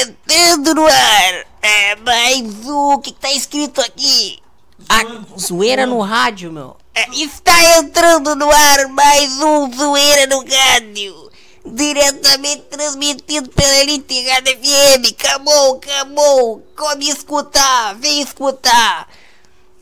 entrando no ar. É mais um. O que, tá escrito aqui? A zoeira no rádio, meu. É, está entrando no ar mais um Zoeira no Rádio. Diretamente transmitido pela Rádio FM. Camou, camou. Come escutar, vem escutar.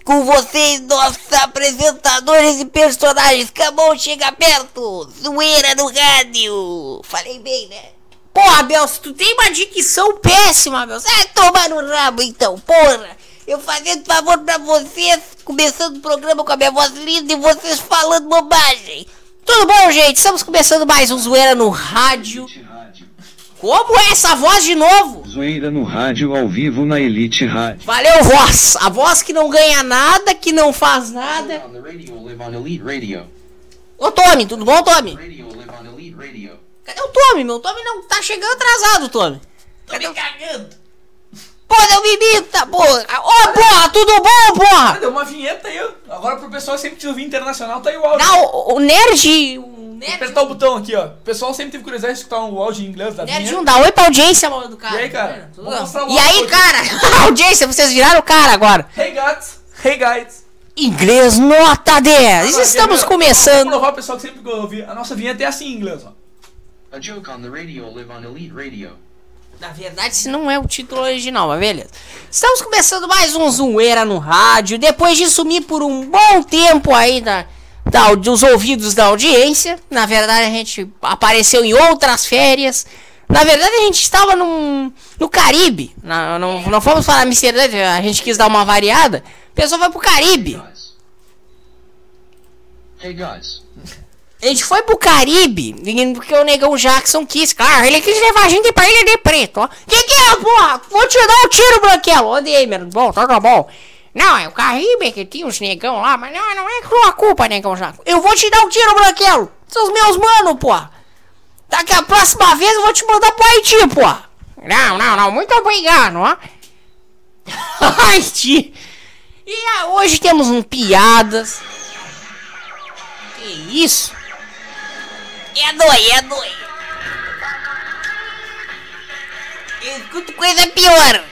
Com vocês, nossos apresentadores e personagens. Camou, chega perto. Zoeira no Rádio. Falei bem, né? Porra, Belso, tu tem uma dicção péssima, Belso. É, toma no rabo então, porra. Eu fazendo favor pra vocês, começando o programa com a minha voz linda e vocês falando bobagem. Tudo bom, gente? Estamos começando mais um Zoeira no Rádio. Como é essa voz de novo? Zoeira no rádio ao vivo na Elite Rádio. Valeu, voz! A voz que não ganha nada, que não faz nada. Ô, Tommy, tudo bom, Tommy? Cadê o Tommy, meu? O Tommy não tá chegando atrasado, Tommy. Tô me cagando. Porra, me imita, porra. Ô, porra, tudo bom, porra? Deu uma vinheta aí. Agora pro pessoal sempre te ouvir internacional, tá aí o áudio. Não, o- o Nerd... O Nerd... apertar o botão aqui, ó. O pessoal sempre teve curiosidade de escutar o áudio em inglês da Nerd vinheta. não dá oi pra audiência, mano, do cara. E aí, cara? Tudo mostrar o E aí, cara? audiência, vocês viraram o cara agora. Hey, guys. Hey, guys. Inglês nota 10. Agora, Estamos começando. Vou provar o pessoal que sempre ouvir. A nossa vinheta é assim em inglês, ó. A joke on the radio, live on Elite Radio. Na verdade, esse não é o título original, mas beleza. Estamos começando mais um Zoeira no rádio. Depois de sumir por um bom tempo aí da, da, dos ouvidos da audiência. Na verdade, a gente apareceu em outras férias. Na verdade, a gente estava num, no Caribe. Não, não, não fomos para Amsterdã, a gente quis dar uma variada. O pessoal foi pro Caribe. Guys. Hey, guys. A gente foi pro Caribe, porque o negão Jackson quis, claro, ele quis levar a gente pra Ilha de Preto, ó. Que que é, porra? Vou te dar um tiro, Branquelo. Ô, Damer, bom, tá, tá bom. Não, é o Caribe que tinha os negão lá, mas não, não é sua culpa, negão Jackson. Eu vou te dar um tiro, Branquelo. São os meus mano, porra. Daqui a próxima vez eu vou te mandar pro Haiti, porra. Não, não, não, muito obrigado, ó. Haiti. E ah, hoje temos um piadas. Que isso? É dói, é dói. Escuta coisa pior.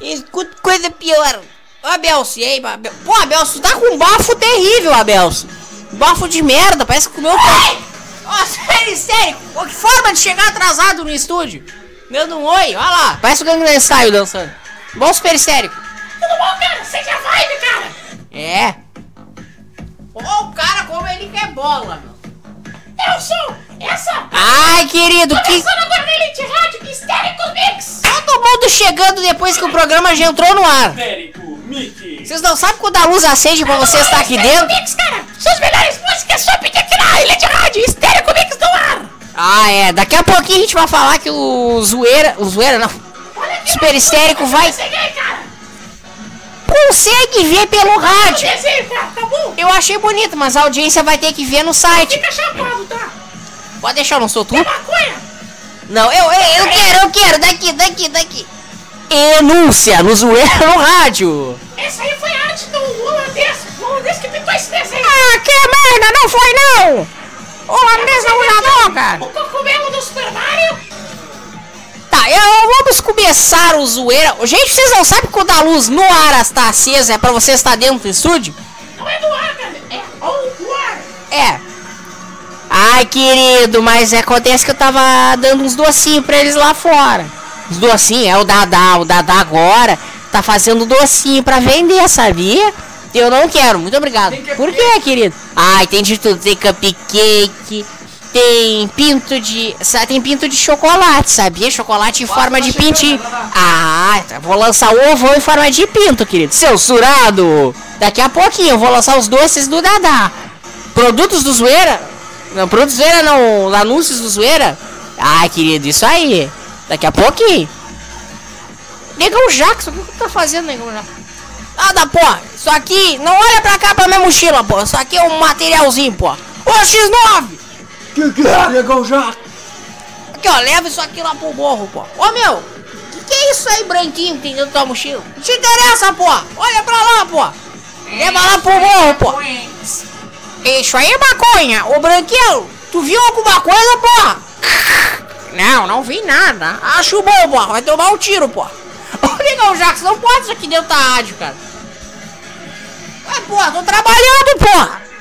Escuta coisa pior. Ô, Abelso, e aí, Abel... Pô, Abelso, tá com um bafo terrível, Abelso. Bafo de merda, parece que comeu... Ó, sério, sério, Pô, que forma de chegar atrasado no estúdio. Dando um oi, olha lá, parece o Gangnam Style dançando. Bom super histérico. Tudo bom, cara? Seja vibe, cara. É. Ó, o cara como ele quer bola, meu. Eu sou essa... Ai, querido, que... agora na Elite Rádio Histérico Mix! Todo mundo chegando depois que o programa já entrou no ar. Férico, Mickey. Vocês não sabem quando a luz acende pra você estar aqui dentro? Mix, cara! Suas melhores músicas só pedir aqui na Elite Rádio Histérico Mix no ar! Ah, é. Daqui a pouquinho a gente vai falar que o zoeira. O zoeira não. Super histérico vai. Aí, cara! Consegue ver pelo rádio. Desenho, cara, tá bom? Eu achei bonito, mas a audiência vai ter que ver no site. Fica chapado, tá? Pode deixar, eu não sou tu? Maconha! Não, eu, eu, eu quero, eu quero. Daqui, daqui, daqui. Enúncia no zoeira no rádio. Essa aí foi a arte do holandês! O holandês que pintou esse desenho! Ah, que merda, não foi não. Holandês não usa droga. O cogumelo do Super Mario! Eu, vamos começar o zoeira. Gente, vocês não sabem quando a luz no ar está acesa é pra você estar dentro do estúdio? Não é do ar, cara! É on ar! É. Ai, querido, mas acontece que eu tava dando uns docinhos pra eles lá fora. Os docinhos, é o Dadá, o Dadá agora tá fazendo docinho pra vender, sabia? Eu não quero, muito obrigado. Por quê, querido? Ai, tem de tudo, tem cupcake, tem pinto de. sa- Tem pinto de chocolate, sabia? Chocolate em forma de pintinho. Ah, tá, vou lançar ovo em forma de pinto, querido. Censurado! Daqui a pouquinho eu vou lançar os doces do Dadá. Produtos do Zoeira? Não, produtos do Zoeira não, anúncios do Zoeira? Ai, querido, isso aí. Daqui a pouquinho. Negão Jackson, o que tu tá fazendo, Negão Jackson? Nada, pô. Isso aqui, não olha pra cá pra minha mochila, pô. Isso aqui é um materialzinho, pô. Ô, X9! Que que é, negão já? Aqui, ó, leva isso aqui lá pro morro, pô. Ô, meu, que que é isso aí branquinho que tem dentro da tua mochila? Não te interessa, pô. Olha pra lá, pô. Leva lá pro morro, pô. Isso aí é maconha. Ô, Branquelo, tu viu alguma coisa, porra? Não, não vi nada. Acho bom, pô. Vai tomar um tiro, pô. Ô, Negão Jackson, não pode isso aqui dentro da rádio, cara. Ué, pô, tô trabalhando, pô.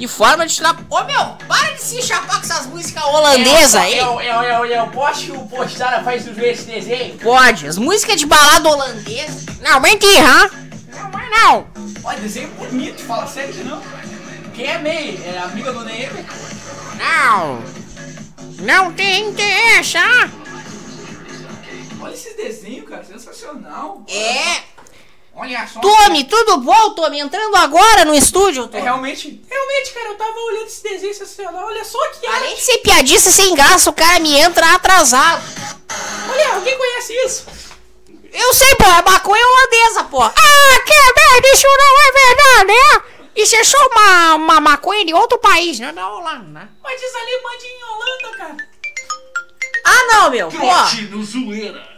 Que forma de tirar... Ô, meu, para de se chapar com essas músicas holandesas aí. Eu, eu, eu, eu posso postar, faz ver esse desenho? Pode, as músicas de balada holandesa. Não, mentira, hã? Não, mas não. Olha, desenho bonito, fala sério não. Quem é May? É amiga do Neymar? Não. Não tem interesse, hã? Olha esses desenhos, cara, sensacional. É. Olha só. Tommy, tudo bom, Tommy? Entrando agora no estúdio, É Tommy. realmente, realmente, cara, eu tava olhando esse desenho sensacional. Olha só que Além arte. de ser piadista sem graça, o cara me entra atrasado. Olha, alguém conhece isso? Eu sei, pô, é maconha holandesa, pô. Ah, que merda, isso não é verdade, né? Isso é só uma, uma maconha de outro país, né? Da Holanda, né? Mas diz ali, em Holanda, cara. Ah, não, meu, pô. no zoeira.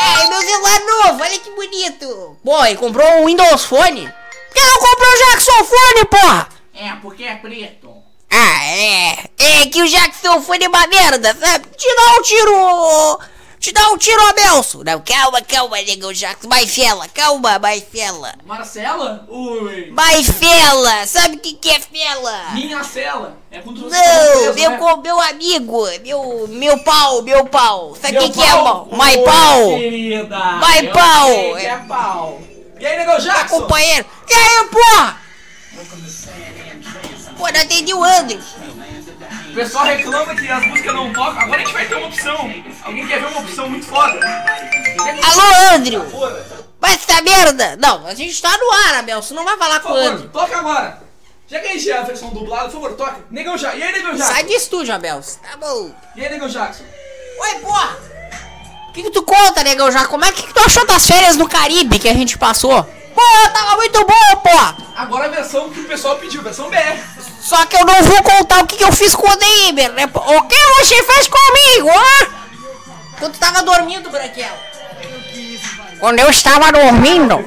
Ai, meu celular novo, olha que bonito. Pô, e comprou um Windows Phone? Por que não comprou o Jackson Phone, porra? É, porque é preto. Ah, é. É que o Jackson foi de uma merda, sabe? Te dá um tiro... Te dá um tiro, Abelso. Não, calma, calma, negão Jackson. Maifela, calma, Maifela. Marcela? Ui. Maifela, sabe o que, que é fela? Minha cela. É quando você Não, meu, né? meu amigo, meu, meu pau, meu pau. Sabe o que, que é, pau? My Oi, pau. Querida. My Eu pau. sei que é pau. E aí, Negão Jackson? Companheiro. E aí, porra? Pô, não atendi o Andrew. O pessoal reclama que as músicas não tocam. Agora a gente vai ter uma opção. Alguém quer ver uma opção muito foda? Alô, Andrew. Vai essa merda. Não, a gente tá no ar, Abelso. Não vai falar com o Andrew. toca agora. Já que a gente é a versão dublada, por favor, toca. Negão Jackson. E aí, Negão Jackson? Sai de estúdio, Abelso. Tá bom. E aí, Negão Jackson? Oi, porra. O que, que tu conta, negão já? Como é que, que tu achou das férias no Caribe que a gente passou? Pô, tava muito bom, porra. Agora a versão que o pessoal pediu, versão BR. Só que eu não vou contar o que, que eu fiz com o Neymer, né? O que você fez comigo, hã? Quando tu tava dormindo, Branquela. Quando eu estava dormindo.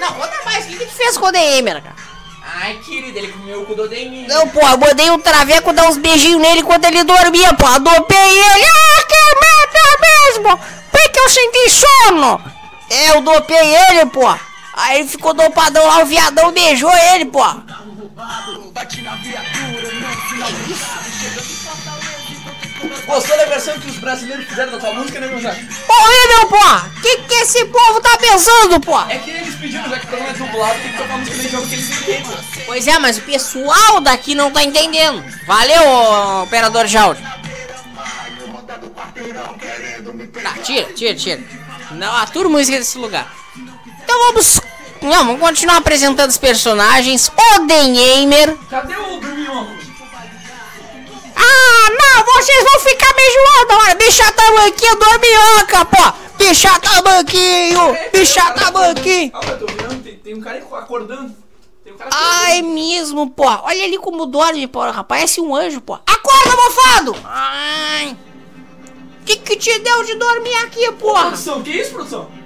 Não, conta mais. O que, que tu fez com o Neymer, cara? Ai, querido, ele comeu o cu do Deminho. Não, pô, eu mandei um traveco dar uns beijinhos nele enquanto ele dormia, pô. Adopei ele. Ah, que merda mesmo. Por que eu senti sono? É, eu dopei ele, pô. Aí ele ficou dopadão lá, o viadão beijou ele, pô. Gostou da versão que os brasileiros fizeram da tua música, Negão Jackson? Pô, aí, meu, pô. Que que esse povo tá pensando, pô? É que eles pediram, já que o programa é dublado, tem que tocar música do jogo que eles entendem. Pois é, mas o pessoal daqui não tá entendendo. Valeu, operador de áudio. Tá, tira, tira, tira. Não atura música desse lugar. Então vamos. Não, vamos continuar apresentando os personagens. Odenheimer. Cadê o Dorminhoco? Ah, não, vocês vão ficar me zoando, olha. Bicha tamanquinho dorminhoca, pô. Bicha tamanquinho, bicha tamanquinho. Ah, eu tô vendo, tem, tem um cara acordando. Ai, é mesmo, pô. Olha ali como dorme, pô. Parece um anjo, pô. Acorda, mofado! Ai. Que que te deu de dormir aqui, porra? Produção, que isso, produção?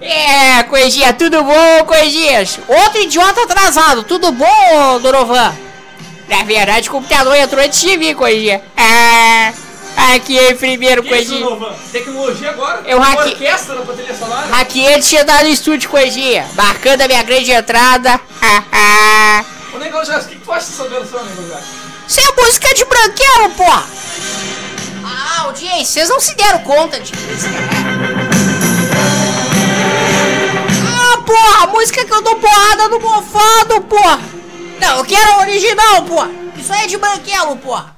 É, Coisinha, tudo bom, Coisinhas? Outro idiota atrasado, tudo bom, Dorovan? Na verdade, o computador entrou antes de mim, Coisinha. É, aqui em primeiro, Que isso, Coisinha. Novan? Tecnologia agora? Eu Uma hacke- orquestra pra trilha sonora? Hackeei antes de entrar no estúdio, Coisinha. Marcando a minha grande entrada. Ô, Negão o que, que tu acha dessa versão, Negão? Isso é música de branqueiro, porra! Ah, audiência, vocês não se deram conta disso. Ah, porra, a música que eu dou porrada no mofado, porra! Não, eu quero a original, porra! Isso aí é de branquelo, porra!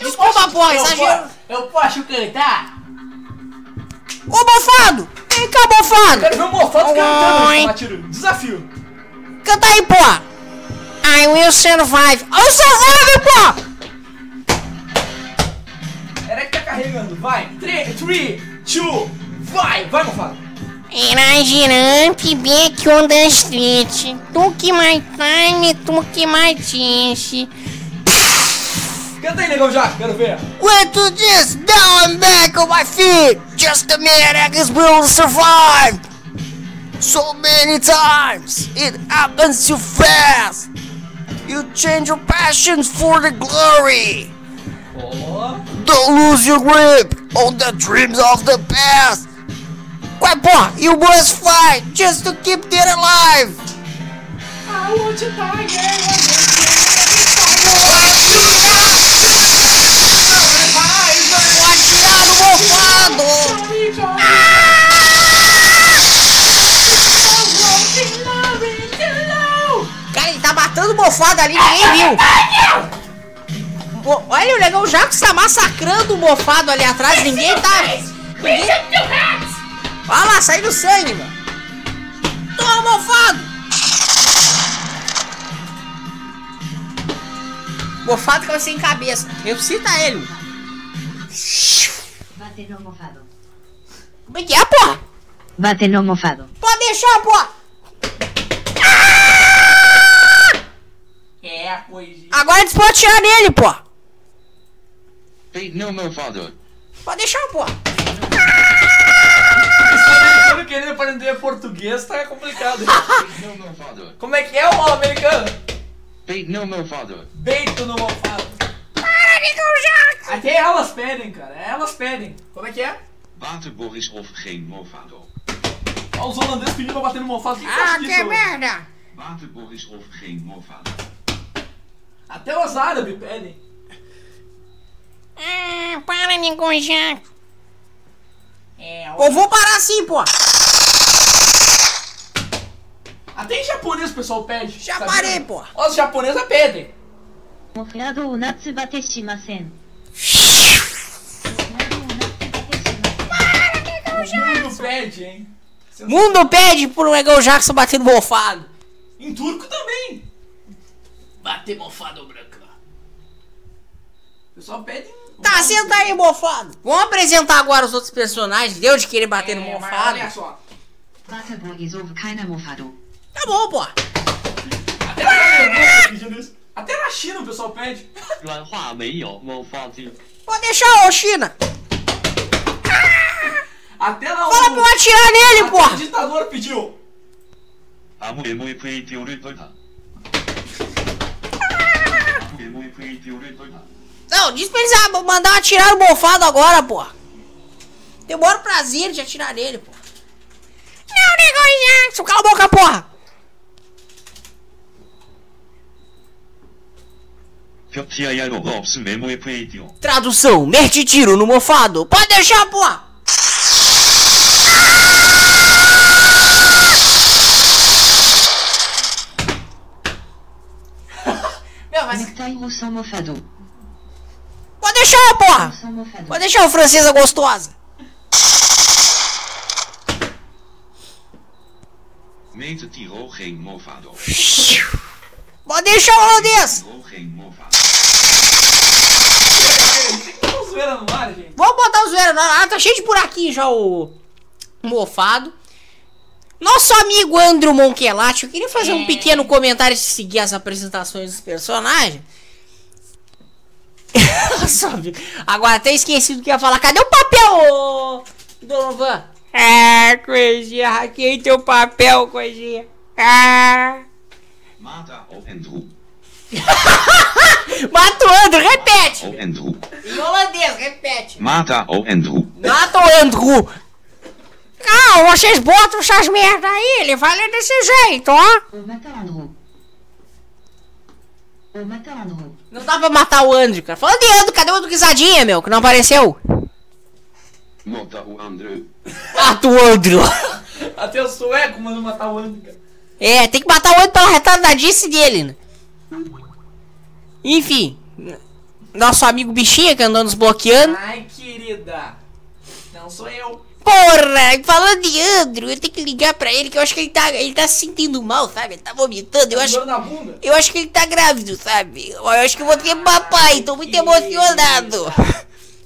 Desculpa, porra, exagero. Eu posso cantar? Ô, mofado! Vem cá, mofado! Quero ver o Mofado cantando. Desafio. Canta aí, porra! I will survive! Eu survive, porra! Era que tá carregando. Vai. 3, 2, vai. Vai, Mofado. Iragirante, back on the street. Took my time, took my chance. Canta aí, Negão Jackson, quero ver. Went to this, now I'm back on my feet. Just a minute, I guess we'll survive. So many times it happens too fast. You change your passions for the glory. Ó. Don't lose your grip on the dreams of the past. Ué, porra, you must fight just to keep them alive. I want to die again. Vou atirar no mofado. Cara, ele tá matando o mofado ali, ninguém viu. Mo- Olha, o legal, o Jacques tá massacrando o mofado ali atrás, ninguém tá... Ninguém... Olha lá, saindo sangue, mano. Toma, mofado. Mofado caiu sem cabeça. Ressuscita ele. Bate no mofado. Como é que é, porra? Bate no mofado. Pode deixar, porra. É a coisinha. Agora atirar nele, porra. Fate no mofado. Pode deixar. Esse americano querendo aprender português tá complicado. Fate no mofado. Como é que é o americano? Fate no mofado. Beito no mofado. Até elas pedem, cara. Elas pedem. Como é que é? Bate Boris of geen mofado. Ó, os holandeses pedindo pra bater no mofado. Que, Ah, que merda. Bate Boris of geen mofado. Até os árabes pedem. Ah, para de. É, ó. Eu vou parar sim, pô. Até em japonês o pessoal pede. Já parei, pô. Ó, os japoneses pedem. O mundo pede, hein? Mundo pede por um Egal Jackson batendo mofado. Em turco também. Bater mofado branco, O pessoal pede Tá, senta aí, mofado. Vamos apresentar agora os outros personagens. Deu de querer bater no é, mofado. Olha só. Tá bom, pô. Até na, ah! até na China o pessoal pede. Pode deixar, ô China. Ah! Até lá Fala pra eu atirar nele, pô. O ditador pediu. Não, diz pra eles ah, mandar atirar o bofado agora, pô. Tem o prazer de atirar nele, pô. Não, negócio Jackson, cala a boca, porra! Tradução, mete tiro no mofado. Pode deixar, porra! Meu, mas pode deixar, porra. Pode deixar o francesa gostosa. Pode deixar o holandês. Que botar zoeira no ar. Vamos o. Ah, tá cheio de buraquinho já o mofado. Nosso amigo Andrew Monquelati, eu queria fazer um pequeno comentário de seguir as apresentações dos personagens. Amigo. Agora até esqueci do que ia falar. Cadê o papel, ô, Donovan? Ah, coisinha, hackei teu papel, coisinha. Ah. Mata o Andrew. Mata o Andrew, repete. O Andrew. Em holandês, repete. Mata o Andrew. Mata o Andrew. Ah, vocês botam essas merda aí, ele fala desse jeito, ó. Mata Andrew. Andrew. Não dá pra matar o Andrew, cara. Falando de Andrew, cadê o Andrew Guisadinha, meu? Que não apareceu. Mata o Andrew. Mata o Andrew. Até o sueco mandou matar o Andy, cara. É, tem que matar o Andrew pela retardadice dele, né? Enfim. Nosso amigo bichinha que andou nos bloqueando. Ai, querida. Não sou eu. Porra, falando de Andrew, eu tenho que ligar pra ele que eu acho que ele tá, ele tá se sentindo mal, sabe? Ele tá vomitando. Eu acho, na bunda. eu acho que ele tá grávido, sabe? Eu acho que eu vou ter papai, tô muito emocionado.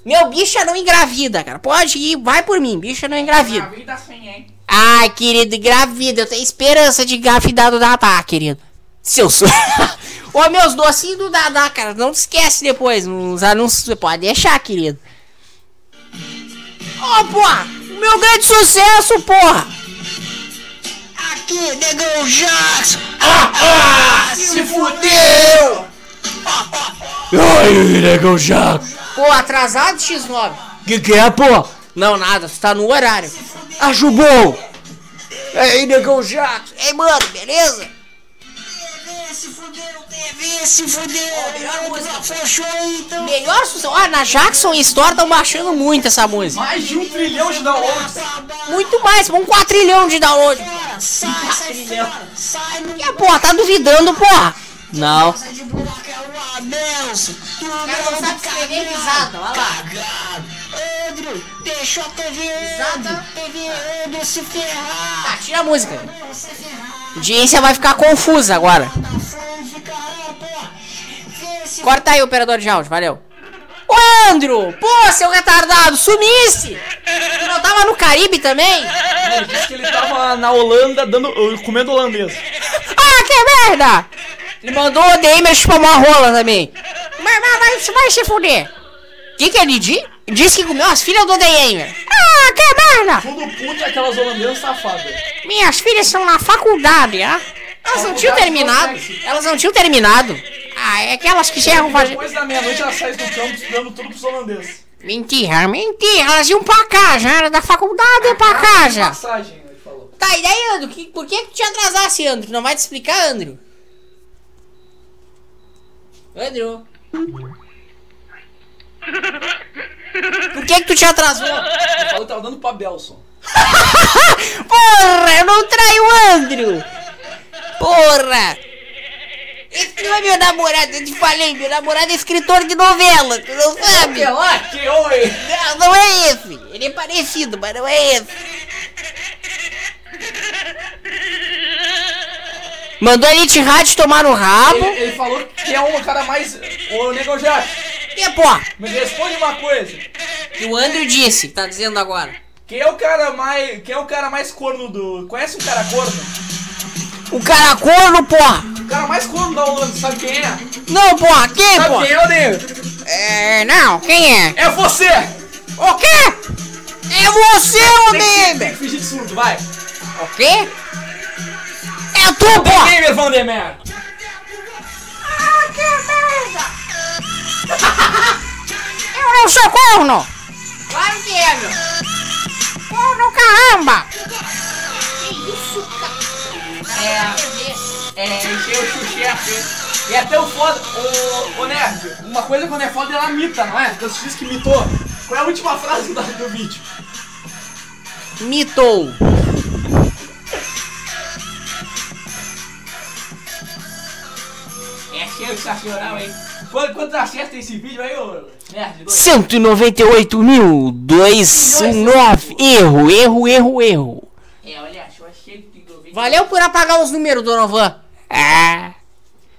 Meu, bicha não engravida, cara. Pode ir, vai por mim, bicha não engravida. A vida hein? Ai, querido, engravida. Eu tenho esperança de engravidar do Dadá, querido. Seu sonho. Ô, meus docinhos do Dadá, cara. Não esquece depois. Nos anúncios você pode deixar, querido. Ô, porra. Meu grande sucesso, porra. aqui, negão Jackson! Se fudeu! Aí, negão Jaco. Pô, atrasado X9. Que que é, pô? Não, nada, você tá no horário. Acho bom. Aí, negão Jaco. Ei, mano, beleza? TV, se fudeu, TV, se fudeu! Fechou aí, então! Melhor sucesso. Ah, na Jackson Store estão baixando muito essa música. Mais de um trilhão de downloads. Muito mais, um 4 trilhão de download. Sai, sai fora! Sai, não E a porra, tá duvidando, porra? Não. sai é! Tu cara não sabe escrever risada, olha lá. Cagado! Andrew, deixa a TV. Andrew, TV Andrew se ferrar! Tá, tira a música. Se ferrar! A audiência vai ficar confusa agora. Corta aí, operador de áudio, valeu. Ô, Andrew! Pô, seu retardado, sumisse! Tu não tava no Caribe também? Ele disse que ele tava na Holanda dando, uh, comendo holandês. Ah, que merda! Ele mandou o Damer chupar uma rola também. Mas, mas, mas vai se fuder. O que que ele disse? Disse que comeu as filhas do Damer. Ah, que merda! Tudo puto é aquelas holandesas safadas. Minhas filhas estão na faculdade, ah? Elas não tinham terminado. Elas não tinham terminado. Ah, é aquelas que chegam fazer... Depois da meia-noite elas saem do campo dando tudo pros holandeses. Mentira, mentira. Elas iam pra casa, era da faculdade pra casa. Passagem, ele falou. Tá, e daí, Andro? Que, por que que tu te atrasasse, Andro? Não vai te explicar, Andro? Andro? Por que que tu te atrasou? Ele falou que tava dando pra Belson. Porra, eu não traio o Andro! Porra! Esse não é meu namorado, eu te falei, meu namorado é escritor de novela, tu não sabe? Que lá, que oi! Não, não é esse. Ele é parecido, mas não é esse. Mandou a Elite Rádio tomar no rabo. Ele, ele falou que é um cara mais. Ô, Nego Jack, E, pô, me responde uma coisa. que o Andrew disse, tá dizendo agora. Quem é o cara mais. Quem é o cara mais corno do. Conhece um cara corno? O cara corno, porra. O cara mais corno da Holanda, sabe quem é? Não, porra, quem, Sabe porra? quem é o Nego? É, não, quem é? É você! O quê? É você, ô que, tem que fingir de surdo, vai! O quê? É tu, porra. Gamer Vandermeer! Ah, que merda. Eu não sou corno. Claro que é, meu. Corno, caramba. Que isso, cara? É. É, encheu o chuchefe. E é tão foda. Ô, ô Nerd, uma coisa quando é foda ela mita, não é? Porque você disse que mitou. Qual é a última frase do, do vídeo? Mitou. É sensacional, hein? Quanto, quantos acerta esse vídeo aí, ô Nerd? Dois? 198.219. Erro, erro, erro, erro. É, olha, eu achei que vídeo. Valeu por apagar os números, Donovan. Ah.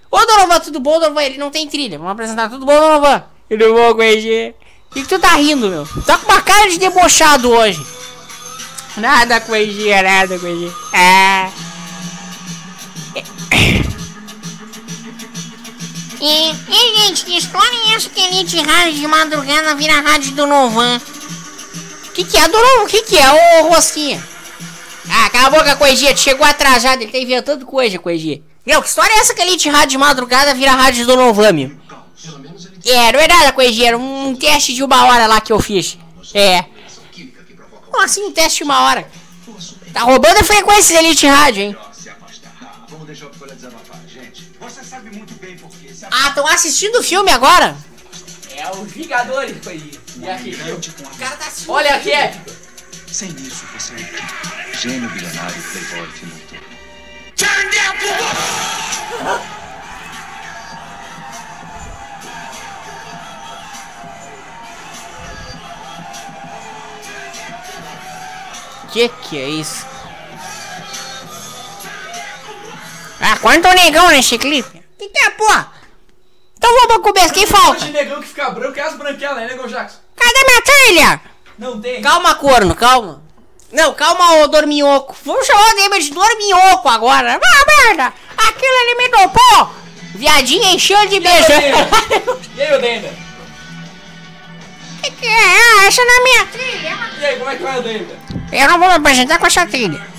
Ô, Donovan, tudo bom, Donovan? Ele não tem trilha. Vamos apresentar. Tudo bom, Donovan? Tudo bom, Coelho? O que, que tu tá rindo, meu? Tá com uma cara de debochado hoje. Nada, Coelho, nada, Coelho. Ah. E, e, gente, que história é essa que a Elite Rádio de madrugada vira rádio do Novan? O que, que é, Donovan? O que, que é, ô Rosquinha? Ah, cala a boca, Coegia, tu chegou atrasado, ele tá inventando coisa, Coegia. Não, que história é essa que a Elite Rádio de madrugada vira rádio do Novame? É, não é nada, Coegia, era um teste de uma hora lá que eu fiz. É. Como assim um teste de uma hora? Tá roubando a frequência da Elite Rádio, hein? Vamos deixar o desabafar, gente. Você sabe muito Ah, estão assistindo o filme agora? É os Vingadores, Coelho. E aqui? O cara tá assistindo. Olha aqui, épico. Sem isso, você é o quê? Gênio bilionário, playboy, finito. Que que é isso? Ah, quanto negão nesse clipe? Que que é, porra? Então vamos começar, quem falta? de negão que fica branco é as branquelas, né, Nego Jackson? Cadê minha trilha? Não tem. Calma, corno, calma. Não, calma, ô dorminhoco. Vamos chamar o Neymar de dorminhoco agora. Ah, merda! Aquilo ali me dopou! Viadinho encheu de beijo. E aí, o Denver? que que é? Essa não é minha trilha. E aí, como é que vai o Denver? Eu não vou me apresentar com essa trilha.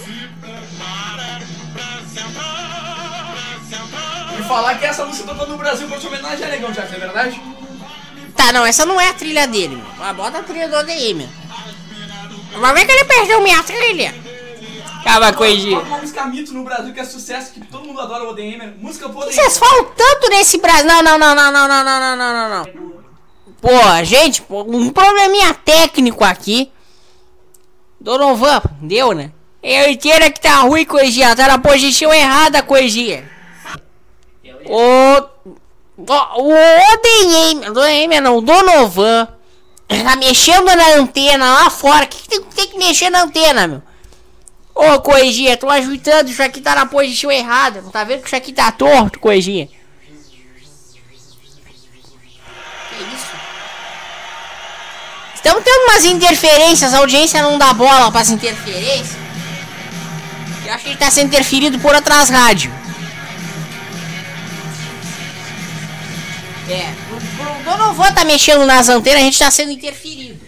Falar que essa música tocou no Brasil pra te homenagear, negão, já, é verdade? Tá, não, essa não é a trilha dele, meu. Ah, Bota a trilha do ODM. Vai ver que ele perdeu minha trilha. Coisinha. Toca uma música mito no Brasil que é sucesso, que todo mundo adora o ODM. Música pro ODM. Vocês falam tanto nesse Brasil. Não, não, não, não, não, não, não, não, não, não, não. Pô, gente, pô, um probleminha técnico aqui. Donovan, deu, né? Eu entendo que tá ruim, coisinha. Tá na posição errada, coisinha. O. O ODM, ODM não, o Donovan. Tá mexendo na antena lá fora. Que, que tem, tem que mexer na antena, meu? Ô, coisinha, tô ajuntando, isso aqui tá na posição errada. Não tá vendo que isso aqui tá torto, coisinha? Que isso? Estamos tendo umas interferências, a audiência não dá bola pras interferências. Eu acho que ele tá sendo interferido por outras rádios. É, o, o Donovan tá mexendo nas antenas, a gente tá sendo interferido.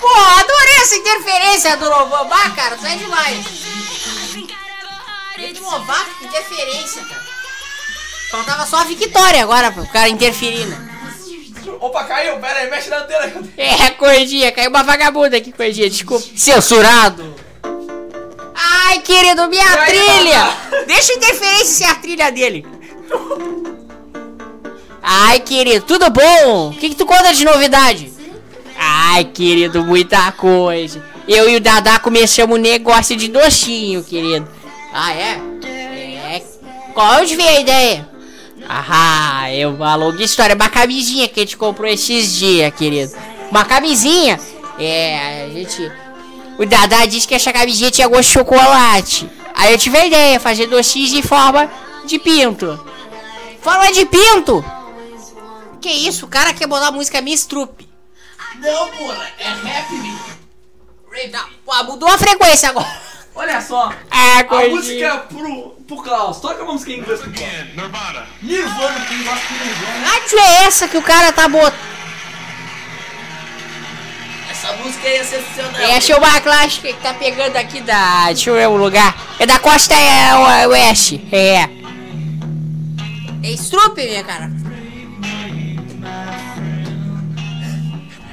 Pô, adorei essa interferência do. Bah, cara, tu é demais. Ele novato, que interferência, cara. Faltava só a Victoria agora pro cara interferir, né? Opa, caiu, pera aí, mexe na antena. É, coisinha, caiu uma vagabunda aqui, coisinha, desculpa. Censurado. Ai, querido, minha Vai, trilha! vai. Deixa interferência ser a trilha dele. Ai, querido, tudo bom? O que, que tu conta de novidade? Ai, querido, muita coisa. Eu e o Dadá começamos um negócio de docinho, querido. Ah, é? É. Qual veio a ideia? Ah, é uma longa história. Uma camisinha que a gente comprou esses dias, querido. Uma camisinha. É, a gente. O Dadá disse que essa camisinha tinha gosto de chocolate. Aí eu tive a ideia, fazer docinhos em forma de pinto. Forma de pinto! Que isso, o cara quer botar a música Miss Trupe. Não, porra, é rap. Não, pô, mudou a frequência agora. Olha só. Ah, A coisinha. música é pro, pro Klaus. Toca uma música em inglês pro Klaus. Nirvana. Nirvana, quem gosta de Nirvana. rádio é essa que o cara tá botando? Essa música aí é sensacional. Essa é uma clássica que tá pegando aqui da. Deixa eu ver o lugar. É da costa é, o- oeste. É. É Strup, minha cara.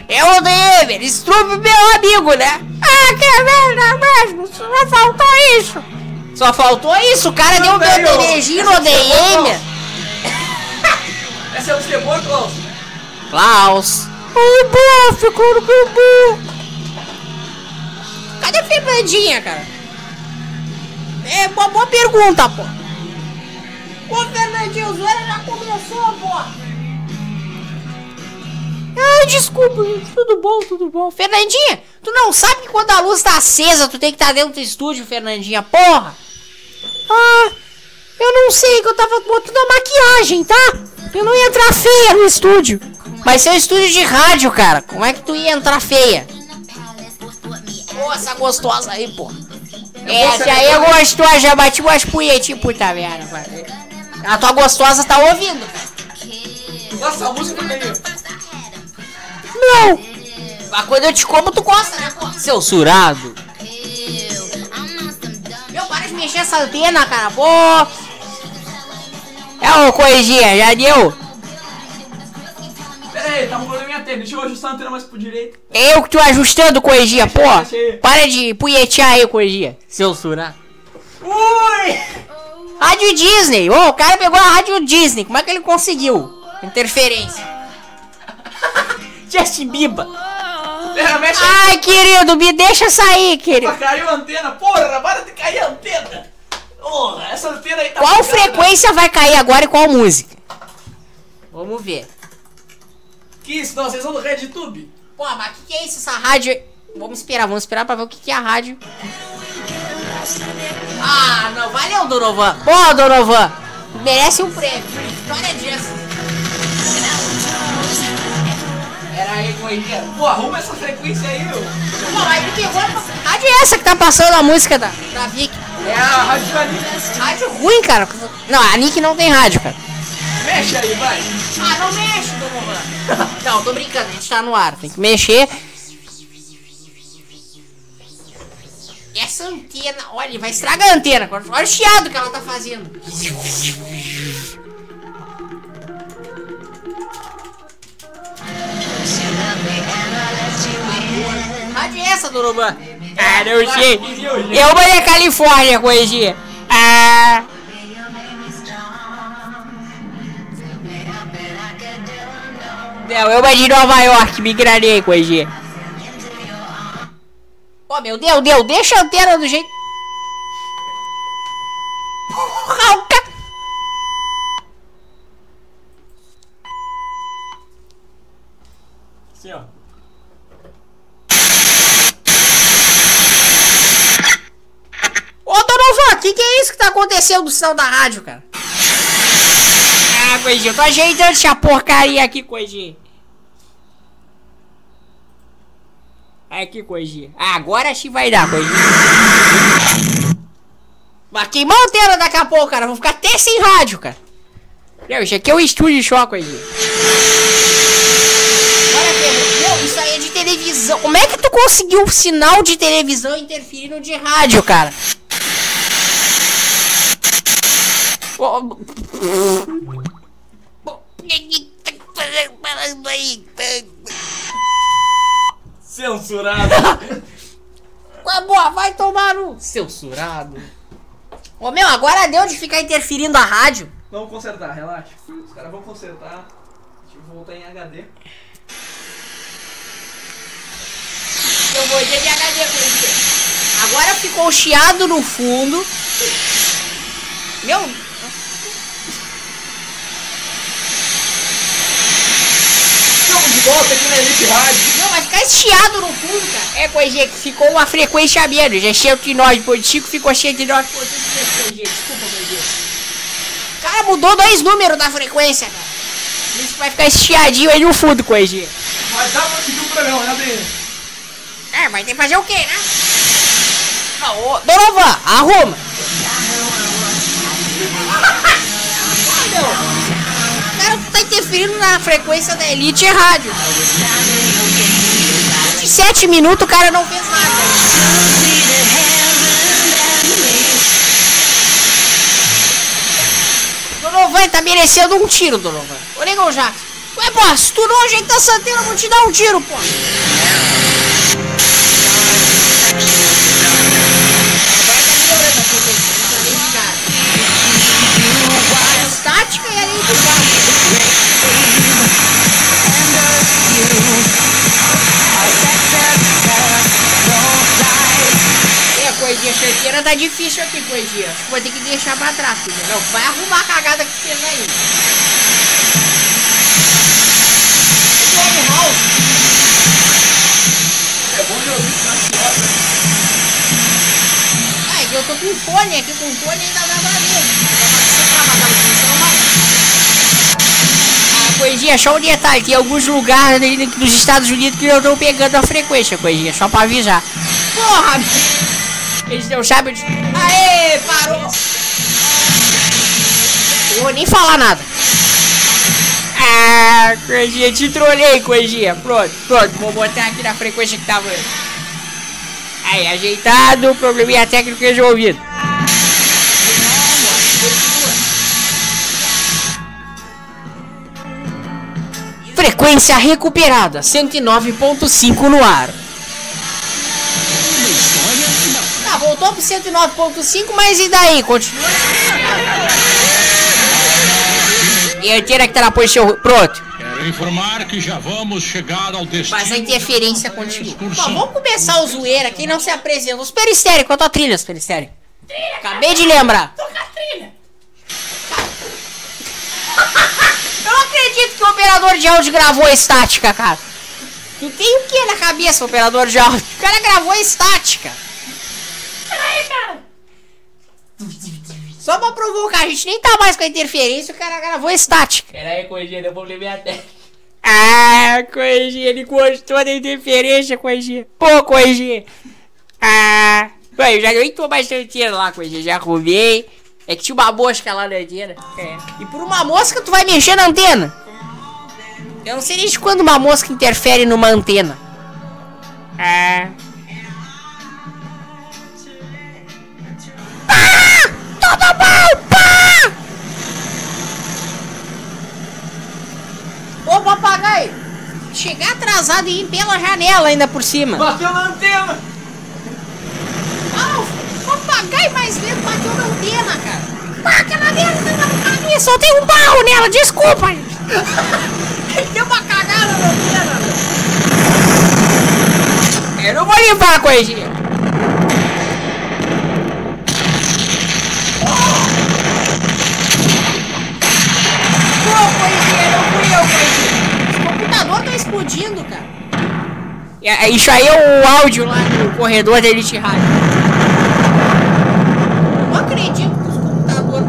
É o Dever, Strup, meu amigo, né? Ah, que merda mesmo, só faltou isso. Só faltou isso, o cara deu um velho, beijinho no essa música é boa, DM. Essa é é boa, Klaus? Klaus. Ai, ficou no bebê. Cadê a Fernandinha, cara? É uma boa pergunta, pô. Ô, Fernandinha, o zoeira já começou, pô. Ai, desculpa, gente. Tudo bom, tudo bom. Fernandinha, tu não sabe que quando a luz tá acesa, tu tem que estar dentro do estúdio, Fernandinha, porra. Ah, eu não sei, que eu tava botando a maquiagem, tá? Eu não ia entrar feia no estúdio. Mas é um estúdio de rádio, cara. Como é que tu ia entrar feia? Pô, essa gostosa aí, pô. Essa aí é gostosa, já bati umas punhetinhas, puta merda, velho. A tua gostosa tá ouvindo. Nossa, a música é meio... Não. Mas quando eu te como, tu gosta, né, pô? Seu surado. Meu, para de mexer essa antena, cara, pô. É uma coisinha, já deu? Pera aí, tá um probleminha técnico. Deixa eu ajustar a antena mais pro direito. Eu que tô ajustando, coisinha, pô. aí. Para de punhetear aí, coisinha. Seu surado. Ui! Rádio Disney. Ô, o cara pegou a rádio Disney. Como é que ele conseguiu? Interferência. Justin Bieber. Pera, mexe aí. Ai, querido, me deixa sair, querido. Caiu a antena. Porra, para de cair a antena. Porra, essa antena aí tá... Qual frequência vai cair agora e qual música? Vamos ver. Que isso? Não, vocês são do RedTube? Pô, mas o que, que é isso, essa rádio? Vamos esperar, vamos esperar pra ver o que, que é a rádio. Ah, não, valeu, Donovan. Pô, Donovan, merece um prêmio. História disso. Pera aí, coisinha. Pô, arruma essa frequência aí, meu. Pô, mas me pegou a rádio é essa que tá passando a música da, da Vic. É a rádio da Nick. Rádio ruim, cara. Não, a Nick não tem rádio, cara. Mexe aí, vai. Ah, não mexe, Donovan. Não, tô brincando, a gente tá no ar. Tem que mexer. Essa antena. Olha, vai estragar a antena. Olha o chiado que ela tá fazendo. Rádio é essa, Doroban? Ah, não sei. Eu vou da Califórnia, coisinha. Ah. Não, eu vou de Nova York, migrarei, coisinha. Ô, meu Deus, Deus, deixa a antena do jeito. Porra, o ca- Assim, ó. Ô, Donovan, o que, que é isso que tá acontecendo do sinal da rádio, cara? Ah, coisinha, eu tô ajeitando essa porcaria aqui, coisinha. Aqui, coisinha. Ah, agora sim vai dar, coisinha. Vai queimar a antena daqui a pouco, cara. Vou ficar até sem rádio, cara. Não, isso aqui é o estúdio show, coisinha. Olha, Pedro, isso aí é de televisão. Como é que tu conseguiu um sinal de televisão interferir no de rádio, cara? Ô, O que que tá falando aí? Censurado. Boa, vai tomar no censurado. Ô meu, agora deu de ficar interferindo a rádio. Vamos consertar, relaxa. Os caras vão consertar. Deixa eu voltar em HD. Eu vou de HD com ele. Agora ficou chiado no fundo. Meu, de volta aqui na Elite Rádio. não, vai ficar chiado no fundo, cara. É, coisinha, que ficou uma frequência a menos. Já 109.5 ficou 109.3, coisinha. Desculpa, coisinha. O cara mudou dois números da frequência, cara. Por isso que vai ficar esse chiadinho aí no fundo, coisinha. Mas dá pra seguir o programa, né, Adriano? É, mas tem que fazer o quê, né? Ah, ô, Donovan, arruma. Ah, meu. O cara interferindo na frequência da Elite Rádio. De sete minutos o cara não fez nada. Donovan tá merecendo um tiro, Donovan. Ô, Negão Jacques. Ué, se tu não ajeitar essa antena, eu vou te dar um tiro, pô. É, coisinha, certeira tá difícil aqui, coisinha. Acho que vou ter que deixar pra trás, coisinha. Não, vai arrumar a cagada que fez aí. É bom na. Ah, é que eu tô com fone aqui, com fone ainda dá pra ver. Coisinha, só um detalhe, tem alguns lugares dos Estados Unidos que eu tô pegando a frequência, coisinha, só pra avisar. Porra! Eles não sabem onde... Aê, parou! Eu vou nem falar nada. Ah, coisinha, te trolei, coisinha. Pronto, pronto, vou botar aqui na frequência que tava. Aí, ajeitado, probleminha técnico resolvido. Frequência recuperada, 109.5 no ar. Voltou pro 109.5, mas e daí? Continua. E a inteira que tá na posição. Pronto. Quero informar que já vamos chegar ao destino. Mas a interferência continua. Bom, vamos começar o zoeira. Quem não se apresenta? Os peristéricos. Qual a tua trilha, os peristéricos? Acabei de lembrar. Toca a trilha. Eu não acredito que o operador de áudio gravou a estática, cara. Tu tem o que na cabeça, operador de áudio? O cara gravou a estática. Peraí, cara. Só pra provocar, a gente nem tá mais com a interferência, o cara gravou estática. Pera aí, Coisinha, eu vou ler até. Ah, Coisinha, ele gostou da interferência, Coisinha. Pô, Coisinha. Ah, ué, eu já nem tô mais tranquilo lá, Coisinha, já arrumei. É que tinha uma mosca lá na antena. É. E por uma mosca tu vai mexer na antena. Eu não sei desde quando uma mosca interfere numa antena. Ah. todo mundo! Ô papagaio, chegar atrasado e ir pela janela ainda por cima. Bateu na antena! Ah, o papagaio mais lento bateu na antena, cara. Pá, aquela merda um barro nela, desculpa! Deu uma cagada na antena. Né? Eu não vou limpar a coisinha. Coisinha, não fui eu, coisinha. Os computadores estão explodindo, cara. É, Isso aí é o áudio lá do corredor da Elite Rádio. Eu Não acredito que os computadores.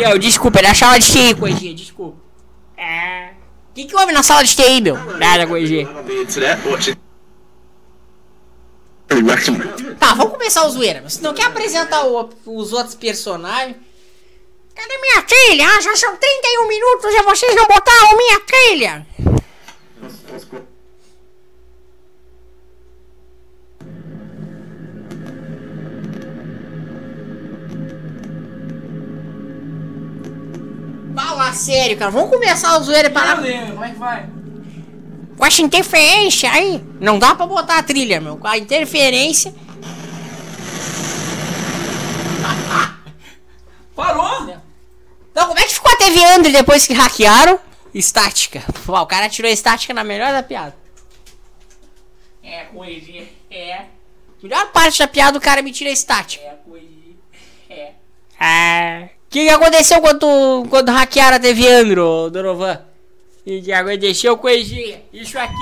Eu, desculpa, é na sala de TI, coisinha, desculpa. É. O que, que houve na sala de TI, meu? Nada, coisinha. Tá, vamos começar o zoeira. Você não quer apresentar o- os outros personagens? Cadê minha trilha? Ah, já são 31 minutos e vocês não botaram minha trilha! Fala sério, cara. Vamos começar o zoeira e Deus, como é que vai? com essa interferência aí. Não dá pra botar a trilha, meu. Com a interferência. Parou? Não, como é que ficou a TV Android depois que hackearam? Estática. Pô, o cara tirou a estática na melhor da piada. É, coisinha. É, Melhor parte da piada, o cara me tira a estática. é, coisinha. É. Ah. O que, que aconteceu quando, quando hackearam a TV Andro, Dorovan? O que, que aconteceu, coisinha? Isso aqui.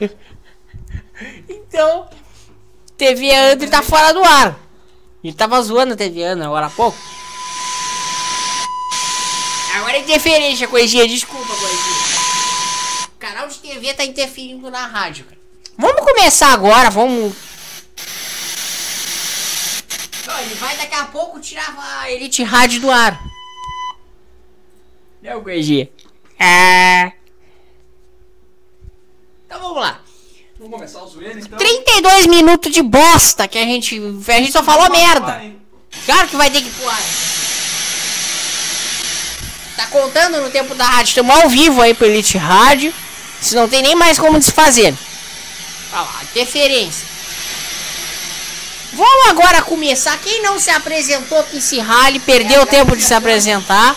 então, TV Andro tá fora do ar. Ele tava zoando a TV Andro agora há pouco. Agora é interferência, coisinha. Desculpa, coisinha. O canal de TV tá interferindo na rádio, cara. Vamos começar agora, vamos. Não, ele vai daqui a pouco tirar a Elite Rádio do ar. Não, coisinha. É. Então vamos lá. Vamos começar o zoeira então? 32 minutos de bosta que a gente. A gente só falou merda. Claro que vai ter que ir pro ar. Tá contando no tempo da rádio. Estamos ao vivo aí pro Elite Rádio. Se não tem nem mais como desfazer. Olha lá, interferência. Vamos agora começar. Quem não se apresentou que se rale, perdeu o tempo de se apresentar.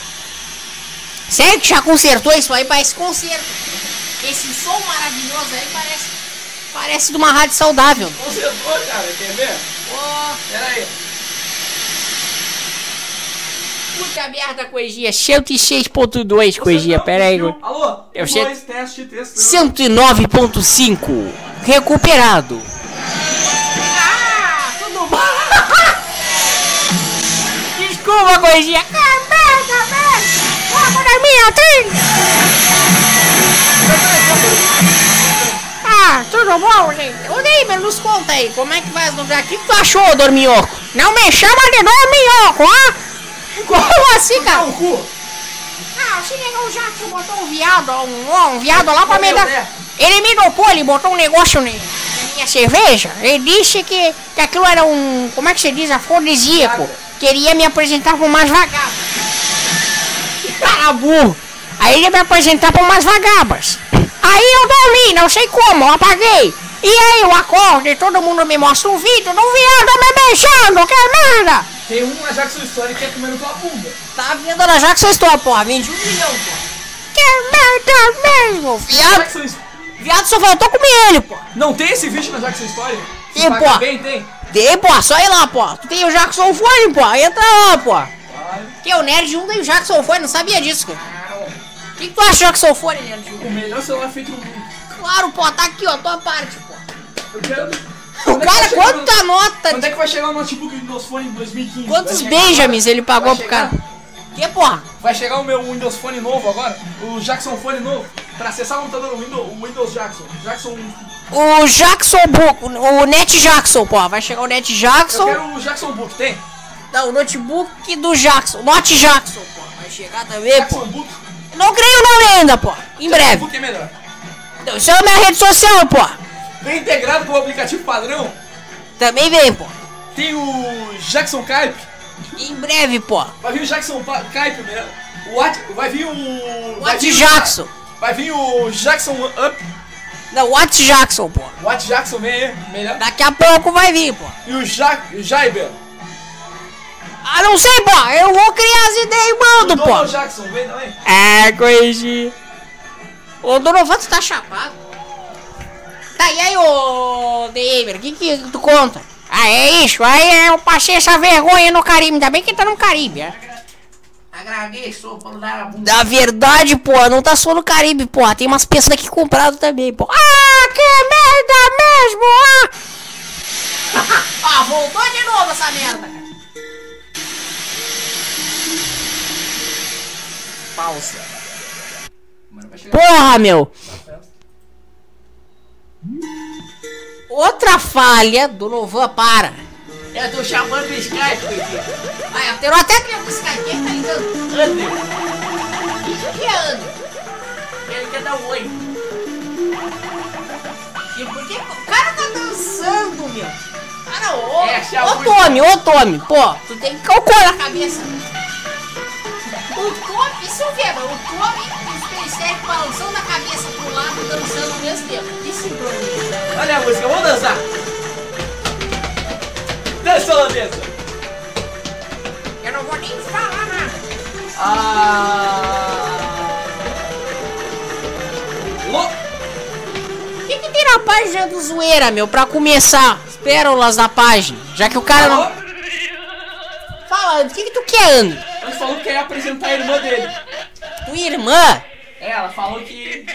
Sério que já consertou isso aí? Parece conserto. Esse som maravilhoso aí parece. Parece de uma rádio saudável. Consertou, cara, quer ver? Ó, Pera aí. puta merda, coisinha. 106.2, coisinha. Pera aí. Alô? Eu dois, teste, teste. 109.5. Recuperado. Ah, tudo bom? Desculpa, coisinha. Merda, merda. Vamos na minha trilha. Ah, tudo bom, gente? Ô, Neymer, nos conta aí, como é que vai as novidades? O que que tu achou, Dorminhoco? Não me chama de Dorminhoco, ah? Como assim, cara? Cu. Ah, o Cinegão Jackson botou um viado, um, um viado lá pra me dar. Ele me dopou, ele botou um negócio ne- na minha cerveja. Ele disse que, que aquilo era um. Como é que se diz? Afrodisíaco. Queria me apresentar pra umas vagabas. Cara burro. Aí ele me apresentar pra umas vagabas. Aí eu dormi, não sei como, eu apaguei. E aí eu acordo e todo mundo me mostra um vídeo de um viado me beijando, que merda! Tem um na Jackson Story que quer comer tua bunda. Tá vendo na Jackson Store, porra, vendi um milhão, porra. Que merda mesmo, viado. Jackson Story. Viado só faltou comer ele, pô. Não tem esse vídeo na Jackson Story? Se Tem, bem, tem. Tem, pô, só ir lá, pô. Tu tem o Jackson Fone, pô. Entra lá, pô. Que o Nerd 1 tem o Jackson Fone, não sabia disso, cara. O que, que tu acha do Jackson Fone, 1? O melhor celular feito no mundo. Claro, pô, tá aqui, ó, tua parte, pô. Eu quero... O Quando é que cara, chegar quanta no- nota Quando de... é que vai chegar o notebook do Windows Phone em 2015? Quantos Benjamins ele pagou Vai pro cara? chegar? Que, porra? Vai chegar o meu Windows Phone novo agora, o Jackson Phone novo, pra acessar o computador o Windows, o Windows Jackson. Jackson. O Jackson Book, o Net Jackson, pô. Vai chegar o Net Eu Jackson. quero o Jackson Book, tem? Não, o notebook do Jackson. Note Jackson, pô. Vai chegar também, pô. Jackson Book. Não creio o nome ainda, pô. Em breve. Book é melhor. Isso é a minha rede social, pô. Vem integrado com o aplicativo padrão. Também vem, pô. Tem o Jackson Skype. Em breve, pô. Vai vir o Jackson Pa- Kai primeiro. O What, vai vir o. vai What o- Jackson. Vai vir o Jackson Up. Não, What Jackson, pô. O What Jackson vem aí, melhor. Daqui a pouco vai vir, pô. E o, ja o Jaiber. Ah, não sei, pô. Eu vou criar as ideias e O mando, pô. Donald Jackson vem também. É, coisinha. Ô, Donovan, tu tá chapado? Tá, e aí, ô, David, o que que tu conta? Ah, é isso. Aí eu passei essa vergonha no Caribe. Ainda bem que tá no Caribe, é. Agradeço por dar a bunda. Na verdade, pô, não tá só no Caribe, pô. Tem umas pessoas aqui comprado também, pô. Ah, que merda mesmo, ah! ah, voltou de novo essa merda, cara. Pausa. Vai Porra, meu. Outra falha do Novan para. Eu tô chamando o Skype, coitado. Ai, alterou até que o Skype. Quem tá ligando? André. O que é André? Ele quer dar um oi. E por que o cara tá dançando, meu? Não, ô, é a ô. Tommy, ô Tommy, pô, tu tem cocô na cabeça. O Tommy, isso eu o Tommy e o Spencer balançando na cabeça pro lado, dançando ao mesmo tempo. Que sincronia. Olha a música, vamos dançar. Dança holandesa. Eu não vou nem falar nada. Ah. O que, que tem na página do Zoeira, meu, pra começar? As pérolas da página, já que o cara não... Fala, o que, que tu quer, André? Ele falou que quer apresentar a irmã dele. Tua irmã? É, ela falou que.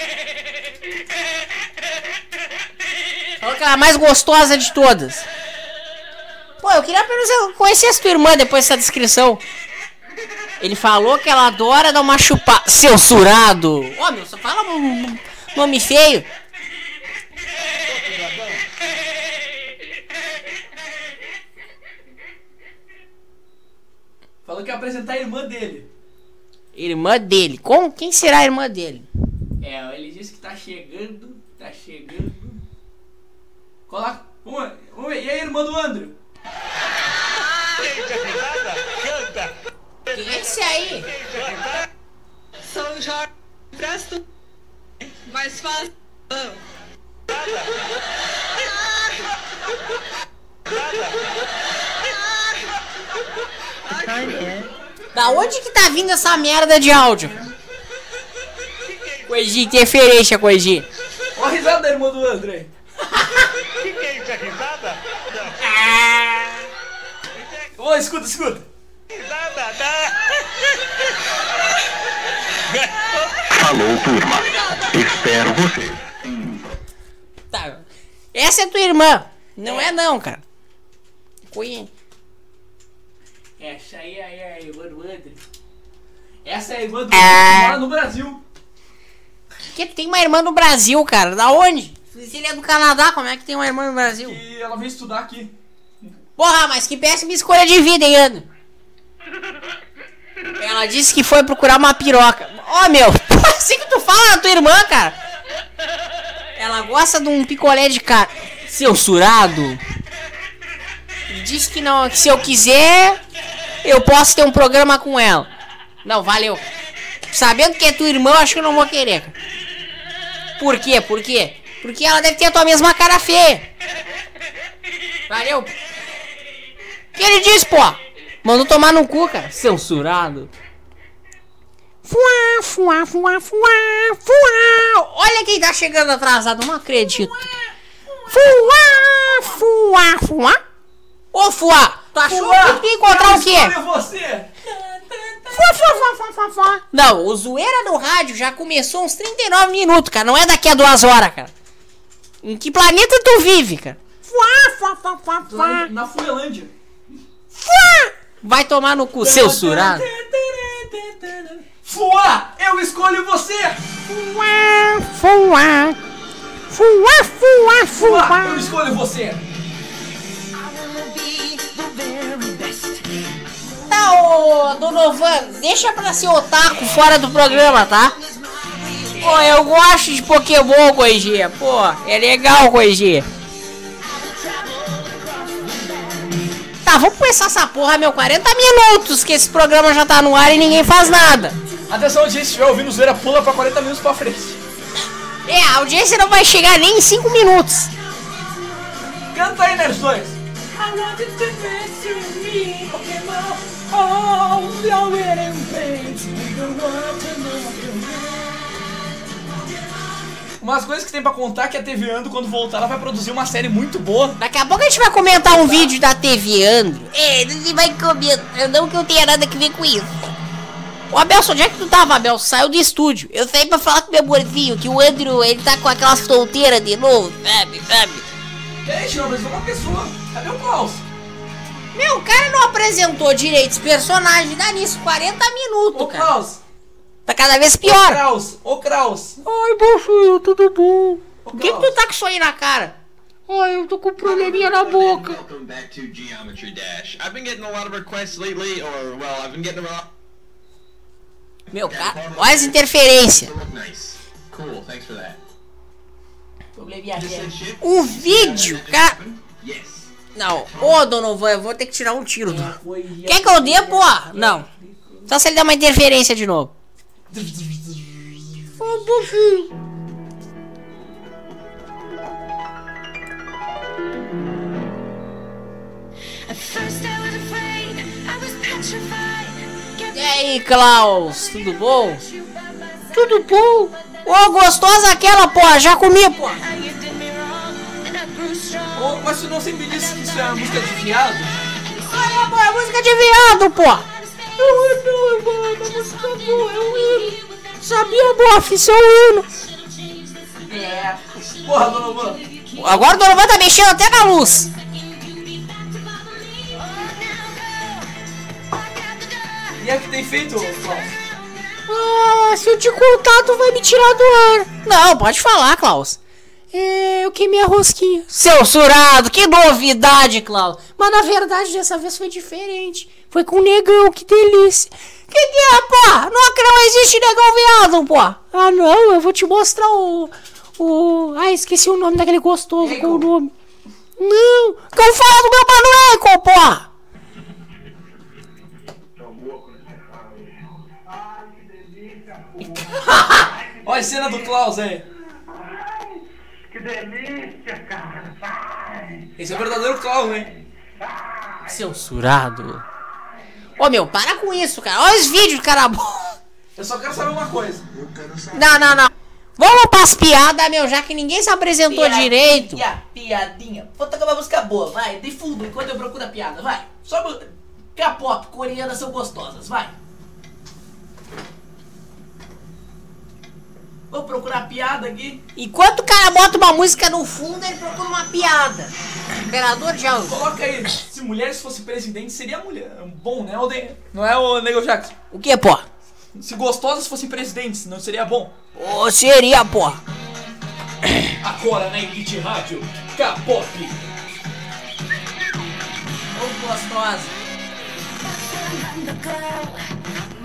Falou que ela é a mais gostosa de todas. Pô, eu queria apenas eu conhecesse tua irmã depois dessa descrição. Ele falou que ela adora dar uma chupada. Censurado! Ó, meu, só fala um nome feio. Falou que ia apresentar a irmã dele. Irmã dele. Como? Quem será a irmã dele? É, ele disse que tá chegando. Tá chegando. Coloca. E a irmã do Andrew? Quem é esse aí? São Jorge Presto. Mais fácil. Não. Da onde que tá vindo essa merda de áudio? Coisinha, interferência, coisinha. Olha a risada da irmã do André. Ô, escuta, escuta. Falou, turma. Espero vocês. Tá. Essa é tua irmã. Não é não, cara. Conhe... Essa aí é a irmã do André. Essa é a irmã do É. André que mora no Brasil. Que tem uma irmã no Brasil, cara. Da onde? Se ele é do Canadá, como é que tem uma irmã no Brasil? E ela veio estudar aqui. Porra, mas que péssima escolha de vida, hein, Ana? Ela disse que foi procurar uma piroca. Ó, meu, assim que tu fala da tua irmã, cara. Ela gosta de um picolé de cara. Censurado. E disse que não, que se eu quiser, eu posso ter um programa com ela. Não, valeu. Sabendo que é tua irmã, acho que eu não vou querer. Por quê? Por quê? Porque ela deve ter a tua mesma cara feia. Valeu. O que ele disse, pô? Mandou tomar no cu, cara. Censurado. Fuá, fuá, fuá, fuá, fuá. Olha quem tá chegando atrasado, não acredito. Fuá, fuá, fuá. Ô, fuá, tu achou que tu ia encontrar o quê? Escolha você. Fuá, fuá, fuá, fuá, fuá, fuá. Não, o zoeira do rádio já começou uns 39 minutos, cara. Não é daqui a duas horas, cara. Em que planeta tu vive, cara? Fuá, fuá, fuá, fuá, fuá. Na, Fuelândia. Fuá. Vai tomar no cu, censurado. Fuá, eu escolho você. Fuá, fuá. Fuá, fuá, Fuá, fuá. eu escolho você. Tá, ô Donovan, deixa pra ser otaku fora do programa, tá? Pô, eu gosto de Pokémon, Coisinha. Pô, é legal, Coisinha. Tá, Tá, vamos começar essa porra, meu. 40 minutos que esse programa já tá no ar e ninguém faz nada. Atenção, gente, se estiver ouvindo zoeira, pula pra 40 minutos pra frente. É, a audiência não vai chegar nem em 5 minutos. Canta aí, Nerds 2. Umas coisas que tem pra contar que a TV Ando, quando voltar, ela vai produzir uma série muito boa. Daqui a pouco a gente vai comentar um vídeo da TV Andro. É, ele vai comentar. Não que eu tenha nada a ver com isso. Ô Abelson, onde é que tu tava, Abelson? Saiu do estúdio. Eu saí pra falar com meu amorzinho que o Andrew, ele tá com aquela solteira de novo, sabe, sabe? Gente, não apresentou uma pessoa. Cadê o Klaus? Meu, o cara não apresentou direito os personagens. Dá nisso 40 minutos, Ô, cara. Klaus. Tá cada vez Ô, pior. Kraus. Ô, Kraus. Ai, baixinho, tudo bom? Ô, Por que, que tu tá com isso aí na cara? Ai, eu tô com um probleminha na boca. Welcome back to Geometry Dash. I've been getting a lot of requests lately, or, well, I've been getting a lot. Meu, cara, olha as interferências. Cool, thanks for that. Um vídeo, cara. Yes. Não, ô Donovan, eu vou ter que tirar um tiro. do- Quer que eu dê, pô? Não. Só se ele der uma interferência de novo. E aí, Klaus, tudo bom? Tudo bom? Ô, gostosa aquela, pô, já comi, pô. Ô, mas tu não sempre disse que isso é uma música de viado? Olha, pô, é música de viado, pô. Eu não, mano, a música boa, é o hino. Sabia, bofe, isso é o hino. É. Porra, Donovan. Agora o Donovan tá mexendo até na luz. E é que tem feito, Klaus? Ah, se eu te contar, tu vai me tirar do ar. Não, pode falar, Klaus. É, eu queimei a rosquinha. Seu surado, que novidade, Klaus. Mas na verdade, dessa vez foi diferente. Foi com o negão, que delícia. Que que é, pô? Não, que não existe negão viado, pô. Ah, não, eu vou te mostrar o... O... Ah, esqueci o nome daquele gostoso, qual o nome? Não, que eu falo do meu mano Eiko, pô. Olha a cena do Klaus aí. Que delícia, cara. Vai. Esse é o verdadeiro Klaus, hein? Seu surado. Ô, meu, para com isso, cara. Olha os vídeos, cara. Eu só quero saber uma coisa. Não, não, não. Vamos pras piadas, meu, já que ninguém se apresentou direito. Piadinha, piadinha. Vou tocar uma música boa, vai. De fundo, enquanto eu procuro a piada, vai. Só K-pop, coreanas são gostosas, vai. Vou procurar piada aqui. Enquanto o cara bota uma música no fundo, ele procura uma piada. Imperador de Alves. Coloca aí, se mulheres fossem presidentes, seria mulher. Bom, né, Alden? Não é o Nego Jackson. O que, pô? Se gostosas fossem presidentes, não seria bom? Ô, seria, pô. Agora na Elite Rádio, K-pop. Ô, gostosa.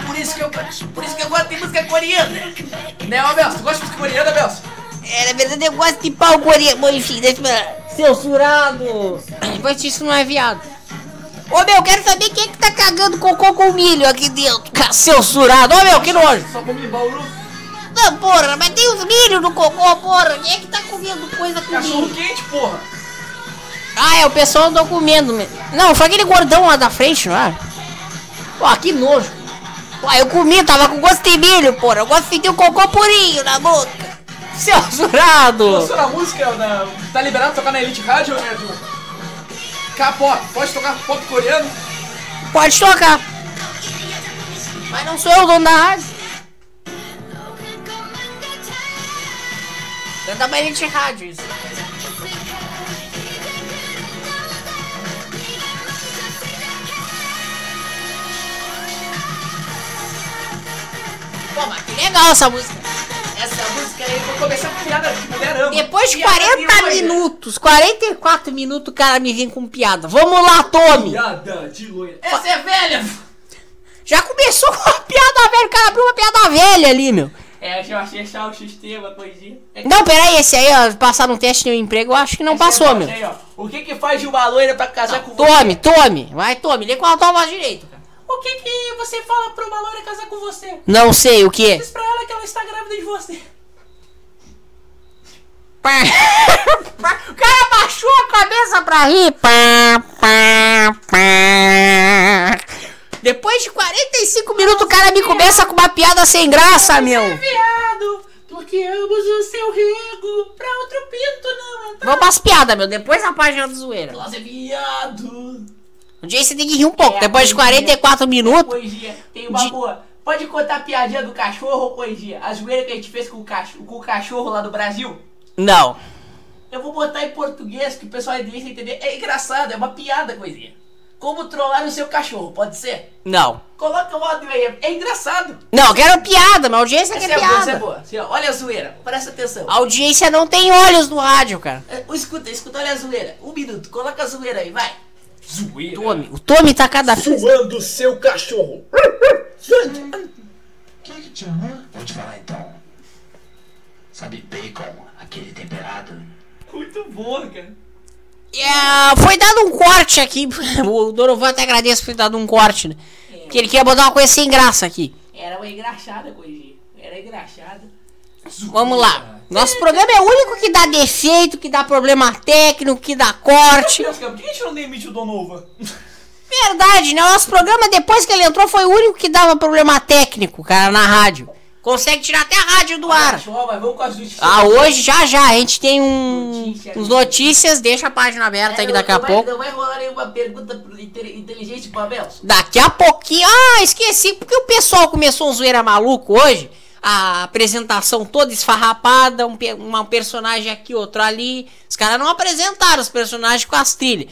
Por isso que eu, por isso que eu gosto de música coreana. Né, ô Belso? Tu gosta de música coreana, Belso? É, na verdade eu gosto de pau coreano. Bom, enfim, deixa eu... Seu surado. Depois disso não é viado. Ô, meu, quero saber quem é que tá cagando cocô com milho aqui dentro. Seu surado. Ô, meu, que nojo. Só comi Bauru. Não, porra, mas tem os milho no cocô, porra. Quem é que tá comendo coisa com Cachorro milho? quente, porra. Ah, é, o pessoal andou comendo. Não, foi aquele gordão lá da frente, não é? Pô, que nojo. Pô, eu comi, tava com gosto de milho, porra. Eu gosto de sentir o cocô purinho na boca. Seu surado. Gostou da música? Da... Tá liberado tocar na Elite Rádio, né? K-pop, pode tocar pop coreano? Pode tocar. Mas não sou eu o dono da rádio. Canta pra Elite Rádio isso. Pô, mas que legal essa música. Essa música aí, vou começar com piada que mulher ama. Depois de Piada 40 de loira. minutos, 44 minutos, o cara me vem com piada. Vamos lá, Tommy. Piada de loira. Essa é velha. Já começou com uma piada velha, o cara abriu uma piada velha ali, meu. É, eu achei achar o sistema, coisinha. É que- Não, peraí, esse aí, ó, passar no teste no emprego, eu acho que não Esse aí, passou, ó, meu. aí, ó. O que que faz de uma loira pra casar com você? Tome, tome, vai, tome, lê com a tua voz direito, cara. O que que você fala pra uma loira casar com você? Não sei o que. Diz pra ela que ela está grávida de você. o cara baixou a cabeça pra rir. Pá, pá, pá. Depois de 45 minutos, o cara me começa com uma piada sem graça, meu. Viado, porque ambos o seu rego pra outro pinto não entrar. Vamos pras piadas, meu. Depois a página do zoeira. É viado. O dia você tem que rir um pouco. É, Depois de poesia. 44 minutos. Poesia, tem uma De- boa. Pode contar a piadinha do cachorro poesia? A zoeira que a gente fez com o, cachorro, com o cachorro lá do Brasil? Não. Eu vou botar em português que o pessoal é difícil entender. É engraçado, é uma piada, coisinha. Como trollar o seu cachorro, pode ser? Não. Coloca o áudio aí, é engraçado. Não, eu quero piada. Minha audiência Essa quer é é piada. boa. Assim, ó, olha a zoeira, presta atenção. A audiência não tem olhos no rádio, cara. É, Escuta, escuta, olha a zoeira. Um minuto, coloca a zoeira aí, vai. Zoeira. Tommy, o Tommy tá cada vez. Zoando o seu cachorro. Vou te falar então. Sabe bacon, aquele temperado? Muito boa, cara. É, foi dado um corte aqui. O Dorovan até agradece por ter dado um corte, né? Porque ele queria botar uma coisa sem graça aqui. Era uma engraxada, coisinha. Era engraxada. Vamos lá. Nosso programa é o único que dá defeito, que dá problema técnico, que dá corte. Deus, cara, por que a gente não demite o Donova? Verdade, né? Nosso programa, depois que ele entrou, foi o único que dava problema técnico, cara, na rádio. Consegue tirar até a rádio do ar. Ah, hoje, já já, a gente tem um, uns notícias. Deixa a página aberta aí que daqui a pouco. Não vai rolar nenhuma pergunta inte- inteligente pro Abel? Daqui a pouquinho. Ah, esqueci, porque o pessoal começou um zoeira maluco hoje. A apresentação toda esfarrapada, um, uma personagem aqui, outro ali. Os caras não apresentaram os personagens com as trilhas.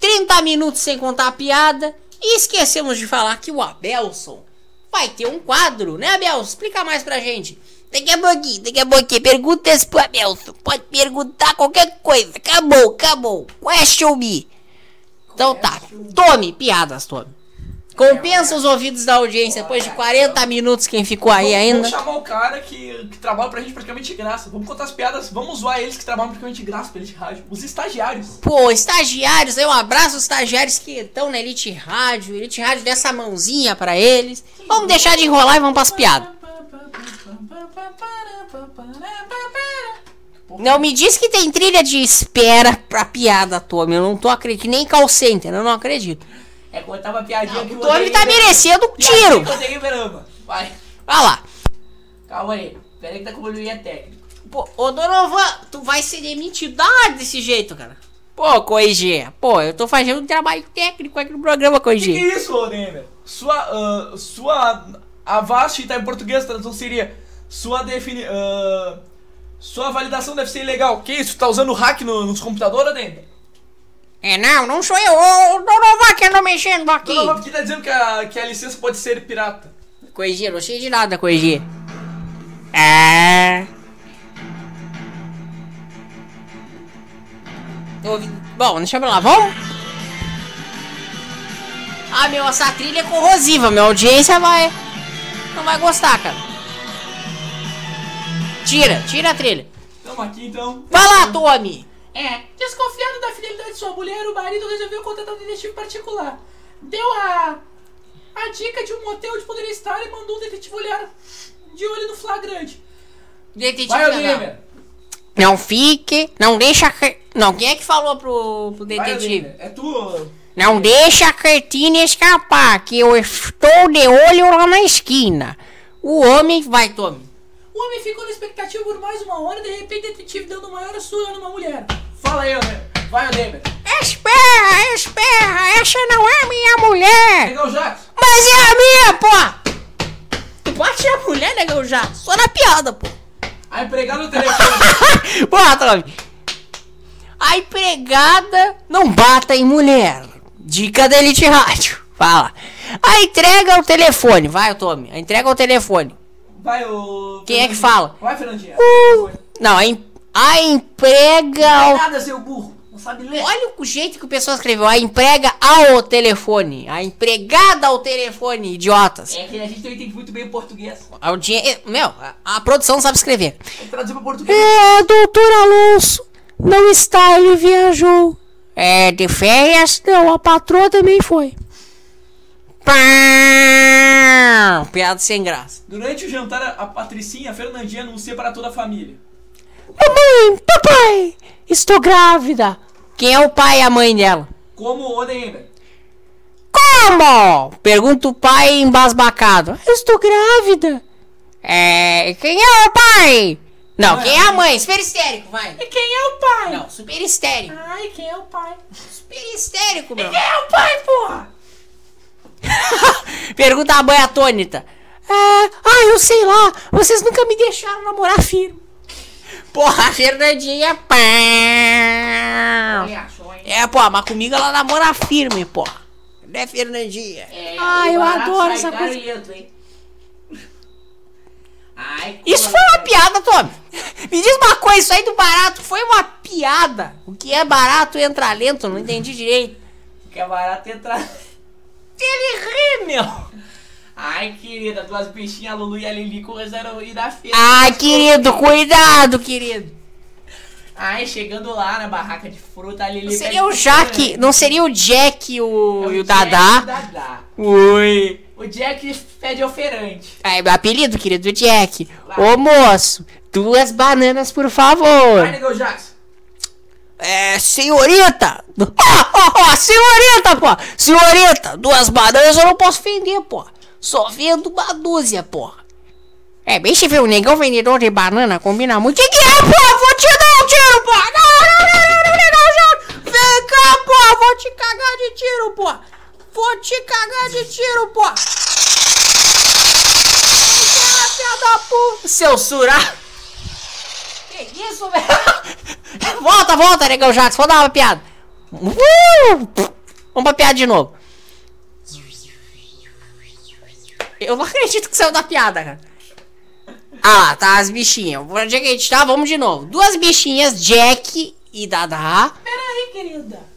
30 minutos sem contar a piada. E esquecemos de falar que o Abelson vai ter um quadro, né, Abel? Explica mais pra gente. Daqui a pouquinho, daqui a pouquinho. Perguntas pro Abelson. Pode perguntar qualquer coisa. Acabou, acabou. Question me. Então tá. Tome, piadas, tome. Compensa os ouvidos da audiência depois de 40 minutos quem ficou aí ainda. Vamos chamar o cara que, que trabalha pra gente praticamente de graça. Vamos contar as piadas, vamos zoar eles que trabalham praticamente de graça pra Elite Rádio. Os estagiários. Pô, estagiários, um abraço aos estagiários que estão na Elite Rádio. Elite Rádio dá essa mãozinha pra eles. Vamos deixar de enrolar e vamos pras piadas. Não me diz que tem trilha de espera pra piada, Tommy. Eu não tô acreditando. Nem call center, eu não acredito. É contar uma piadinha que O Tommy tá merecendo um tiro. Que. Vai. Vai lá. Calma aí. Pera aí que tá com probleminha técnico. Pô, ô Donovan, tu vai ser demitido da rádio desse jeito, cara. Pô, Coigê. Pô, eu tô fazendo um trabalho técnico aqui no programa, Que que Coigê. é isso, ô Nemer? Sua, ah, sua, a VAST tá em português, tradução seria, sua defini, ah, sua validação deve ser ilegal. Que isso, tá usando hack no, nos computadores, Nemer? É, não, não sou eu. O Donovan que anda mexendo aqui. Não, porque tá dizendo que a, que a licença pode ser pirata. Coigê, não sei de nada, Coigê. É. Bom, deixa pra lá, vamos? Ah, meu, essa trilha é corrosiva. Minha audiência vai. Não vai gostar, cara. Tira, tira a trilha. Tamo aqui então. Vai lá, Tommy. É, desconfiado da fidelidade de sua mulher, o marido resolveu contratar um detetive particular. Deu a, a dica de um motel onde poderia estar e mandou um detetive olhar de olho no flagrante. Detetive Vai. Não fique, não deixa. Não, quem é que falou pro, pro Vai, detetive? Oliver. É tu. Não deixa a cartinha escapar, que eu estou de olho lá na esquina. O homem vai, Tommy. O homem ficou na expectativa por mais uma hora e de repente o detetive dando maior surra numa mulher. Fala aí, Oliver. Vai, Oliver. Espera, espera, essa não é minha mulher. Negão Jackson. Mas é a minha, pô. Tu bate a mulher, negão já. Só na piada, pô. A empregada no telefone. Porra, Tommy. A empregada não bata em mulher. Dica da Elite Rádio. Fala. A entrega ao telefone. Vai, Tommy. A entrega ao telefone. Vai, o. Quem é que fala? Vai, Fernandinha. Uh, não, a, em- a emprega ao... Nada, seu burro. Não sabe ler. Olha o jeito que o pessoal escreveu. A emprega ao telefone. A empregada ao telefone, idiotas. É que a gente não entende muito bem o português. A audiência. Meu, a, a produção não sabe escrever. Traduzir pra português. É, doutor Alonso. Não está, ele viajou. É, de férias? Não, a patroa também foi. Pá! Piada sem graça. Durante o jantar, a Patricinha, a Fernandinha anuncia para toda a família. Mamãe, papai, estou grávida. Quem é o pai e a mãe dela? Como o Odenheimer. Como? Pergunta o pai embasbacado. Eu estou grávida. É, quem é o pai? Não, Não é quem é a mãe? Super histérico, vai. E quem é o pai? Não, super histérico. Ai, quem é o pai? Super histérico, meu. Quem é o pai, porra? Pergunta a mãe atônita. É, ah, eu sei lá. Vocês nunca me deixaram namorar firme. Porra, a Fernandinha. Pá. É, pô, mas comigo ela namora firme, pô. Né, Fernandinha? ah, eu adoro essa coisa. Ai, Isso foi uma piada, Tommy. Me diz uma coisa, isso aí do barato foi uma piada. O que é barato entra lento, não entendi direito. Que é barato entrar. Ele ri, meu. Ai, querida, duas bichinhas, Lulu e a Lili começaram a ir da feira. Ai, querido, cuidado, querido. Ai, chegando lá na barraca de fruta, a Lili Não seria o Jack, não seria o Jack e o, É o e o Jack Dadá? o Dadá. Oi. O Jack pede oferante. É, meu apelido, querido Jack. Ô moço, duas bananas, por favor. Vai, Negão Jackson. É, senhorita! Ó, ó, ó, senhorita, pô! Senhorita, duas bananas eu não posso vender, pô! Só vendo uma dúzia, pô! É, bem se vê o negão vendedor de banana, combina muito. Que que é, pô? Vou te dar um tiro, pô! Não, não, não, não, não, negão já! Vem cá, pô! Vou te cagar de tiro, pô! Vou te cagar de tiro, cá, filha da puta! Seu surá! Que isso, velho? volta, volta, negão Jackson. Vou dar uma piada. Uh! Vamos pra piada de novo. Eu não acredito que saiu da piada, cara. Ah lá, tá as bichinhas. Onde é que a gente tá? Vamos de novo. Duas bichinhas, Jack e Dada. Pera aí, querida.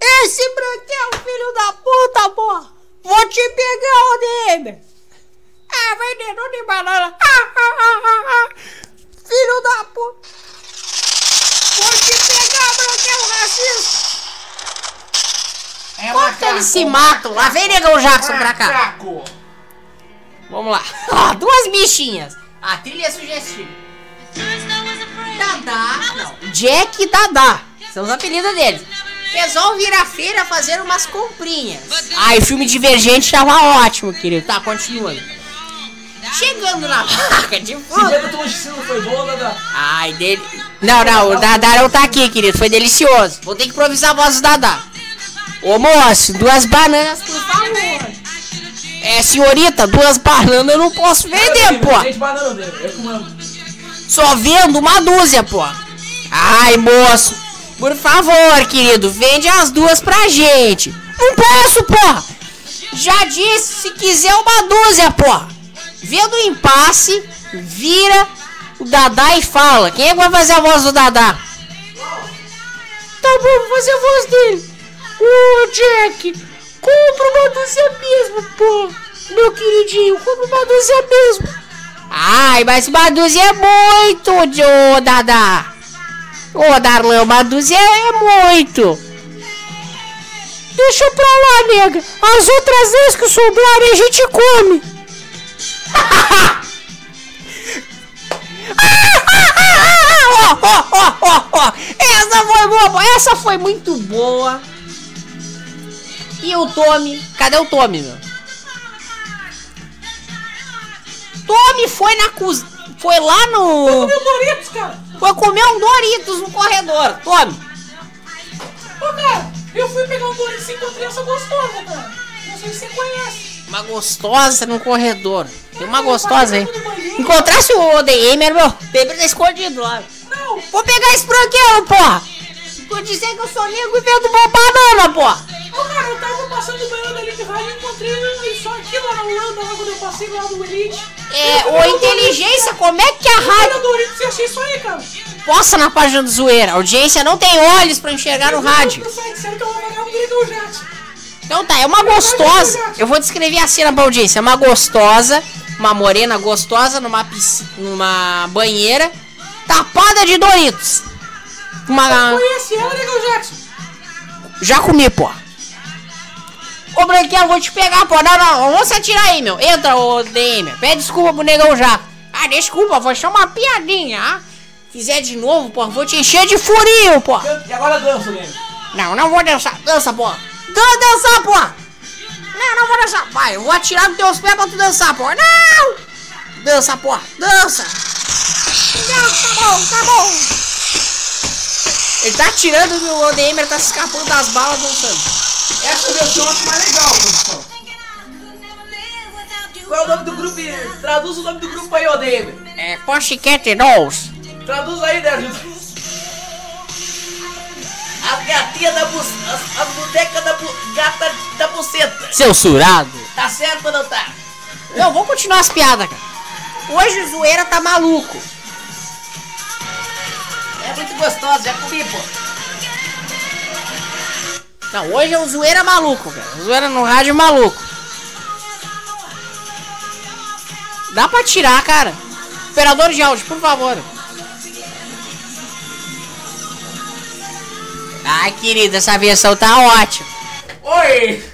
Esse branquelo, filho da puta, porra! Vou te pegar, Odemer! É, vendedor de banana! Ah, ah, ah, ah, ah. Filho da puta! Vou te pegar, branquelo racista! É Quanto eles se matam? Lá vem negão Jackson pra cá! Macaco. Vamos lá! Ó, duas bichinhas! A trilha é sugestiva. Dadá, não. Jack e Dadá. São os apelidos deles. Resolve vir à feira fazer umas comprinhas. Ai, o filme Divergente tava ótimo, querido. Tá, continuando. Chegando na barraca de Esse fruta. dia que tu não foi bom, Dadá? Ai, dele. Não, não, o Dadá não tá aqui, querido. Foi delicioso. Vou ter que improvisar a voz do Dadá. Ô moço, duas bananas, por favor. É, senhorita, duas bananas eu não posso vender, pô. Comando. Só vendo uma dúzia, pô. Ai, moço. Por favor, querido, vende as duas pra gente. Não posso, porra. Já disse, se quiser uma dúzia, porra. Vendo o impasse, vira o Dadá e fala. Quem é que vai fazer a voz do Dadá? Tá bom, vou fazer a voz dele. Ô, Jack, compra uma dúzia mesmo, pô. Meu queridinho, compra uma dúzia mesmo. Ai, mas uma dúzia é muito, ô Dadá. Ô, Darlan, uma dúzia é muito. Deixa pra lá, nega. As outras vezes que sobrarem a gente come. Ó, ó. Essa foi boa, essa foi muito boa. E o Tommy? Cadê o Tommy, meu? Tommy foi na cozinha. Foi lá no. Meu Doritos, cara. Foi comer um Doritos no corredor. Tommy. Ô, cara, eu fui pegar um Doritos e encontrei essa gostosa, cara. Não sei se você conhece. Uma gostosa no corredor. Tem uma gostosa aí. Encontrasse o ODM, meu. Sempre tá escondido lá. Não. Vou pegar esse branquelo, porra. Tô dizendo que eu sou negro e vendo uma banana, porra. Ô, cara, eu tava passando o banheiro da Elite Rádio e encontrei isso aqui lá na Holanda, lá quando eu passei lá do Elite. É, ô inteligência, como é que a Rádio rádio. Doritos e achei isso aí, cara. Posta na página do Zoeira. A audiência não tem olhos pra enxergar no rádio. Eu vou pagar o Negão Jackson. Então tá, é uma gostosa. Eu vou descrever a cena pra audiência. É uma gostosa, uma morena gostosa numa, pisc- numa banheira tapada de Doritos. Uma. Conhece ela, Negão Jackson? Já comi, pô. Ô, eu vou te pegar, pô. Não, não, vamos se atirar aí, meu. Entra, ô DM. Pede desculpa pro negão já. Ah, desculpa, foi só uma piadinha, ah. Fizer de novo, pô, vou te encher de furinho, pô. E agora dança, Leme. Não, não vou dançar. Dança, pô. Dan dançar, pô. Não, não vou dançar. Vai, eu vou atirar nos teus pés pra tu dançar, pô. Não! Dança, pô. Dança. Não, tá bom, tá bom. Ele tá atirando o ODM, ele tá se escapando das balas dançando. Essa versão eu acho mais legal, produção. Qual é o nome do grupo? Traduz o nome do grupo aí, David. É Pussycat Dolls. Traduz aí, né, ajuda. As gatinhas da bu... As, as bonecas da bu... gata da buceta. Censurado. Tá certo ou não tá? Não, vou continuar as piadas, cara. Hoje o zoeira tá maluco. Muito gostosa, já comi, pô. Não, hoje é o zoeira maluco, cara. O zoeira no rádio maluco. Dá pra tirar, cara. Operador de áudio, por favor. Ai, querida, essa versão tá ótima. Oi!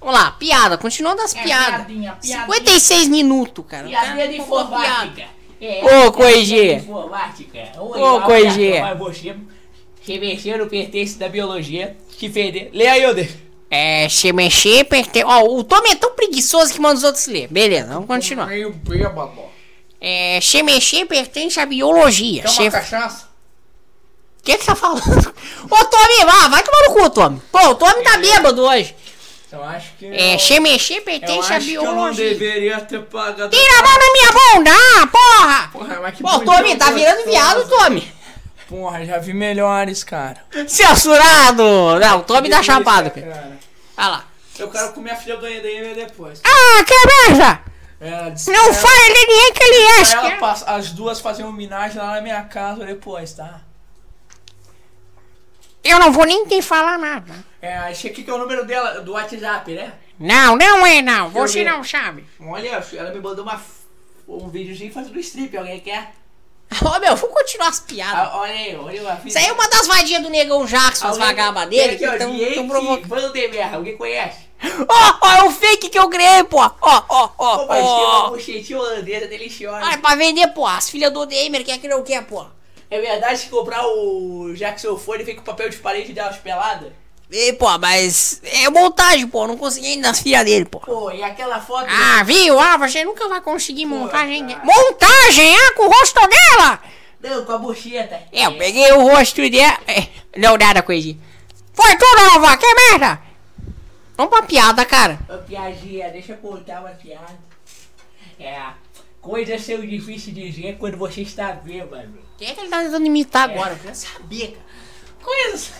Vamos lá, piada, continuando as É, piadas. piadinha, piadinha. 56 minutos, cara. Piadinha de Cara, uma informática. É, Ô, Coigê. Informática. Ô, Coigê. Mas você, no pertence da biologia, que fede. Lê aí, Ode. É, se mexer, perte... Ó, o Tommy é tão preguiçoso que manda os outros ler. Beleza, vamos continuar. Meio bêbado. É, se mexer pertence à biologia. Quer Se... uma cachaça? O que que você tá falando? Ô, Tommy, vá, vai tomar no cu, Tommy. Pô, o Tommy tá bêbado hoje. Eu acho que. É, eu- se mexer pertence acho que eu não biologia. deveria ter pagado. Tira a mão da minha bunda, ah, porra! Porra, mas que Pô, Tommy, tá virando viado, Tommy. Porra, já vi melhores, cara. Censurado! Não, o Tommy tá chapado, cara. cara. Olha lá. Eu quero comer a filha do EDM depois. Ah, que merda! Ela disse Não ela- fale ninguém que ele é, ela que- passa- as duas faziam homenagem lá na minha casa depois, tá? Eu não vou nem ter falar nada. É, achei aqui que é o número dela, do WhatsApp, né? Não, não é não. Você não sabe. Olha, ela me mandou uma, um videozinho fazendo strip, alguém quer? Ô, meu, vamos continuar as piadas. Ah, olha aí, olha uma Isso aí é uma das vadinhas do Negão Jackson, as Alguém- vagabas dele, que aqui, ó, estão Diego provocando. Vandermeer, alguém conhece? Ó, ó, é o fake que eu criei, pô. Ó, ó, ó, Pô, mas uma ó. bochetinha holandesa deliciosa. Ah, é pra vender, pô. As filhas do Damer, quer que não quer, pô. É verdade que comprar o Jackson Fone vem com papel de parede e dá umas peladas? E, pô, mas é montagem, pô. Não consegui ainda as filhas dele, pô. Pô, e aquela foto... Ah, viu? Ah, você nunca vai conseguir montagem. Montagem, ah, com o rosto dela? Não, com a bocheta. É, eu peguei o rosto dela. É, não, nada, coisinha. Foi tudo, Nova, que merda! Vamos pra piada, cara. Uma piadinha, deixa eu contar uma piada. É, coisas são difíceis de dizer quando você está bêbado. Quem é que ele tá tentando imitar É. agora? Eu saber, cara. Coisas...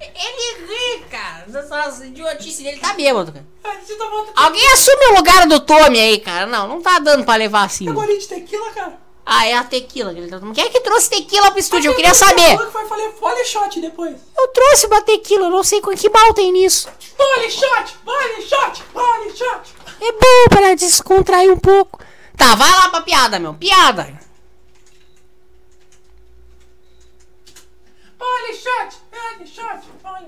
Ele ri, cara. Essas idiotices dele tá bêbado, cara. Você tá. Alguém assume o lugar do Tommy aí, cara. Não, não tá dando pra levar assim. É bolinho de tequila, cara. Ah, é a tequila que ele tá tomando. Quem é que trouxe tequila pro estúdio? Eu queria saber. falou que vai fazer fole shot depois. Eu trouxe uma tequila, eu não sei com que mal tem nisso. Fole shot, fole shot, fole shot. É bom para descontrair um pouco. Tá, vai lá pra piada, meu. Piada. Fole shot, fole shot, fole...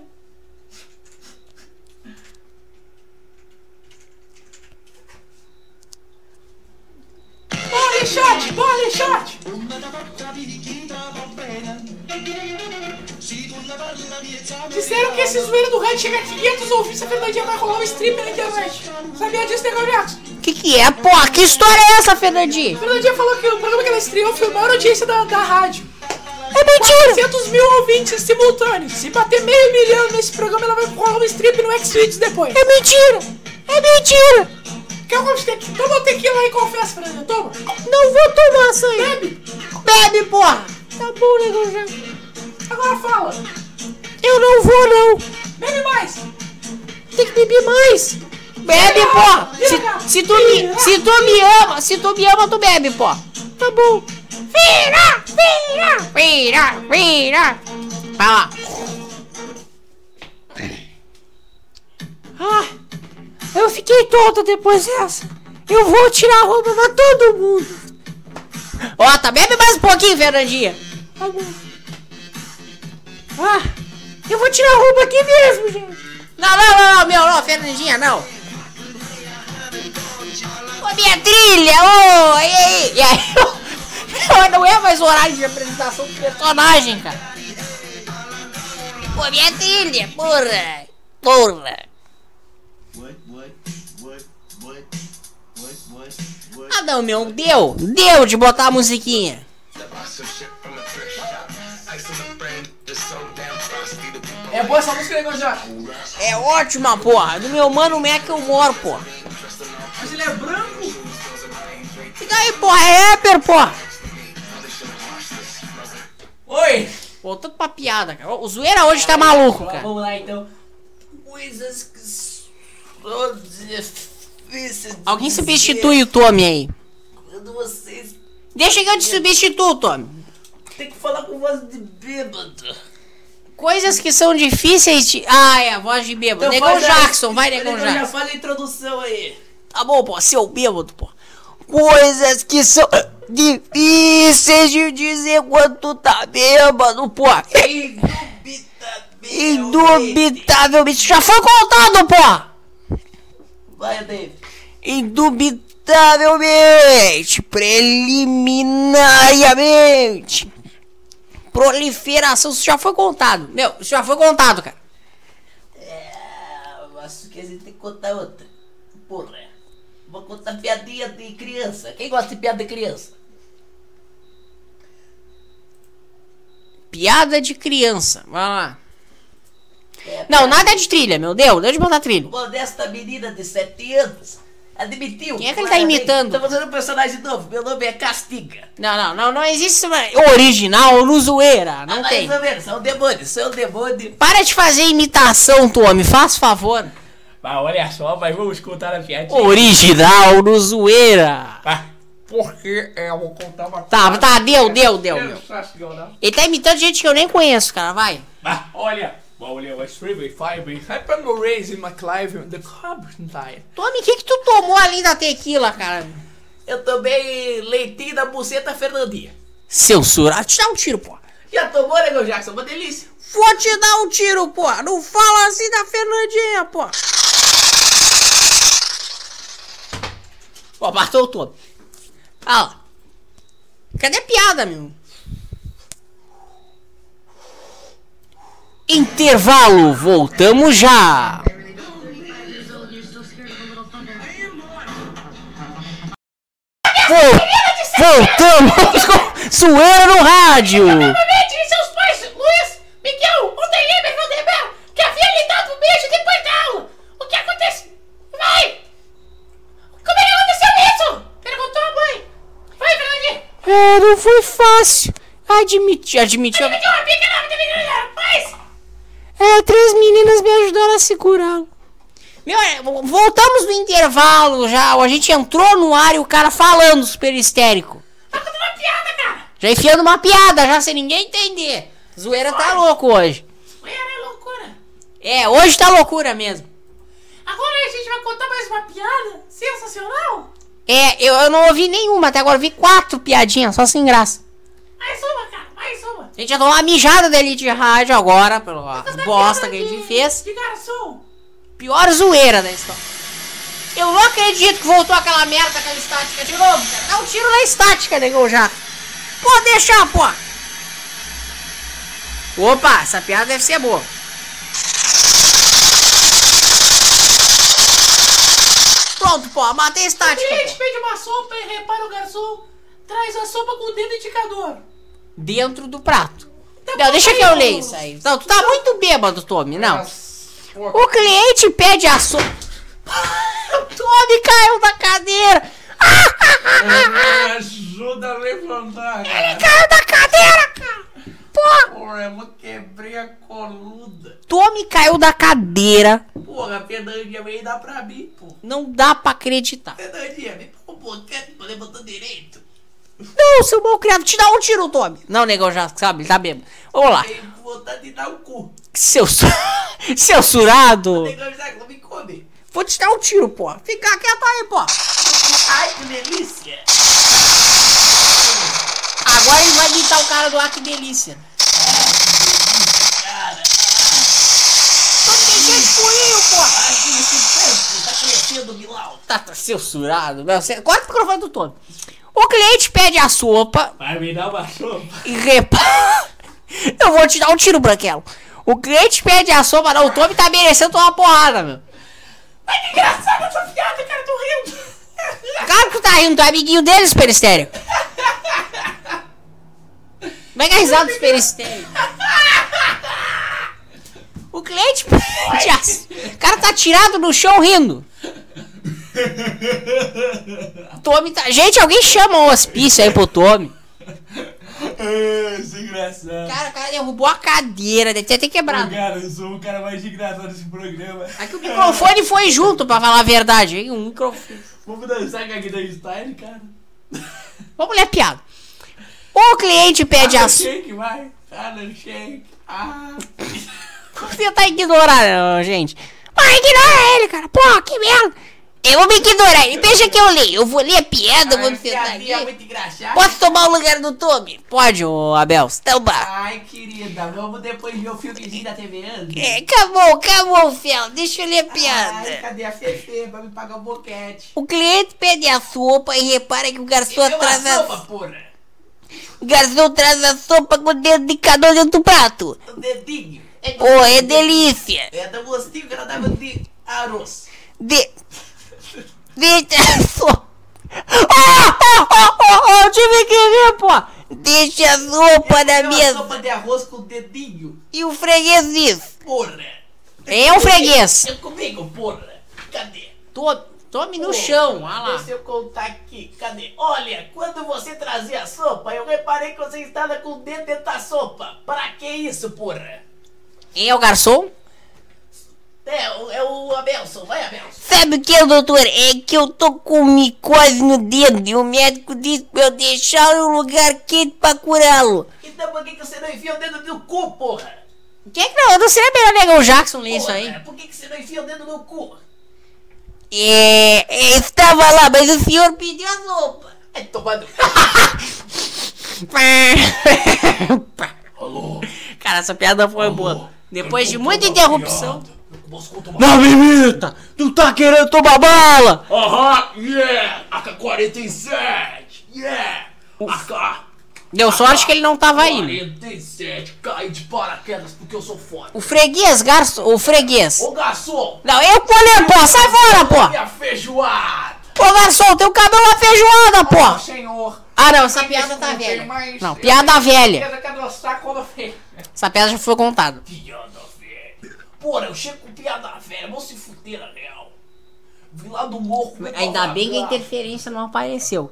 Fole shot. Disseram que esse zoeiro do rádio chega a 500 ouvintes, a Fernandinha vai rolar um stripper na internet. Sabia disso, Negão Jackson? Que que é, pô? Que história é essa, Fernandinho? A Fernandinha falou que o programa que ela estreou foi a maior audiência da, da rádio. É mentira! 400 mil ouvintes simultâneos. Se bater meio milhão nesse programa, ela vai rolar um strip no X-Videos depois. É mentira! É mentira! Quer um tequila? Toma tequila aí confessa, Fernandinha. Toma. Não vou tomar isso aí. Bebe. Bebe, porra! Tá bom, negão já. Agora fala. Eu não vou, não. Bebe mais. Tem que beber mais. Bebe, porra! Se, se, tu me, se tu me ama, se tu me ama, tu bebe, pô. Tá bom. Vira, vira, vira, vira. Vai lá. Ah, eu fiquei tonta depois dessa. Eu vou tirar a roupa pra todo mundo. Ó, tá bebe mais um pouquinho, Fernandinha. Tá bom. Ah, eu vou tirar a roupa aqui mesmo, gente. Não, não, não, não, meu, não, Fernandinha, não. Ô, minha trilha, ô, e aí? E aí? Não é mais horário de apresentação do personagem, cara. Pô, minha trilha, porra. Porra. Ah, não, meu, deu. Deu de botar a musiquinha. É boa essa música, Negão já. É ótima, porra. Do meu mano Mac eu moro, porra. Mas ele é branco. Fica aí, porra, é rapper, porra. Oi. Voltando pra piada, cara. O zoeira hoje tá maluco, cara. Vamos lá, então. Coisas que são difíceis de Alguém dizer substitui o Tommy aí. Quando vocês Deixa que eu te substituo, Tommy. têm que falar com voz de bêbado. Coisas que são difíceis de. Ah, é, a voz de bêbado. Então Negão faz a- Jackson, vai, Negão Já Jackson. fala a introdução aí. Tá bom, pô, seu bêbado, pô. Coisas que são difíceis de dizer quando tu tá bêbado, pô. Indubitavelmente. Já foi contado, pô. Vai, Dave. Indubitavelmente. Preliminariamente. Proliferação, isso já foi contado. Meu, isso já foi contado, cara. Ah, mas que a gente tem que contar outra. Porra. Contar piadinha de criança. Quem gosta de piada de criança? Piada de criança. Vai lá. Não, nada de trilha, meu Deus. Deixa eu botar trilha. Modesta menina de 7 anos admitiu. Quem é que ele tá imitando? Tô fazendo um personagem novo. Meu nome é Castiga. Não, não, não, não existe uma- original no zoeira. Não ah, tem. Mais ou menos, são demônios, são demônios. Para de fazer imitação, Tommy, faz favor. Mas olha só, mas vamos escutar a piadinha. Original no zoeira. Porque eu vou contar uma Tá, tá, deu, deu, deu. deu. Ele tá imitando gente que eu nem conheço, cara, vai. Ah, olha, olha, o Streaming to raise the Carbonite. Tommy, o que que tu tomou ali da tequila, cara? Eu tomei leitinho da buceta Fernandinha. Censura. Te dá um tiro, pô. Já tomou, Nego Jackson? Uma delícia. Vou te dar um tiro, pô. Não fala assim da Fernandinha, pô. Ó, o todo. Ah lá. Cadê a piada, meu? Intervalo, voltamos já. Vol- voltamos com no rádio. Provavelmente seus pais, Luiz, Miguel, Odelimber, Vanderbilt, que havia lhe dado um beijo depois da aula. O que aconteceu? Vai! Como é que aconteceu isso? Perguntou a mãe. Vai, É, não foi fácil. Admiti, admitiu. Deu uma pica na rapaz. É, três meninas me ajudaram a segurá-lo. Meu, é, vo- voltamos no intervalo já. A gente entrou no ar e o cara falando super histérico. Tá contando uma piada, cara. Já enfiando uma piada, já sem ninguém entender. Zoeira tá louco hoje. Era loucura. É, hoje tá loucura mesmo. Agora a gente vai contar mais uma piada sensacional. É, eu, eu não ouvi nenhuma, até agora eu vi quatro piadinhas, só sem graça. Mais uma, cara, mais uma. A gente já tomou uma mijada da Elite Rádio agora, pela bosta que a gente fez. De garçom. Pior zoeira da história. Eu não acredito que voltou aquela merda, aquela estática de novo, cara. Dá um tiro na estática, negão já. Pode deixar, pô. Opa, essa piada deve ser boa. Pronto, pô, matei a O estática, cliente pô. pede uma sopa e repara o garçom traz a sopa com o dedo indicador. Dentro do prato. Não, deixa que eu leio isso aí. Não, tu tá muito bêbado, Tommy, não. O cliente pede a sopa. o Tommy caiu da cadeira. Me ajuda a levantar, cara. Ele caiu da cadeira, cara. Pô. Porra, eu quebrei a coluna. Tommy caiu da cadeira. Porra, Fernandinha veio dar pra mim, pô. Não dá pra acreditar. Fernandinha, vem pra um pouquinho pra levantar direito. Não, seu mal criado, te dá um tiro, Tommy. Não, negão, já sabe, tá bêbado. Vamos lá. Tenho vontade de dar o cu. Seu, seu surado. Negão já não me come. Vou te dar um tiro, pô. Fica quieto aí, pô. Ai, que delícia. Agora ele vai imitar o cara do Ah, que delícia. Tem gente furinho, pô. Ai, que tempo tá crescendo, Milau. Tá, tá censurado. Não, você... Corta o microfone do Tommy. O cliente pede a sopa Vai me dar uma sopa. e repara. Eu vou te dar um tiro, Branquelo. O cliente pede a sopa, não. O Tommy tá merecendo tomar uma porrada, meu. Ai, que engraçada essa piada, cara. Tô rindo. Claro que tu tá rindo, tu é amiguinho dele, Super Estéreo. Pega a risada do Super Estéreo. O cliente pede. O cara tá tirado no chão rindo. Tommy tá... Gente, alguém chama um hospício aí pro Tommy. Ai, isso é engraçado. Cara, o cara derrubou a cadeira, deve ter até quebrado. Cara, eu sou o cara mais engraçado desse programa. Aqui o microfone foi junto, pra falar a verdade, hein? Um microfone. Vamos dançar com a Guida Style, cara? Vamos ler a piada. O cliente pede a. Shake, vai. Shake. Ah. Você tá ignorando, gente. Vai ignorar ele, cara. Pô, que merda. Eu vou me ignorar. E deixa que eu leio. Eu vou ler a piada, vou Ai, sentar aqui. muito engraçada. Posso tomar o lugar do Tommy? Pode, ô Abel. Então, vá. Ai, querida, vamos depois ver o filmezinho da TV antes. É, acabou, acabou, Fel. Deixa eu ler a Ai, piada. cadê a Fefe pra me pagar o boquete? O cliente pede a sopa e repara que o garçom Deu uma traz a... sopa, porra. O garçom traz a sopa com o dedo de cada um dentro do prato. O dedinho. É Pô, é delícia. É da gostinho que ela dava de arroz. De... Deixa a sopa... Ah, ah, ah, ah, eu tive que ver, pô. Deixa a sopa na Deu uma mesa. sopa de arroz com o dedinho. E o freguês diz. Porra. É um freguês. É comigo, porra. Cadê? To- Tome no chão, olha lá. Deixa eu contar aqui. Cadê? Olha, quando você trazia a sopa, eu reparei que você estava com o dedo dentro da sopa. Pra que isso, porra? É o garçom? É, é o Abelson. Vai, Abelson. Sabe o que é, doutor? É que eu tô com micose no dedo e o médico disse pra eu deixar um lugar quente pra curá-lo. Então por que, que você não enfia o dedo no cu, porra? Que que não? Eu não sei melhor negar o Jackson ler isso Porra, aí. Por que, que você não enfia o dedo no cu? É, é, estava lá, mas o senhor pediu a sopa. É tomando. Cara, essa piada foi boa. Depois de muita interrupção. Não me imita! Tu tá querendo tomar bala! Aham, yeah! AK-47! Yeah! AK Deu sorte que ele não tava aí. né? 47, cai de paraquedas porque eu sou foda. O freguês, garçom. O freguês. Ô garçom! Não, eu colher, pô. Sai fora, pô. Minha feijoada! Ô, garçom, teu cabelo é feijoada, pô. senhor! Ah, não, essa piada tá velha. Não, piada velha. Essa piada já foi contada. Piada velha. Porra, eu chego com piada velha, vou se fuder na real. Vim lá do morro. Ainda bem que a interferência não apareceu.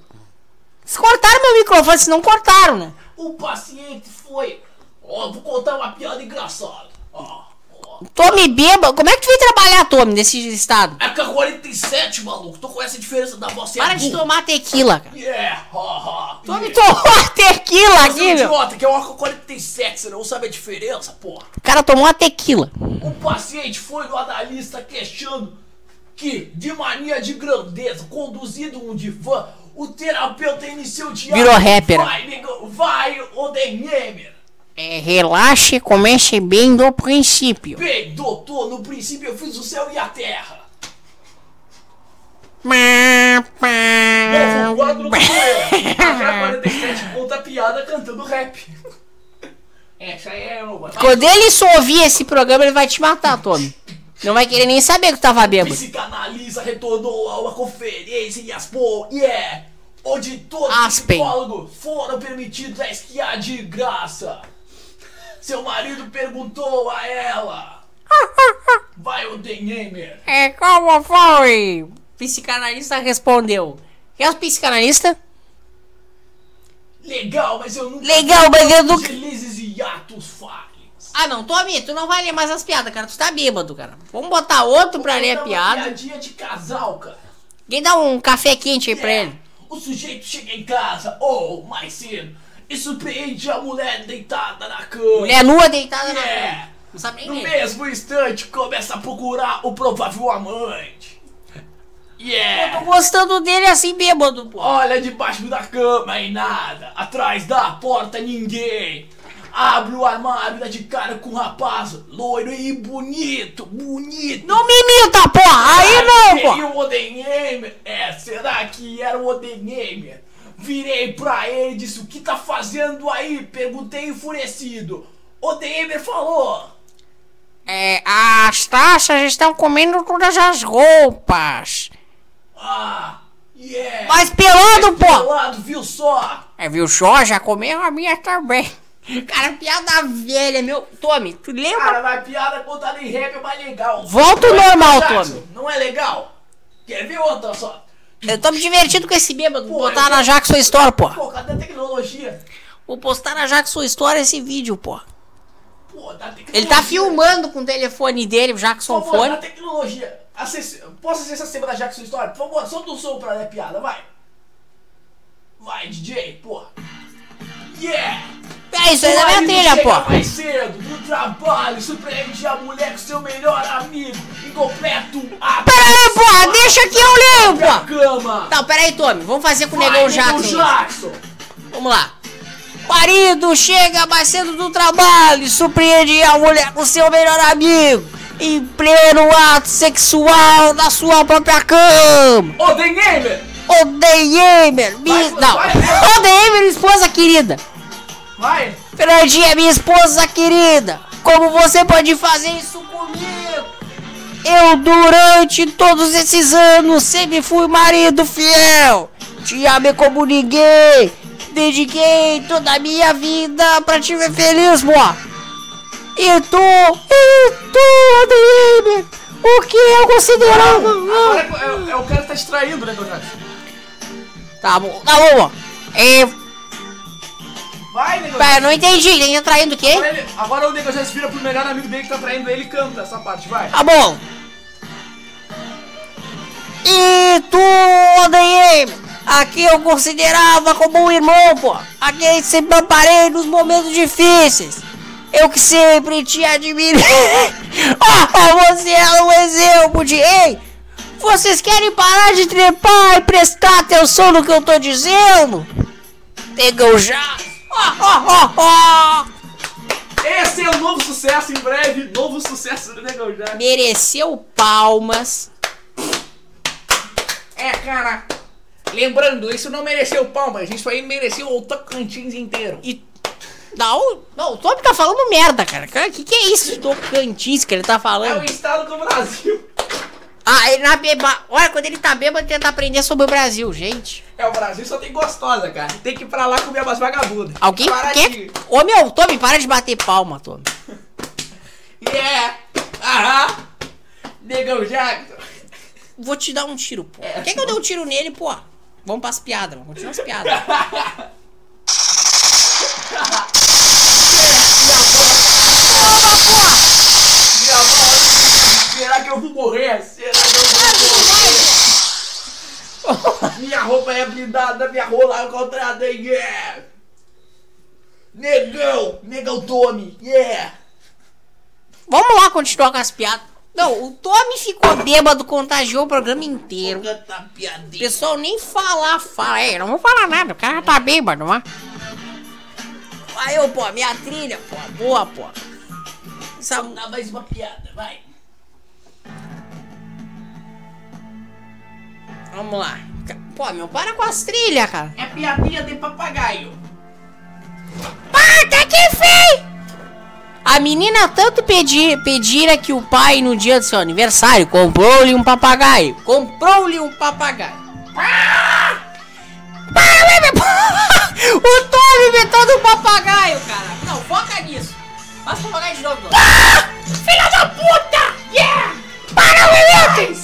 Vocês cortaram meu microfone, vocês não cortaram, né? O paciente foi. Ó, vou contar uma piada engraçada. Ó, ó. Tome beba. Como é que tu veio trabalhar, Tome, nesse estado? É K47, maluco. Tu conhece a diferença da voz? Para de tomar tequila, cara. Yeah, haha. Tome tomou tequila Você é um aqui, meu. idiota, que é uma K47, você não sabe a diferença, porra. O cara tomou uma tequila. O paciente foi no analista questionando que, de mania de grandeza, conduzido um divã, o terapeuta iniciou o diálogo. Virou rapper. Vai, negão, vai, Odenheimer. É, relaxe, comece bem do princípio. Bem, doutor, no princípio eu fiz o céu e a terra. Novo quadro do Coelho. A K47 conta piada cantando rap. Essa é uma. Quando ele só ouvir esse programa, ele vai te matar, Tome. Não vai querer nem saber que tava bêbado. Psicanalista retornou a uma conferência em Aspo, yeah! Onde todos Aspen. os psicólogos foram permitidos a esquiar de graça. Seu marido perguntou a ela. Vai, Odenheimer. É, como foi? Psicanalista respondeu. Quem é o psicanalista? Legal, mas eu nunca Legal, mas eu nunca- Felizes e atos falhos. Ah, não, Tome, tu não vai ler mais as piadas, cara. Tu tá bêbado, cara. Vamos botar outro pra ler a piada. piadinha de casal, cara. Quem dá um café quente aí pra ele? o sujeito chega em casa, ou mais cedo, e surpreende a mulher deitada na cama. Mulher nua deitada na Yeah. cama. Não sabe nem No ler. mesmo instante, começa a procurar o provável amante. Yeah! Eu tô gostando dele assim bêbado, pô. Olha debaixo da cama e nada. Atrás da porta ninguém. Abre o armário e dá de cara com um rapaz loiro e bonito, bonito. Não me imita, porra! Aí não, pô! o Odenheimer? É, será que era o Odenheimer? Virei pra ele e disse: O que tá fazendo aí? Perguntei enfurecido. Odenheimer falou: É, as taxas estão comendo todas as roupas. Ah, yeah. Mas pelado, pô! Pelado, viu só? É, viu só? Já comeu a minha também. Cara, piada velha, meu. Tome, tu lembra? Cara, mas piada contada em rap é mais legal. Volta ao Michael normal, Tommy. Não é legal? Quer ver outra só? Eu tô me divertindo com esse bêbado. Vou Pô, botar eu- na Jackson Store, pô. Pô, cadê a tecnologia? Vou postar na Jackson Store esse vídeo, pô. Pô, dá tecnologia. Ele tá filmando com o telefone dele, o Jackson Por favor, Fone. dá tecnologia. Acesse... Posso acessar esse tema da Jackson Story? Por favor, solta um som pra dar piada, vai. Vai, DJ, pô. Yeah! É isso aí da minha trilha, chega pô. mais cedo, do trabalho, surpreende a mulher com seu melhor amigo, incompleto a Pera aí, porra, deixa que eu leio, própria pô. cama. Não, pera aí, Tommy. Vamos fazer com o Vai, Negão Jackson. Jackson. Vamos lá. Marido chega mais cedo do trabalho e surpreende a mulher com seu melhor amigo em pleno ato sexual na sua própria cama. Odenheimer! Odeiemer, minha... Vai, Não, vai, Odeiemer, esposa querida. Vai! Fernandinha, minha esposa querida, como você pode fazer isso comigo? Eu, durante todos esses anos, sempre fui marido fiel. Te amei como ninguém. Dediquei toda a minha vida pra te ver feliz, mo. E tu, e tu, Odeiemer, o que eu considerava... Agora é, é o cara que tá distraído, né, Jackson? Tá bom, tá bom, ó. É, Vai, Negão pera, não entendi, ele tá traindo o quê? Agora, ele- agora o Negão Jackson vira pro melhor amigo dele que tá traindo ele e canta essa parte, vai. Tá bom. E tu, Odeiem, aqui eu considerava como um irmão, pô. Aquele que sempre amparei nos momentos difíceis. Eu que sempre te admirei. oh, você é um exemplo de... Ei, vocês querem parar de trepar e prestar atenção no que eu tô dizendo? Pegou já. Oh, oh, oh, oh. Esse é o novo sucesso em breve, novo sucesso do Negão Jackson. Mereceu palmas. É, cara. Lembrando, isso não mereceu palmas, isso aí mereceu o Tocantins inteiro. E. Não, não, o Tommy tá falando merda, cara. O que, que é isso? Tocantins que ele tá É o falando. estado do Brasil. Ah, ele na beba. Olha, quando ele tá bêbado, ele tenta aprender sobre o Brasil, gente. É, o Brasil só tem gostosa, cara. Tem que ir pra lá comer umas vagabundas. Alguém Para quer. de- Ô meu, Tommy, para de bater palma, Tommy. Yeah! Aham! Negão Jackson. Vou te dar um tiro, pô. Quer que eu dê um tiro nele, pô? Vamos pras piadas, vamos continuar as piadas. Minha avó, Será que eu vou morrer? Será que eu vou morrer? minha roupa é blindada, minha rola é encontrada, yeah! Negão! Negão Tommy, yeah! Vamos lá continuar com as piadas. Não, o Tommy ficou bêbado, contagiou o programa inteiro. O pessoal nem falar, fala. É, não vou falar nada, o cara tá bêbado, não é? Aí, eu, pô, minha trilha, pô, boa, pô. Essa... Dá mais uma piada, vai. Vamos lá. Pô, meu, para com as trilhas, cara. É piadinha de papagaio. Para, que feio! A menina tanto pedir, pedira que o pai, no dia do seu aniversário, comprou-lhe um papagaio. Comprou-lhe um papagaio. Ah! Para, bebê! O Tommy metendo um papagaio, cara. Não, foca nisso. Faz papagaio de novo. Ah! Filha da puta! Yeah! Para, bebê!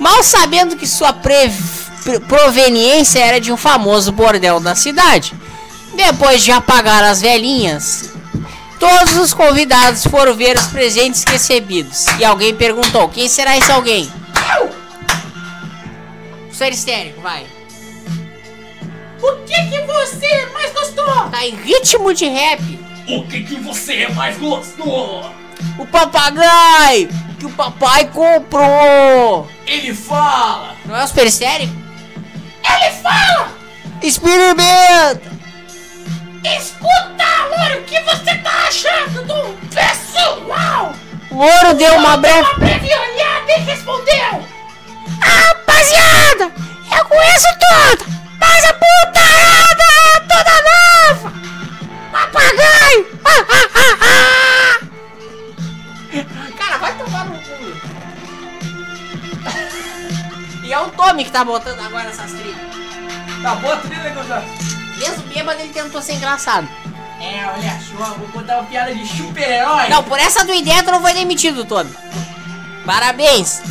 Mal sabendo que sua pre- pre- proveniência era de um famoso bordel da cidade. Depois de apagar as velhinhas, todos os convidados foram ver os presentes recebidos. E alguém perguntou: quem será esse alguém? Ser histérico, vai. O que que você mais gostou? Tá em ritmo de rap. O que que você mais gostou? O papagaio que o papai comprou. Ele fala. Não é o super sério? Ele fala! Experimenta! Escuta, Louro, o que você tá achando do pessoal? O ouro deu uma breve. Uma breve olhada e respondeu. Rapaziada, eu conheço tudo, mas a putarada é toda nova. Papagaio! Ah, ah, ah, ah. Tommy que tá botando agora essas trilhas. Tá boa a trilha, Gonzaga. Mesmo bêbado, ele tentou ser engraçado. É, olha só, vou contar uma piada de super-herói. Não, por essa do ideia tu não foi demitido, Tommy. Parabéns.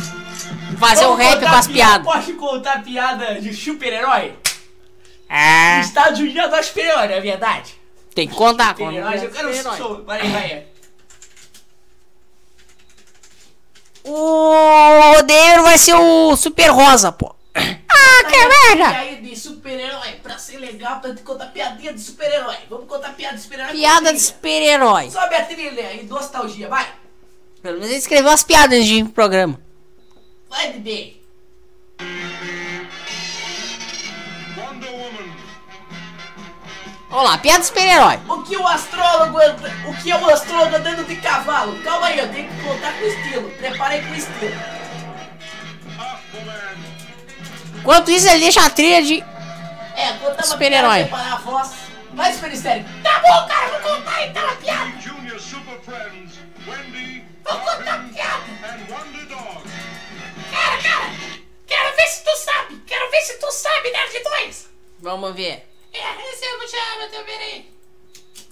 Fazer o Vamos rap com as pi- piadas. Posso contar piada de super-herói? É. Estados Unidos é super-herói, é verdade? Tem que contar. com Super-heróis, eu quero um super-herói. Vai vai aí. O Rodeiro vai ser o Super Rosa, pô. Ah, que E merda! aí, de super-herói, pra ser legal, pra te contar piadinha de super-herói. Vamos contar piada de super-herói. Piada de super-herói. Sobe a trilha aí, nostalgia, vai. Pelo menos ele escreveu as piadas de programa. Vai, bebê. Vamos lá, piada de super-herói. O que o astrólogo anda- O que é o astrólogo andando de cavalo? Calma aí, eu tenho que contar com estilo. Preparei com estilo. Enquanto isso, ele deixa a trilha de. É, contar uma Super-herói. piada, separar a voz. Vai, super estéreo. Tá bom, cara, vou contar então a piada. Junior Super Friends, Wendy, Vou contar a piada. and Wonder Dog. Cara, cara, quero ver se tu sabe. Quero ver se tu sabe, Nerd 2. Vamos ver. É, esse eu vou chamar, meu Deus, peraí.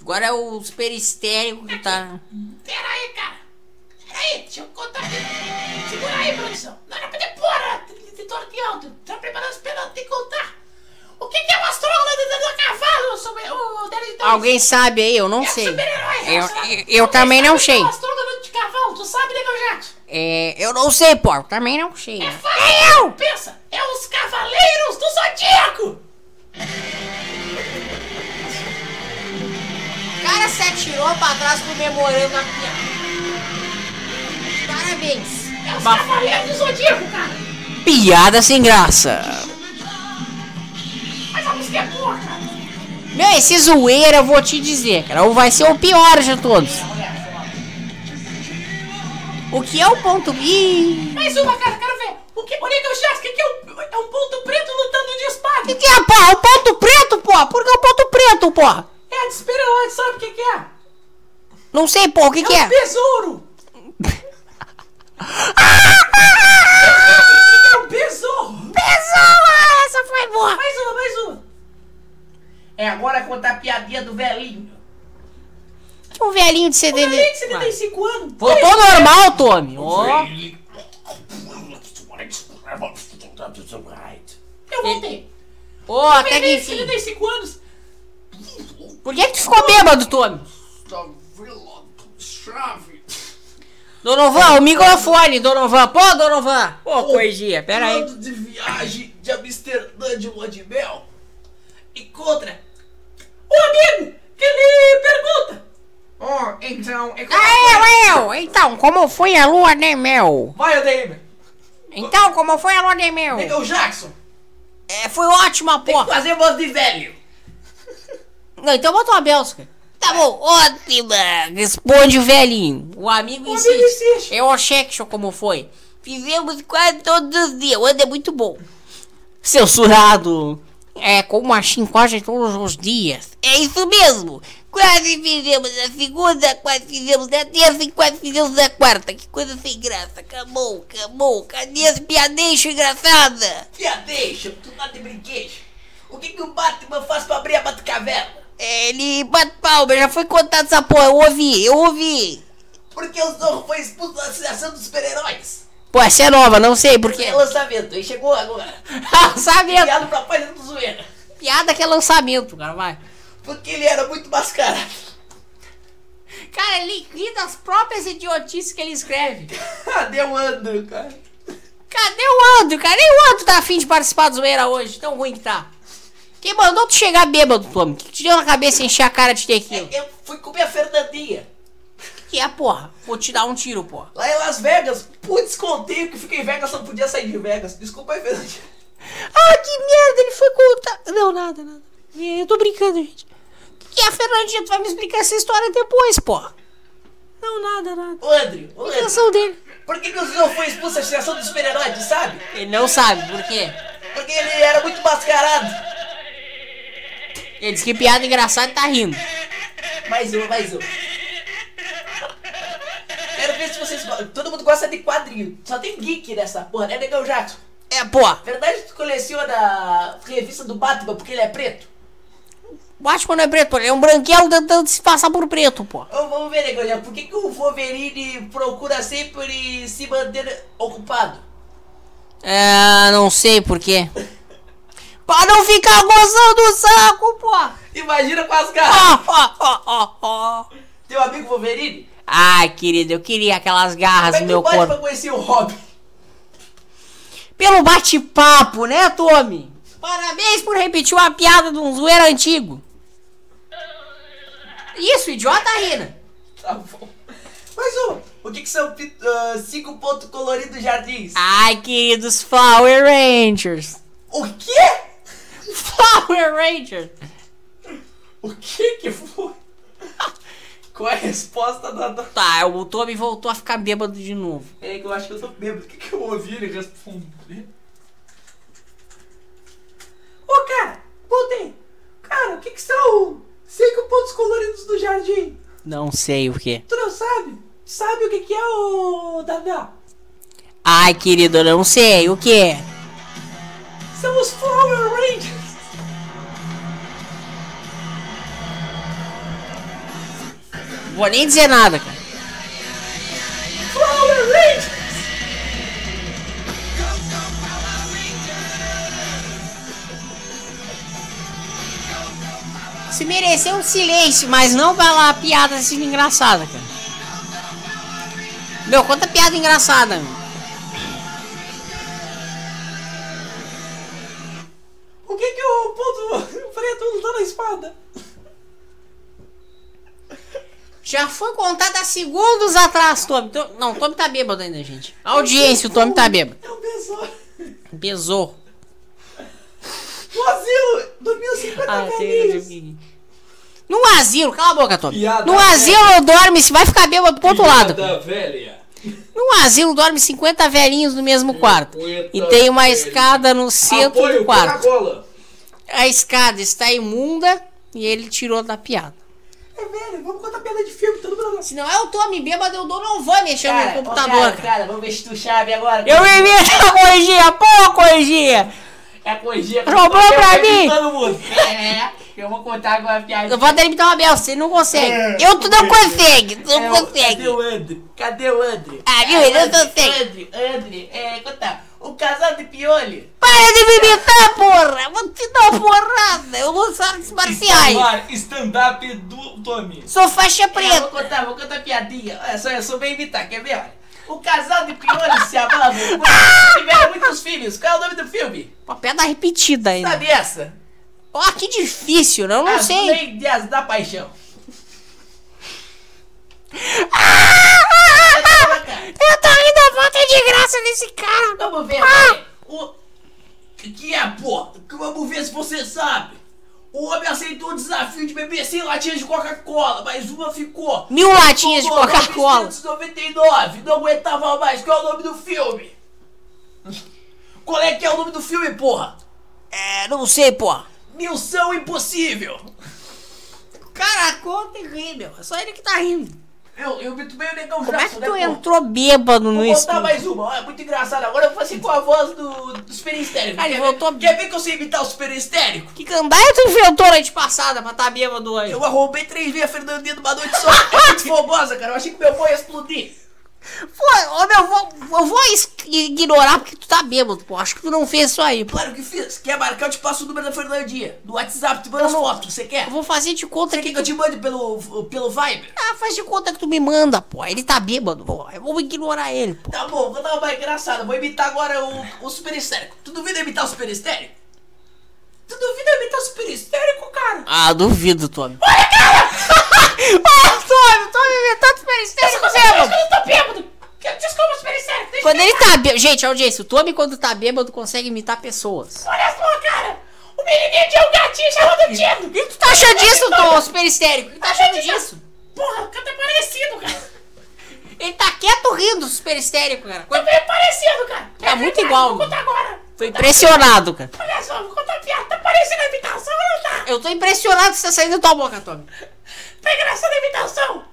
Agora é o super histérico que tá. Pera aí, cara. Pera aí, deixa eu contar aqui. Segura aí, produção. Não era pra ter porra de torneão. Tu tá preparando esperando te contar. O que que é o astrólogo dentro do cavalo? Sobre o Nerd 2? Alguém sabe aí? Eu não É sei. super-herói, Eu, eu, eu também não sei. O astrólogo de cavalo, tu sabe, né, meu Jackson? É, eu não sei, pô. Eu também não sei. né? É eu! Pensa, é os Cavaleiros do Zodíaco! O cara se atirou pra trás comemorando a piada. Parabéns. É os Ba- Cavaleiros do Zodíaco, cara! Piada sem graça. Mas a música é boa, cara! Meu, esse zoeira eu vou te dizer, cara. Vai ser o pior de todos. O que é o ponto. Ih! Mais uma, cara, quero ver! O que, olha que eu o que que é um, é um ponto preto lutando de espada? O que, que é, pô? O ponto preto, pô? Por que o ponto preto, pô? É de super-herói, sabe o que que é? Não sei, pô. O que, que É é? um besouro! é um besouro! Pessoa, essa foi boa. Mais uma, mais uma! É, agora contar a piadinha do velhinho. O velhinho de Olha CD. aí, 75 anos! Voltou normal, Tommy. Ó. Eu voltei! Ó, até que enfim. 75 anos! Por que, que tu ficou bêbado, Tommy? Donovan, o microfone, Donovan. Pô, Donovan. Pô, coisinha, pera aí. De viagem de Amsterdã de lua de mel. Encontra. O amigo que lhe pergunta! Oh, então... É Ah, eu, eu. Então, como foi a lua de mel? Vai, Odeir. Então, como foi a lua de mel? Pega o Jackson. É, foi ótima, Tem pô. que fazer voz de velho. Não, então bota uma Bélgica. Tá bom, ótima. Responde o velhinho. O amigo O insiste. amigo insiste! É o Shekshon como foi. Fizemos quase todos os dias. Hoje é muito bom. Seu surado. É, como assim quase todos os dias. É isso mesmo. Quase fizemos na segunda, quase fizemos na terça e quase fizemos na quarta. Que coisa sem graça. Acabou, acabou. Cadê as piadeixas engraçadas? Piadeixa, tu tá de brinquedo. O que que o Batman faz pra abrir a Batcaverna? Ele bate palma, já foi contado essa porra. Eu ouvi, eu ouvi. Porque o Zorro foi expulso da Associação dos Super-Heróis. Pô, essa é nova, não sei por quê. É lançamento, e chegou agora. lançamento. Criado pra página do zoeira. Piada que é lançamento, cara, vai. Porque ele era muito mascarado. Cara, ele lida as próprias idiotices que ele escreve. Cadê o Andrew, cara? Cadê o Andro, cara? Nem o Andro tá afim de participar do zoeira hoje. Tão ruim que tá. Quem mandou tu chegar bêbado, Tommy? O que te deu na cabeça encher a cara de tequila? Eu fui comer a Fernandinha. Que é, porra? Vou te dar um tiro, porra. Lá em Las Vegas, putz, contei que fiquei em Vegas, só não podia sair de Vegas. Desculpa aí, Fernandinha. Ah, que merda, ele foi contar. Não, nada, nada. Eu tô brincando, gente. Que é, Fernandinha? Tu vai me explicar essa história depois, porra. Não, nada, nada. Ô, André, ô, André. Dele. Por que, que o senhor foi expulso da Associação dos Super-Heróis, sabe? Ele não sabe, por quê? Porque ele era muito mascarado. Ele disse que piada engraçada e tá rindo. Mais um, mais um. Quero ver se vocês. Todo mundo gosta de quadrinho. Só tem geek nessa porra, né, Negão Jackson? É, porra. Verdade que tu coleciona a revista do Batman porque ele é preto? Batman não é preto, ele é um branquelo tentando se passar por preto, pô. Vamos ver, Jackson. Por que, que o Wolverine procura sempre se manter ocupado? É, não sei por quê. Pra não ficar gozando o saco, pô. Imagina com as garras. Ó, ó, ó, ó. Teu amigo Wolverine? Ai, querido, eu queria aquelas garras Como é no que meu o Batman corpo. conhecia o Robin? Pelo bate-papo, né, Tommy? Parabéns por repetir uma piada de um zoeiro antigo. Isso, idiota Rina. Tá bom. Mas, ô, o que, que são ah, cinco pontos coloridos jardins? Ai, queridos Flower Rangers. O quê? Flower Rangers. O que que foi? Qual é a resposta da... da... Tá, o Tommy voltou a ficar bêbado de novo. É que eu acho que eu tô bêbado. O que, que eu ouvi ele responder? Ô, cara, voltei. Cara, o que, que são cinco pontos coloridos do jardim? Não sei o que. Tu não sabe? Sabe o que, que é, o Dada? Ai, querido, não sei o que. São os Flower Rangers. Vou nem dizer nada, cara. Flower Rangers. Se mereceu um silêncio, mas não vai lá piada assim engraçada, cara. Meu, conta piada engraçada, meu. O que que o ponto preto lutou na espada? Já foi contada há segundos atrás, Tommy. To- Não, Tommy tá bêbado ainda, gente. Audiência, o Tommy tá bêbado. É um besouro. Besou. O asilo dormiu 50 Ah, velhinhos. No asilo, cala a boca, Tommy. Piada No asilo dorme, se vai ficar bêbado pro outro lado. Velha. No asilo dorme 50 velhinhos no mesmo quarto. E tem uma escada no centro Apoio do quarto. A escada está imunda e ele tirou da piada. É velho, vamos contar piada de filme, todo mundo. Se não é o Tommy bêbado, eu dou, não vou mexer no Cara, meu ô, computador, cara, cara. vamos ver se tu chave agora. Eu vivi essa corrigia, pô, corrigia. É a corrigia. Roubou Eu pra mim. Todo mundo. É, eu vou contar agora a piada. Eu vou até imitar uma Bel, você não consegue. É. Eu tu não consegue, tu É, não o- consegue. Cadê o André? Cadê o André? Ah, viu? Ele não André, consegue. André, André, é, conta. O casal de piolho. Para de me imitar, porra! Vou te dar uma porrada! Eu vou usar artes marciais! stand-up do Tommy. Sou faixa É, preta! vou contar, vou contar piadinha. Olha só, eu sou bem imitar, quer ver? Olha. O casal de piolho se amava tiveram muitos filhos. Qual é o nome do filme? Uma pedra repetida ainda. Sabe essa? Ó, que difícil, né? eu não As sei. Lendas da Paixão. Eu tô rindo a falta de graça desse cara. Vamos ver, Ah! O que é, pô? Vamos ver se você sabe. O homem aceitou o desafio de beber 100 latinhas de Coca-Cola, mas uma ficou. Mil latinhas de Coca-Cola. 999, não aguentava mais. Qual é o nome do filme? Qual é que é o nome do filme, porra? É, não sei, pô. Missão Impossível. Cara, conta e ri, meu. É só ele que tá rindo. Eu, eu bem o negão Como é Jackson, que tu né, entrou bêbado no Vou contar estúdio? mais uma, é muito engraçado. Agora eu fazer com a voz do, do Super Histérico. Ele Quer, voltou- ver, quer ver que eu sei imitar o Super Histérico? Que candaia tu inventou noite passada pra tá bêbado hoje? Eu arrombei três vezes a Fernandinha numa noite só. É muito fogosa, cara. Eu achei que meu boi ia explodir. Pô, ô, meu, eu vou, eu vou ignorar porque tu tá bêbado, pô. Acho que tu não fez isso aí, pô. Claro que fiz. Quer marcar? Eu te passo o número da Fernandinha. No WhatsApp, te mando as fotos. Você quer? Eu vou fazer de conta Você que... quer que eu te mande pelo, pelo Viber? Ah, faz de conta que tu me manda, pô. Ele tá bêbado, pô. Eu vou ignorar ele, pô. Tá bom, vou dar uma mais engraçada. Vou imitar agora o, o Super Histérico. Tu duvida imitar o Super Histérico? Tu duvida imitar super histérico, cara? Ah, duvido, Tommy. Olha, cara! Olha, Tommy, Tommy inventando super histérico Quando bêbado. eu tô bêbado. Desculpa, super histérico. Deixa Quando ele tá bêbado. Gente, audiência, o Tommy, quando tá bêbado, consegue imitar pessoas. Olha só, cara. O menininho tinha um gatinho chamado Tino. O que tu tá achando disso, Tom, super histérico? O que tu tá achando disso? Porra, que até parecido, cara. Ele tá quieto rindo, super histérico, cara. Tá bem parecido, cara. Tá muito igual. Vou contar agora. Tô impressionado, cara. Olha só, vou contar a piada. Tá parecendo a imitação ou não tá? Eu tô impressionado que você tá saindo da tua boca, Tommy. Tá engraçada a imitação?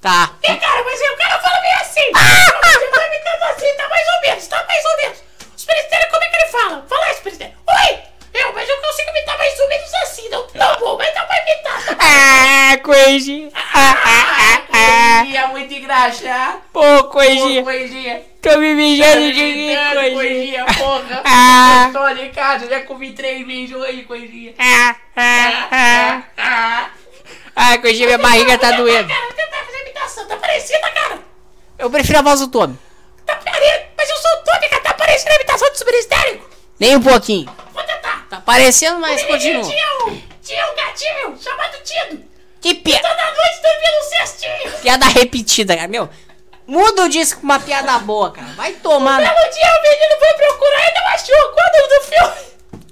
Tá. E cara, mas aí o cara fala meio assim. Você tá imitando assim, tá mais ou menos, tá mais ou menos. O Superestério, como é que ele fala? Fala aí, Superestério. Oi! Eu, mas eu consigo imitar mais ou menos assim. Não, não vou, mas dá pra imitar. Tá Ah, coisinha. Ah, ah, ah, Coisinha muito engraçado. ah. Pô, coisinha. Pô, coisinha. Tô me mijando de rir, Imitando, coisinha. coisinha, porra. Ah. Eu tô ali em casa, já comi três vezes hoje, coisinha. Ah, ah, ah. Ah, Ah, coisinha, minha barriga tá doendo. Cara, tentar fazer imitação. Tá parecida, cara. Eu prefiro a voz do Tommy. Tá parecendo. Mas eu sou o Tony, cara. Tá parecendo a imitação do Superestérico. Nem um pouquinho. Vou tentar. Tá parecendo, mas O continua. Tinha um, tinha um gatinho chamado Tido. Que piada. Toda noite dormia no cestinho. Piada repetida, cara. Meu, muda o disco pra uma piada boa, cara. Vai tomar no Belo dia o menino foi procurar e não achou. Qual é o nome do filme?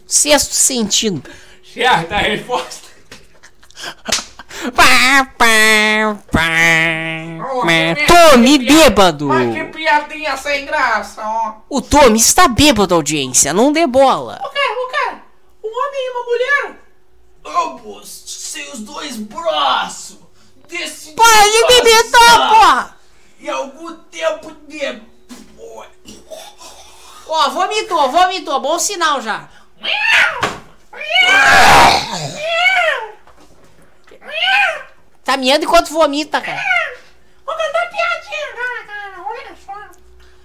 sexto sentido. certa resposta. Pá, pá, pá, Oh, pá. que Tommy piada- bêbado. Mas que piadinha sem graça, ó. O Tommy está bêbado, audiência. Não dê bola. Ô, cara, ô, cara. Um homem e uma mulher. Ambos sem os dois braços. Desse Para de me imitar, porra. E algum tempo depois. Ó, vomitou, vomitou. Bom sinal já. Tá miando enquanto vomita, cara. Vou cantar piadinha, cara, cara. Olha só.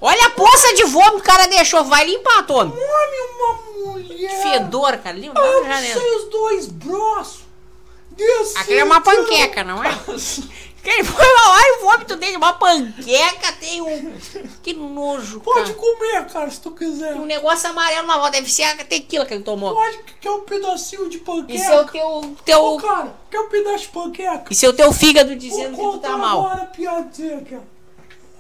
Olha a poça de vômito que o cara deixou. Vai limpar, Tommy. Um homem e uma mulher. Fedor, cara. Limpa na janela. Sem os dois braços. Aquele é uma panqueca, não é? Quem foi olha o vômito dele, uma panqueca, tem um. Que nojo, Pode cara. comer, cara, se tu quiser. Tem um negócio amarelo na volta, deve ser a tequila que ele tomou. Pode, quer um pedacinho de panqueca? Isso é o teu. teu Ô, cara, quer um pedaço de panqueca? isso é o teu fígado dizendo que Vou tu tá mal. agora a piadinha, cara.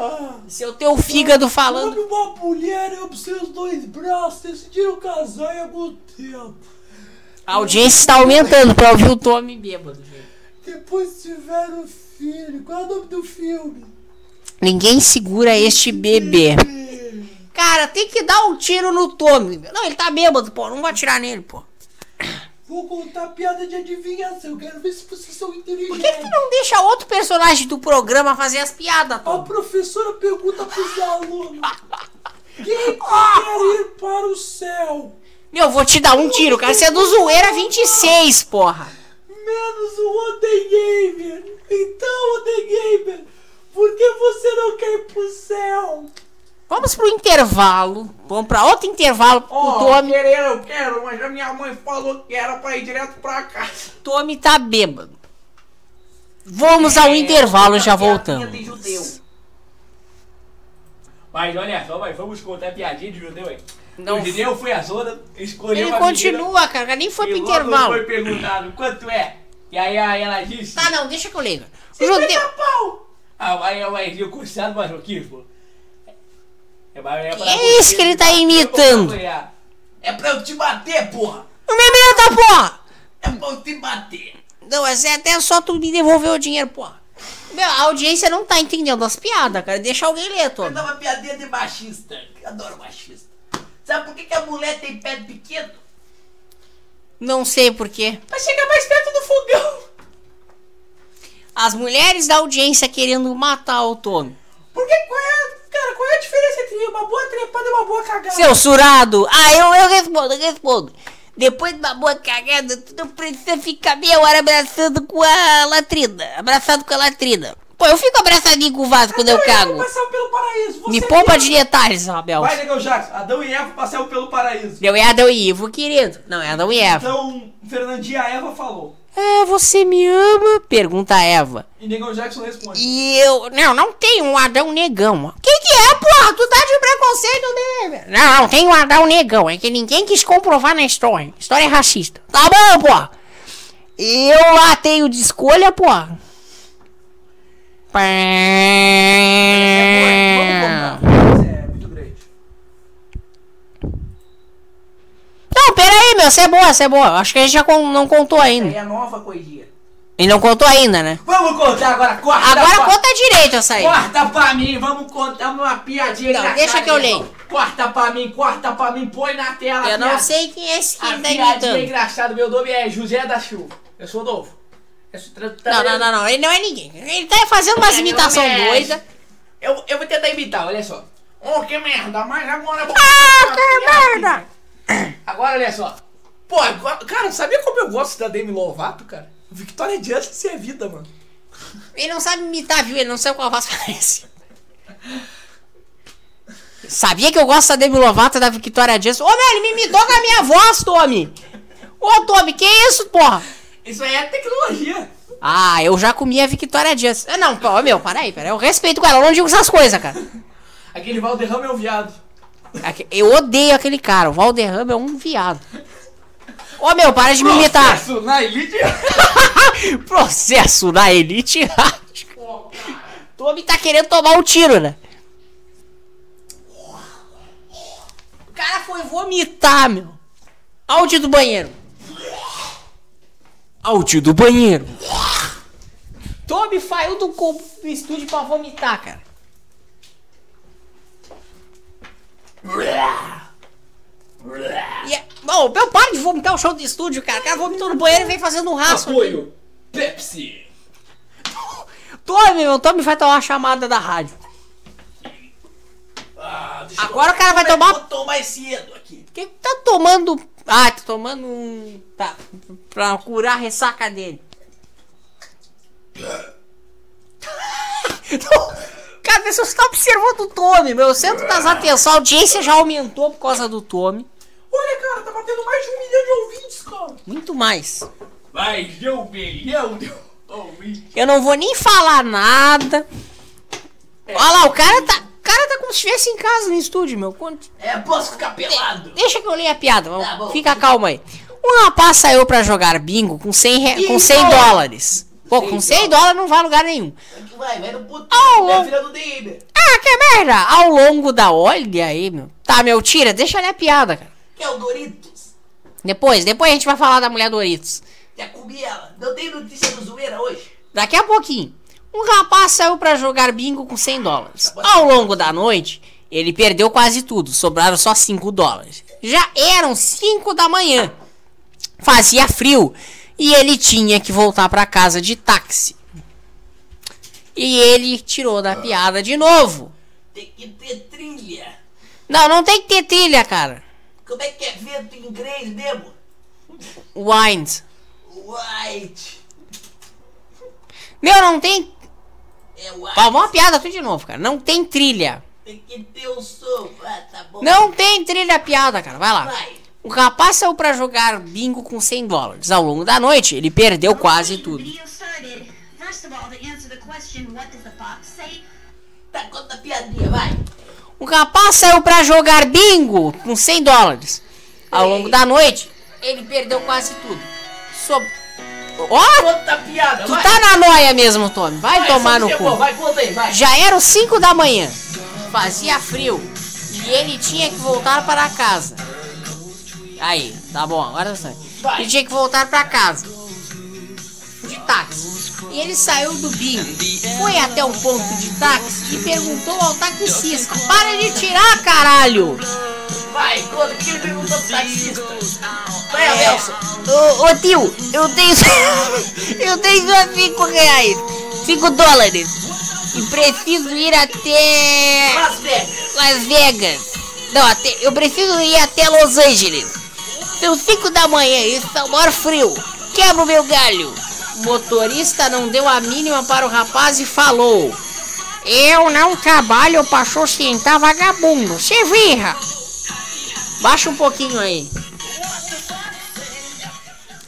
Ah. É o teu fígado Quando falando. uma mulher e seus dois braços decidiram casar em algum tempo. A audiência está aumentando pra ouvir o Tommy bêbado, gente. Depois tiveram filho. Qual é o nome do filme? Ninguém segura este bebê. Cara, tem que dar um tiro no Tommy. Não, ele tá bêbado, pô. Não vou atirar nele, pô. Vou contar piada de adivinhação. Quero ver se vocês são inteligentes. Por que, que tu não deixa outro personagem do programa fazer as piadas, A Tommy? professora pergunta pros alunos: Quem quer ir para o céu? Meu, vou te dar um tiro, cara. Você é do Zoeira 26, porra. Menos o Oden Gamer. Então, Oden Gamer, por que você não quer ir pro céu? Vamos pro intervalo. Vamos pra outro intervalo. o Ó, Tommy, querer eu quero, mas a minha mãe falou que era pra ir direto pra casa. Tommy tá bêbado. Vamos ao intervalo, já voltamos. de judeu. Mas olha só, mas vamos contar a piadinha de judeu aí. Não. O judeu foi a zona, escolheu Ele continua, cara. Nem foi pro intervalo. foi perguntado quanto é. E aí, aí ela disse... Tá, não, deixa que eu leio. O 50 judeu. pau! Ah, aí ela disse, o cursado masoquismo. É, é pra É isso que ele me tá ou imitando. É pra eu te bater, porra! O meu menino tá, porra! É pra eu te bater! Não, mas é até só tu me devolver o dinheiro, porra. Meu, a audiência não tá entendendo as piadas, cara. Deixa alguém ler, Eu Tommy. dava piadinha de machista. Eu adoro machista. Sabe por que, que a mulher tem pé pequeno? Não sei porquê. Pra chegar mais perto do fogão. As mulheres da audiência querendo matar o Tommy. Porque qual é, cara, qual é a diferença entre uma boa trepada e uma boa cagada? Seu surado! Ah, eu, eu respondo, eu respondo. Depois de uma boa cagada, tu não precisa ficar meia hora abraçando com a latrina. Abraçado com a latrina. Pô, eu fico abraçadinho com o vaso quando eu cago. Passaram pelo paraíso. Me poupa de detalhes, Abel. Vai, Negão Jackson. Adão e Eva passaram pelo paraíso. Deu é Adão e Ivo, querido. Não, é Adão e Eva. Então, Fernandinha Eva falou. É, você me ama? Pergunta a Eva. E Negão Jackson responde. E eu. Não, não tem um Adão negão. O que, que é, porra? Tu tá de preconceito dele. Não, não tem um Adão negão. É que ninguém quis comprovar na história. História é racista. Tá bom, porra. Eu lá tenho de escolha, porra. É muito grande. Não, pera aí, meu. Você é boa, você é boa. Acho que a gente já con- não contou Aí ainda. é a nova coisinha. E não contou ainda, né? Vamos contar agora, corta Agora pra... conta direito essa aí. Corta pra mim, vamos contar uma piadinha Não, deixa que eu leio. Corta pra mim, corta pra mim, põe na tela. Eu não sei quem é esse que tá piadinha imitando. engraçada, meu nome é José da Chuva. Eu sou novo. Eu sou Não, não, não, não. Ele não é ninguém. Ele tá fazendo umas imitações nome é- doidas. Eu, eu vou tentar imitar, olha só. Oh, que merda, mas agora. Ah, que merda! Agora olha só. Pô, agora, cara, sabia como eu gosto da Demi Lovato, cara? Victoria Justice é vida, mano. Ele não sabe imitar, viu? Ele não sabe qual voz parece. Sabia que eu gosto da Demi Lovato da Victoria Justice? Ô, meu, ele me imitou com a minha voz, Tommy! Ô, Tommy, que isso, porra? Isso aí é tecnologia. Ah, eu já comi a Victoria Justice. Ah, não, pô, meu, para aí, para aí. Eu respeito com ela, eu não digo essas coisas, cara. Aquele Valderrama é um viado. Eu odeio aquele cara. O Valderrama é um viado. Ô, meu, para de me imitar. Processo na elite. Processo da Elite Tommy tá querendo tomar um tiro, né? O cara foi vomitar, meu. Áudio do banheiro. Áudio do banheiro. Tommy saiu do, do estúdio pra vomitar, cara. É... Bom, meu, para de vomitar o chão do estúdio, cara. O cara vomitou no banheiro e vem fazendo um rastro. aqui. Apoio. Pepsi. Tommy, meu, Tommy vai tomar uma chamada da rádio. Ah, Agora o cara vai Vou tomar. tomar mais cedo aqui. O que que tá tomando? Ah, tá tomando um. Tá. Pra curar a ressaca dele. Cara, você tá observando o Tommy, meu. Centro das atenções, a audiência já aumentou por causa do Tommy. Olha, cara, tá batendo mais de um milhão de ouvintes, cara. Muito mais. Mais de um milhão de ouvintes. Eu não vou nem falar nada. Olha lá, o cara tá. O cara tá como se estivesse em casa no estúdio, meu. É, posso ficar pelado. Deixa que eu leia a piada. Tá bom. Fica calmo aí. Um rapaz saiu pra jogar bingo com 100, re- com 100 dólares. Pô, com 100 dólares não vai a lugar nenhum. Vai, vai no puto. Oh, é oh. a filha do Deber. Ah, que merda! Ao longo da. Olha aí, meu. Tá, meu, tira, deixa ali a piada, cara. Que é o Doritos. Depois, depois a gente vai falar da mulher Doritos. Já comi ela. Não tem notícia do zoeira hoje. Daqui a pouquinho. Um rapaz saiu pra jogar bingo com 100 dólares. Ao longo da noite, ele perdeu quase tudo, sobraram só 5 dólares. Já eram 5 da manhã. Fazia frio e ele tinha que voltar pra casa de táxi. E ele tirou da piada de novo. Tem que ter trilha. Não, não tem que ter trilha, cara. Como é que é vento em inglês mesmo? Wind. White. Meu, não tem. É white. Uma piada tudo de novo, cara. Não tem trilha. Tem que ter o som. Ah, tá bom. Não tem trilha piada, cara. Vai lá. Vai. O rapaz saiu pra jogar bingo com 100 dólares. Ao longo da noite, ele perdeu quase tudo. Tá, conta a piadinha, vai. O rapaz saiu pra jogar bingo com 100 dólares. Ao longo da noite, ele perdeu quase tudo. Sob... Ó, piada, tu vai. tá na noia mesmo, Tommy. Vai, Vai, tomar no cu. pô, Vai, conta aí, vai. Já eram 5 da manhã. Fazia frio. E ele tinha que voltar para casa. Aí, tá bom, agora sai. Vai. Ele tinha que voltar para casa. De táxi. E ele saiu do bingo. Foi até um ponto de táxi e perguntou ao taxista: Para de tirar, caralho! Vai, conta. Quem perguntou pro taxista? Vai, É. Adelson. Ô, ô tio, eu tenho. eu tenho só 5 reais. 5 dólares. E preciso ir até. Las Vegas. Las Vegas. Não, até, eu preciso ir até Los Angeles. São 5 da manhã e está o maior frio. Quebra o meu galho. O motorista não deu a mínima para o rapaz e falou: Eu não trabalho para sustentar vagabundo, se virra! Baixa um pouquinho aí.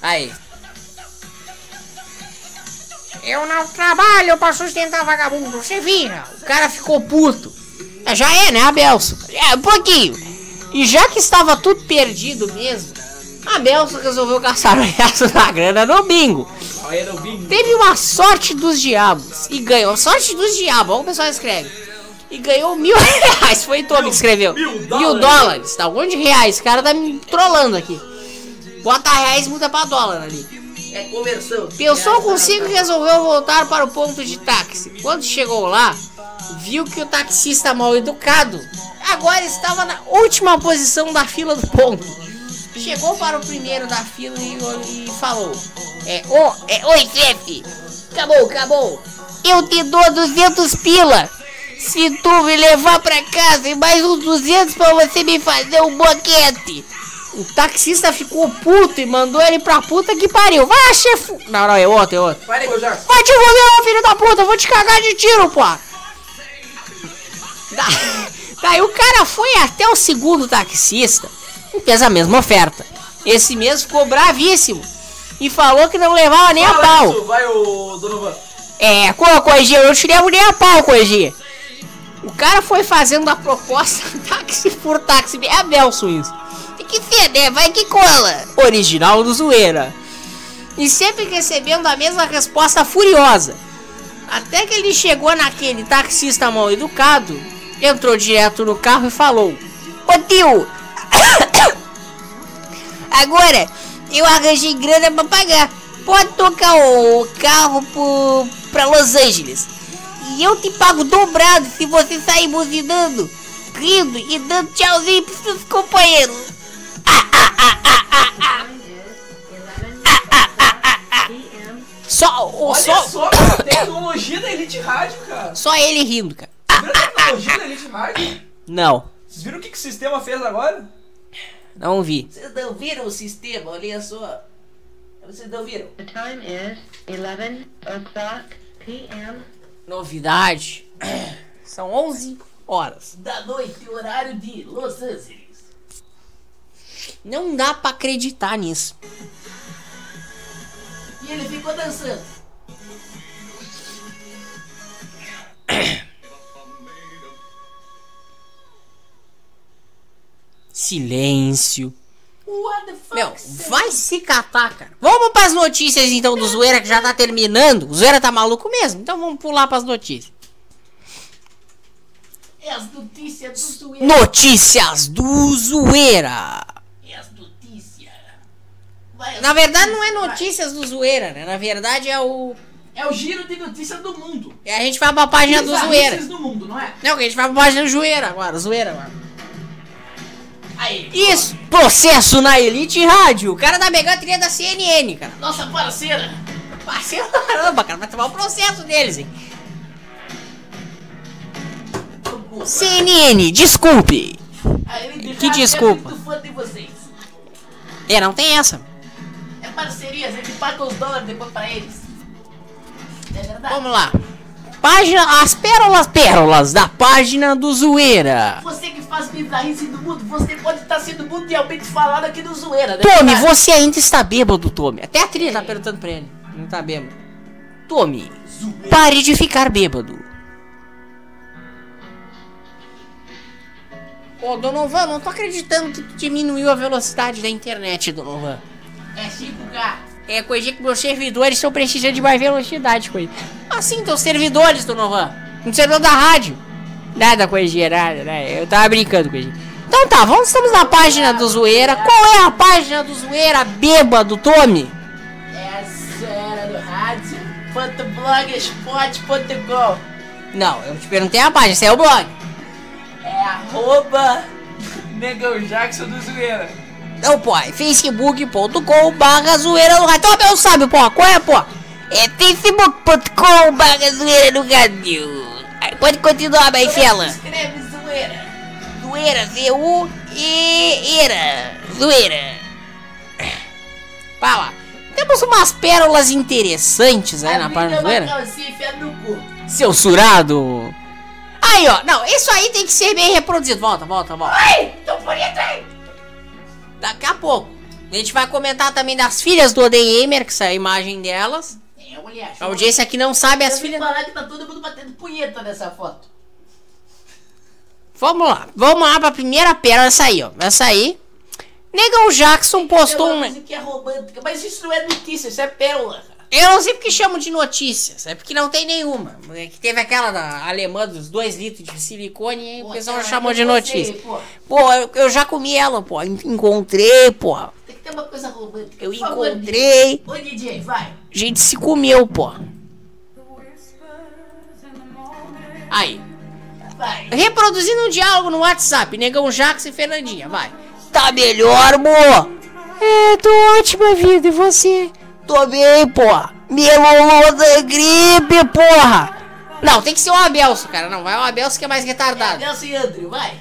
Aí. eu não trabalho pra sustentar vagabundo, você vira. O cara ficou puto. É, já é, né, Abelso? É, um pouquinho. E já que estava tudo perdido mesmo, Abelso resolveu gastar o resto da grana no bingo. Teve uma sorte dos diabos e ganhou. Sorte dos diabos, olha o pessoal escreve. E ganhou mil reais. Foi Tommy que escreveu. Mil dólares. dólares. Tá um monte de reais. O cara tá me trollando aqui. Bota reais muda pra dólar ali. É conversão. Pensou consigo e resolveu voltar para o ponto de táxi. Quando chegou lá, viu que o taxista mal educado agora estava na última posição da fila do ponto. Chegou para o primeiro da fila e, e falou: É, ô, é, oi, chefe. Acabou, acabou. Eu te dou 200 pila. Se tu me levar pra casa e mais uns 200 pra você me fazer um boquete. O taxista ficou puto e mandou ele pra puta que pariu. Vai, chefe. Não, não, é outro, é outro. Vai, Nego Jackson. Vai te foder, ô filho da puta, eu vou te cagar de tiro, pô. Da- Daí o cara foi até o segundo taxista e fez a mesma oferta. Esse mesmo ficou bravíssimo e falou que não levava nem a Fala pau. isso, Vai, o Donovan. É, co Coegi, eu não te levo nem a pau, Coegi. O cara foi fazendo a proposta táxi por táxi. É a Belson isso. Que ser, né? Vai que cola. Original do Zoeira. E sempre recebendo a mesma resposta furiosa. Até que ele chegou naquele taxista mal educado, entrou direto no carro e falou: Ô tio, agora eu arranjei grana pra pagar. Pode tocar o carro pro, pra Los Angeles. E eu te pago dobrado se você sair buzinando, rindo e dando tchauzinho pros seus companheiros. Só, o, Olha só, só, cara, tecnologia da Elite Rádio, cara. só ele rindo, cara. Viram a tecnologia da Elite Rádio? Não, Vocês viram o que, que o sistema fez agora? não vi. Vocês não viram o sistema, olha só. Vocês não viram? The time is 11 o'clock p.m. Novidade. São 11 horas. Da noite, horário de Los Angeles. Não dá pra acreditar nisso. E ele ficou dançando. Silêncio. Meu, vai se catar, cara. Vamos pras notícias então do Zoeira que já tá terminando. O Zoeira tá maluco mesmo, então vamos pular pras notícias. É as notícias do Zoeira. Notícias do Zoeira. Notícias. Vai, Na verdade não é notícias do Zoeira, né? Na verdade é o. É o giro de notícias do mundo. É, a gente vai pra página do Zoeira. Bizarrices do mundo, não é? Não, a gente vai pra página do Zoeira agora, Zoeira agora. Aí. Isso, processo na Elite Rádio. O cara da Mega Trilha da CNN, cara. Nossa parceira. Parceiro, caramba, cara, vai tomar o processo deles, hein? CNN, desculpe. Que desculpa. É muito fã de vocês. É, não tem essa. É parceria, a gente paga os dólares depois pra eles. É verdade. Vamos lá. Página, as pérolas pérolas da página do Zoeira. Você que faz bizarrice do mundo, você pode estar sendo mundialmente falado aqui no Zoeira, né? Verdade? você ainda está bêbado, Tommy. Até a trilha tá perguntando pra ele. Não tá bêbado. Tommy, pare de ficar bêbado. Ô, Donovan, não tô acreditando que diminuiu a velocidade da internet, Donovan. É 5K. É coisa que meus servidores estão precisando de mais velocidade, coisa. Assim, teus servidores, Donovan. No servidor da rádio. Nada, coisinha, nada, né? Eu tava brincando, coisinha. Então tá, vamos, estamos na página do Zoeira. Qual é a página do Zoeira bêbado, Tommy? É a Zoeira do rádio. .blogspot.com Não, eu te perguntei a página, esse é o blog. É arroba Negão Jackson do Zoeira. Não, pô, é facebook.com barra zoeira no. Então, eu sabe, pô, qual é, pô? É facebook.com barra zoeira no. Aí Pode continuar, Marcela. Escreve Zoeira. Zoeira, Z-U-E-Ira. Zoeira. Fala. Temos umas pérolas interessantes aí na página do Zoeira. calcinha enfiada no cu. Seu surado. Aí, ó. Não, isso aí tem que ser bem reproduzido. Volta, volta, volta. Ai, tô bonito aí. Daqui a pouco. A gente vai comentar também das filhas do Odeyemer, que essa é a imagem delas. É, mulher. A audiência aqui não sabe as filhas. falar que tá todo mundo batendo punheta nessa foto. Vamos lá, vamos lá pra primeira pérola, essa aí, ó. Essa aí. Negão Jackson postou um. que é romântica, mas isso não é notícia, isso é pérola. Eu não sei porque chamam de notícias, é porque não tem nenhuma. É que teve aquela da alemã dos 2 litros de silicone e aí o pessoal cara, chamou de notícia. sei, pô. Pô, eu, eu já comi ela, pô. en- Encontrei, pô. Tem que ter uma coisa romântica. Eu Por favor, encontrei. DJ. Ô, DJ, vai. Gente se comeu, pô. Aí. Vai. Reproduzindo um diálogo no WhatsApp, Negão Jackson e Fernandinha, vai. Tá melhor, amor? É, tô ótima vida, e você? Tô bem, porra. Melolô da gripe, porra. Não, tem que ser o Abelso, cara. Não, vai o Abelso que é mais retardado. Nelson e Andrew, vai.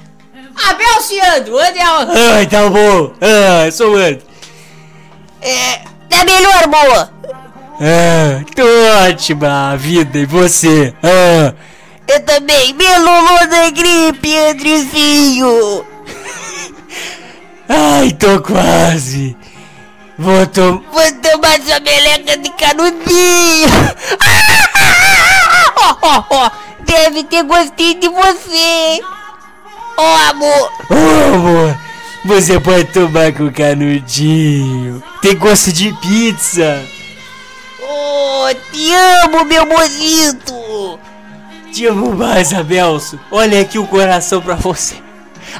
Abelso e Andro, Andro é o... Ai, tá bom. Ah, sou o Andrew. É, tá melhor, amor? Ah, tô ótima vida, e você? Ah, Eu também, melolô da gripe, Andrezinho. ai, tô quase. Vou tomar. Vou tomar sua meleca de canudinho. Deve ter gostinho de você. Ó, amor. Oh, amor, você pode tomar com canudinho. Tem gosto de pizza. Oh, te amo, meu bonito. Te amo mais, Abelso. Olha aqui o coração pra você.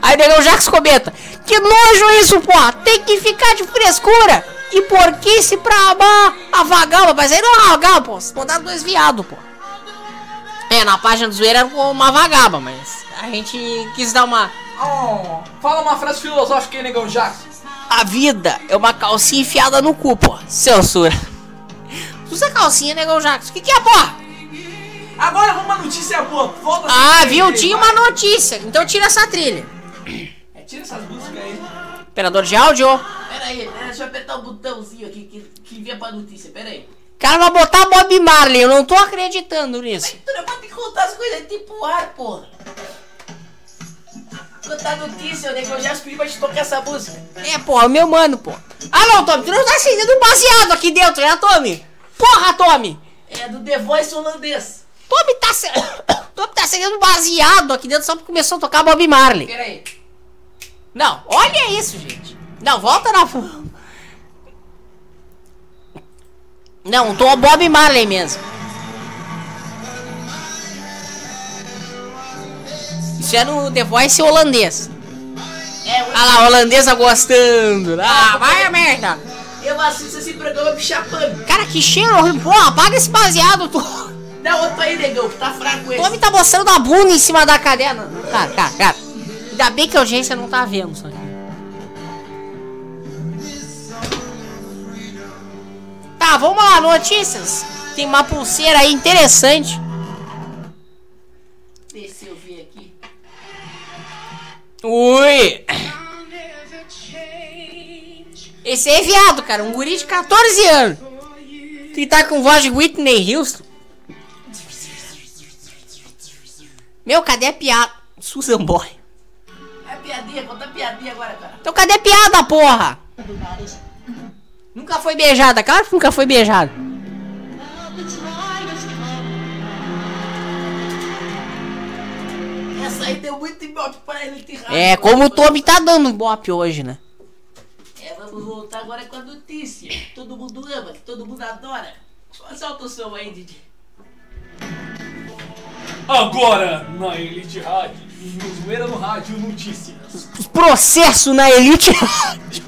Aí Negão Jackson comenta. Que nojo isso, pô. Tem que ficar de frescura. E porquice pra amar a vagaba. Mas aí não é vagaba, pô. Vocês mandaram dois viados, pô. É, na página do zoeira era uma vagaba, mas a gente quis dar uma... Oh, fala uma frase filosófica aí, negão Jackson. A vida é uma calcinha enfiada no cu, pô. Censura. Usa calcinha, Negão Jackson. O que, que é, porra? Agora vamos uma notícia boa. Volta Ah, viu? Tinha uma notícia. Então tira essa trilha. É, tira essas músicas aí. Operador de áudio. Pera aí, deixa eu apertar o botãozinho aqui que, que envia pra notícia, pera aí. Cara, vai botar Bob Marley. Eu não tô acreditando nisso. Tu não pode contar as coisas tipo ar, porra. Contar notícia, o negão já pediu pra te tocar essa música. É, porra, o meu mano, pô. Ah, não, Tommy. Tu não tá acendendo um baseado aqui dentro, né, Tommy? Porra, Tommy. É do The Voice holandês. Tommy tá. Tommy tá acendendo baseado aqui dentro só porque começou a tocar Bob Marley. Pera aí. Não, olha isso, gente. Não, volta na. Não, tô Bob Marley mesmo. Isso é no The Voice holandês. É, Ah lá, holandesa gostando. Ah, vai a merda. Eu assisto esse programa pichapando. Cara, que cheiro horrível. Porra, apaga esse baseado. Tu... Dá outro aí, negão, que tá fraco esse. Tommy tá mostrando a bunda em cima da cadeira. Cara, cara, cara. Ainda bem que a audiência não tá vendo isso aqui. Tá, vamos lá, notícias. Tem uma pulseira aí interessante. Deixa eu ver aqui. Ui! Esse aí é viado, cara. Um guri de 14 anos. Que tá com voz de Whitney Houston. Meu, cadê a piada? Susan Boy. É piadinha, conta piadinha agora, cara. Então cadê piada, porra? Nunca foi beijada, claro que nunca foi beijada. Essa aí deu muito ibope pra ele te ralar. É, como o Tommy tá dando um bop hoje, né? É, vamos voltar agora com a notícia. Que todo mundo ama, que todo mundo adora. Solta o som aí, Didi. Agora, na Elite Rádio, Zoeira no Rádio Notícias. Processo na Elite Rádio.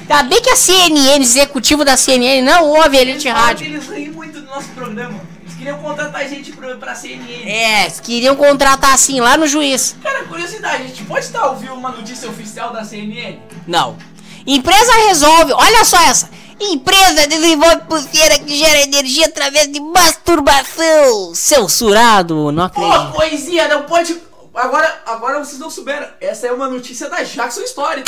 Ainda bem que a CNN, executivo da CNN, não ouve a Elite Eles Rádio. Eles riem muito do nosso programa. Eles queriam contratar gente pra, pra CNN. É, eles queriam contratar assim lá no juiz. Cara, curiosidade, a gente pode estar ouvindo uma notícia oficial da CNN? Não. Empresa resolve, olha só essa. Empresa desenvolve pulseira que gera energia através de masturbação. Censurado, não Pô, acredito. poesia, não pode. Agora, agora vocês não souberam. Essa é uma notícia da Jackson Story.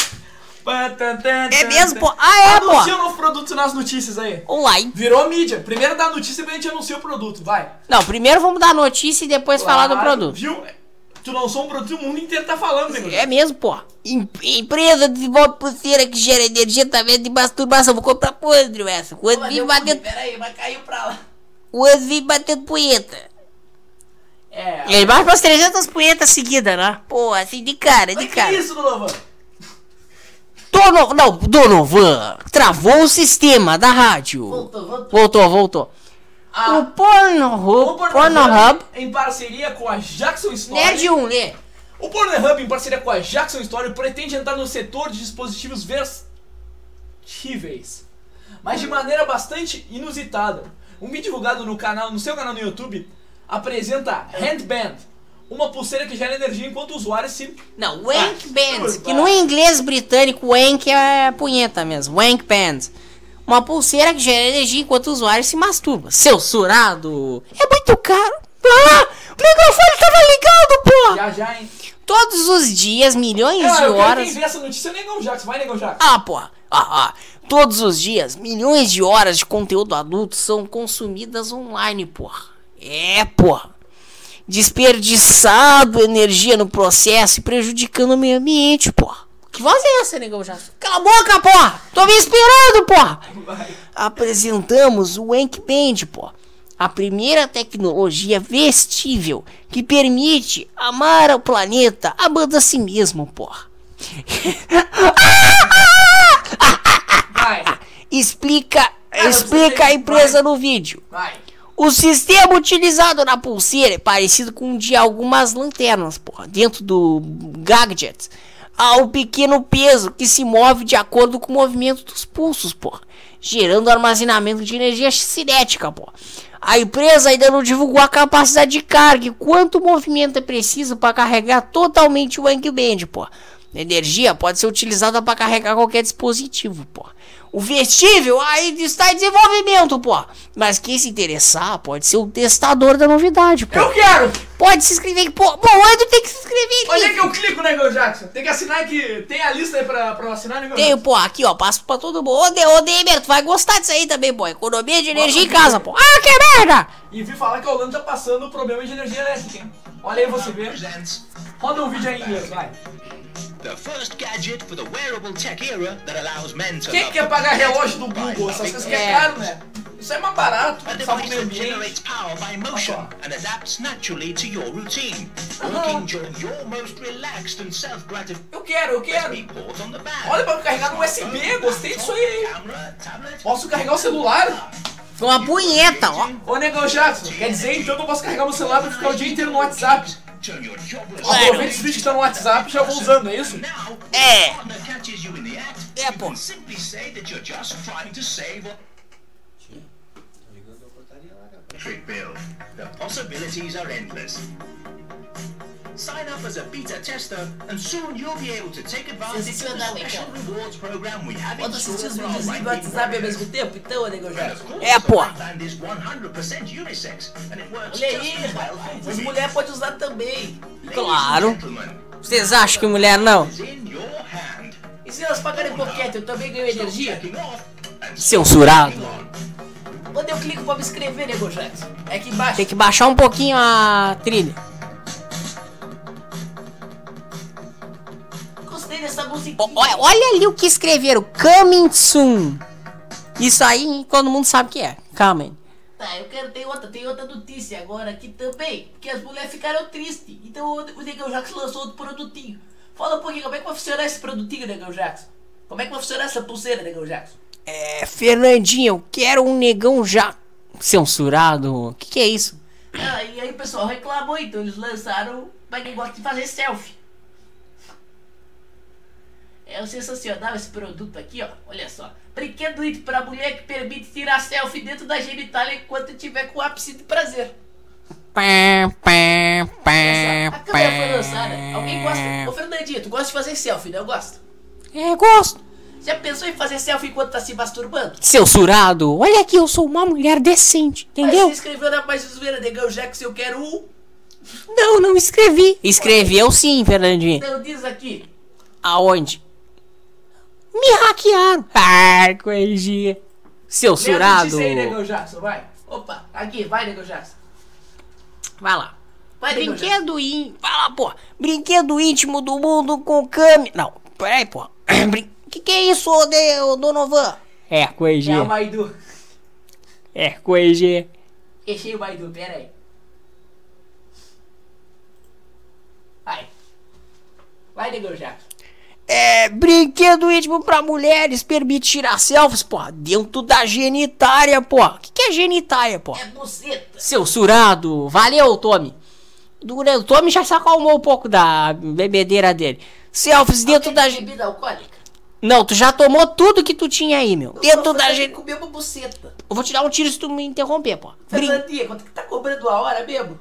É mesmo, pô? Ah, é, pô. Anuncia o novo produto nas notícias aí. Hein? Virou mídia. Primeiro dá a notícia pra gente anunciar o produto, vai. Não, primeiro vamos dar a notícia e depois falar do Claro, produto. Viu? Tu lançou um produto e o mundo inteiro tá falando, nego. É mesmo, pô. Em- Empresa desenvolve pulseira que gera energia através de masturbação. Vou comprar podre essa. O outro vive batendo, Peraí, vai cair pra lá. o outro vive batendo punheta. É. Ele vai pras 300 punhetas seguidas, né? Pô, assim de cara, de Que cara. isso, Donovan? Dono, não, Donovan, travou o sistema da rádio. Voltou, voltou. Voltou, voltou. Ah, o Pornhub, o Pornhub, em parceria com a Jackson Story. Nerd 1, né? O Pornhub, em parceria com a Jackson Story, pretende entrar no setor de dispositivos vestíveis, mas de maneira bastante inusitada. Um vídeo divulgado no canal, no seu canal no YouTube, apresenta Handband, uma pulseira que gera energia enquanto o usuário se Não, Wank Band, que no inglês britânico, Wank é punheta mesmo, Wank Band. Uma pulseira que gera energia enquanto o usuário se masturba. Seu surado! É muito caro. Ah, o microfone tava ligado, pô! já já, hein? Todos os dias, milhões Ah, de horas. quem vê essa notícia é o Negão Jackson. Vai, Negão Jackson. Ah, porra. Ah, ah. Todos os dias, milhões de horas de conteúdo adulto são consumidas online, porra. É, porra. Desperdiçado energia no processo e prejudicando o meio ambiente, porra. Que voz é essa, negão já? Cala a boca, porra! Tô me inspirando, porra! Apresentamos o Band, porra. A primeira tecnologia vestível que permite amar o planeta amando a si mesmo, porra. Vai, Explica, não explica a empresa no vídeo. vai. O sistema utilizado na pulseira é parecido com o de algumas lanternas, porra, dentro do gadget. Há um pequeno peso que se move de acordo com o movimento dos pulsos, porra, gerando armazenamento de energia cinética, porra. A empresa ainda não divulgou a capacidade de carga e quanto movimento é preciso para carregar totalmente o Angband. A energia pode ser utilizada para carregar qualquer dispositivo, porra. O vestível ainda está em desenvolvimento, pô. Mas quem se interessar pode ser o testador da novidade, pô. Eu quero! Pode se inscrever, pô. Bom, o Edu tem que se inscrever Onde é aqui. que eu clico, Negão Jackson? Tem que assinar aqui. Tem a lista aí pra, pra assinar, Negão Tenho, pô, aqui, ó, passo pra todo mundo. Ô, De, ô Demer, tu vai gostar disso aí também, pô. Economia de energia em casa, pô. Ah, que merda! E vi falar que a Holanda tá passando problema de energia elétrica, hein? Olha aí você vê. Roda um vídeo aí em inglês, vai. The first gadget for the wearable tech era that allows men to Quem quer pagar relógio do Google? Essas coisas que é the caro, né? Isso é mais barato, A device that generates power by motion and adapts naturally to your routine, working during your most relaxed and self-gratified. Eu quero, eu quero. Olha pra carregar no USB, gostei disso aí. Posso carregar o celular? Com uma punheta, ó. Ô, Negão Jackson, quer dizer então que eu posso carregar meu celular pra ficar o dia inteiro no WhatsApp? Aproveita esse vídeo que tá no WhatsApp e já vou usando, é isso? É. É, pô. Trick bill. The possibilities are endless. Sign up as a beta tester, and soon you'll be able to take advantage Você of the special rewards program we have in Pode store for our ranking WhatsApp ao mesmo tempo? Então, of course, É, pô. the Band is 100% unisex, and it works Olha just aí, as mulheres podem usar também. Claro. Vocês acham que mulher não? E se elas pagarem boquete, eu também ganho energia? Censurado. Onde eu clico pra me inscrever, Negão Jackson? É aqui embaixo. Tem que baixar um pouquinho a trilha. Musiquinha. Olha, olha ali o que escreveram. Coming soon. Isso aí todo mundo sabe o que é. Coming. Tá, eu quero ter outra, tem outra notícia agora aqui também. Porque as mulheres ficaram tristes. Então o Negão Jackson lançou outro produtinho. Fala um pouquinho como é que vai funcionar esse produtinho, Negão Jackson. Como é que vai funcionar essa pulseira, Negão Jackson? É, Fernandinho, eu quero um negão já. Censurado? O que, que é isso? Ah, e aí o pessoal reclamou, então eles lançaram pra quem gosta de fazer selfie. É sensacional esse produto aqui, ó. Olha só. Brinquedo pra mulher que permite tirar selfie dentro da genitália enquanto estiver com ápice de prazer. Pá, pá, pá, A câmera foi lançada. Alguém gosta? Ô Fernandinho, tu gosta de fazer selfie, né? Eu gosto. É, gosto. Já pensou em fazer selfie enquanto tá se masturbando? Censurado? Olha aqui, eu sou uma mulher decente, Mas entendeu? se inscreveu na mais zoeira, Negão Jackson, eu quero um. Não, não escrevi. Escreveu sim, Fernandinho. Então diz aqui. Aonde? Me hackearam. Ah, coisinha. Lê a Censurado. aí, Negão Jackson, vai. Opa, aqui, vai, Negão Jackson. Vai lá. Vai. Brinquedo íntimo. Vai lá, pô. Brinquedo íntimo do mundo com câmera. Não, peraí, pô. Brin... Que que é isso, ô, de, ô Donovan? É, EG. É o Baidu. É, com EG. Fechei o Baidu, pera aí. Vai. Vai, Negão Jackson. É, brinquedo íntimo pra mulheres permite tirar selfies, pô, dentro da genitária, pô. O que, que é genitária, pô? É buceta. Seu surado. Valeu, Tommy. O Tommy já se acalmou um pouco da bebedeira dele. Selfies dentro da... Bebida alcoólica. Não, tu já tomou tudo que tu tinha aí, meu. Dentro da gente. genitária. Uma buceta. Eu vou te dar um tiro se tu me interromper, pô. Brin- Fernandinha, quanto que tá cobrando a hora, bebo?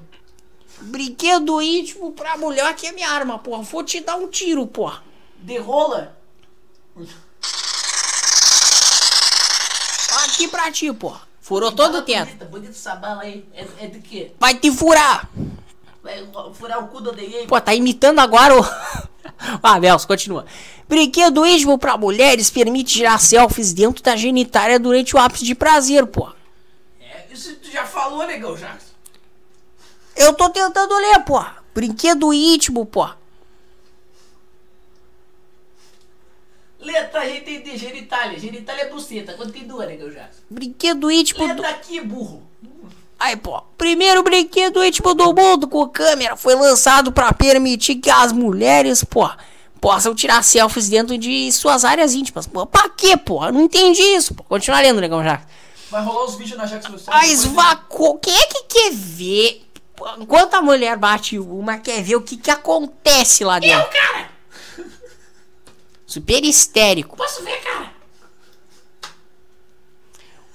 Brinquedo íntimo pra mulher, aqui é minha arma, pô. Vou te dar um tiro, pô. De rola? Aqui pra ti, pô. Furou todo o teto. Bonita, bonito essa bala aí. É, é de quê? Vai te furar. Vai furar o cu do ADM? Pô, tá imitando agora o. ah, Nelson, continua. Brinquedo íntimo pra mulheres permite tirar selfies dentro da genitária durante o ápice de prazer, pô. É, isso tu já falou, Negão Jackson. Eu tô tentando ler, pô. Brinquedo íntimo, pô. Letra G tem de genitália. Genitália é buceta. Continua, Negão Jackson. Brinquedo íntimo do. Letra aqui, burro. Aí, pô. Primeiro brinquedo íntimo do mundo com câmera foi lançado pra permitir que as mulheres, pô, possam tirar selfies dentro de suas áreas íntimas. Pô, pra quê, pô? Eu não entendi isso, pô. Continua lendo, negão já. Vai rolar os vídeos na Jackson Stone. A depois, né? esvacou. Quem é que quer ver? Enquanto a mulher bate uma, quer ver o que que acontece lá dentro. Eu, cara! Super histérico. Posso ver, cara?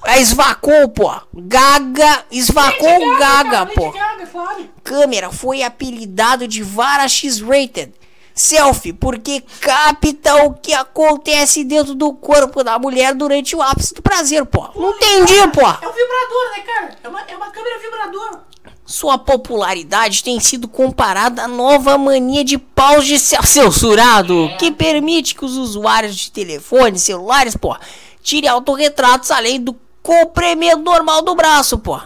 A esvacou, pô. Gaga. Esvacou Lady o Gaga, pô. Gaga, claro. câmera foi apelidado de vara X-rated. Selfie, porque capta o que acontece dentro do corpo da mulher durante o ápice do prazer, pô. Não entendi, pô. É um vibrador, né, cara? É uma, é uma câmera vibrador. Sua popularidade tem sido comparada à nova mania de paus de censurado, que permite que os usuários de telefones, celulares, pô, tirem autorretratos além do comprimento normal do braço, pô.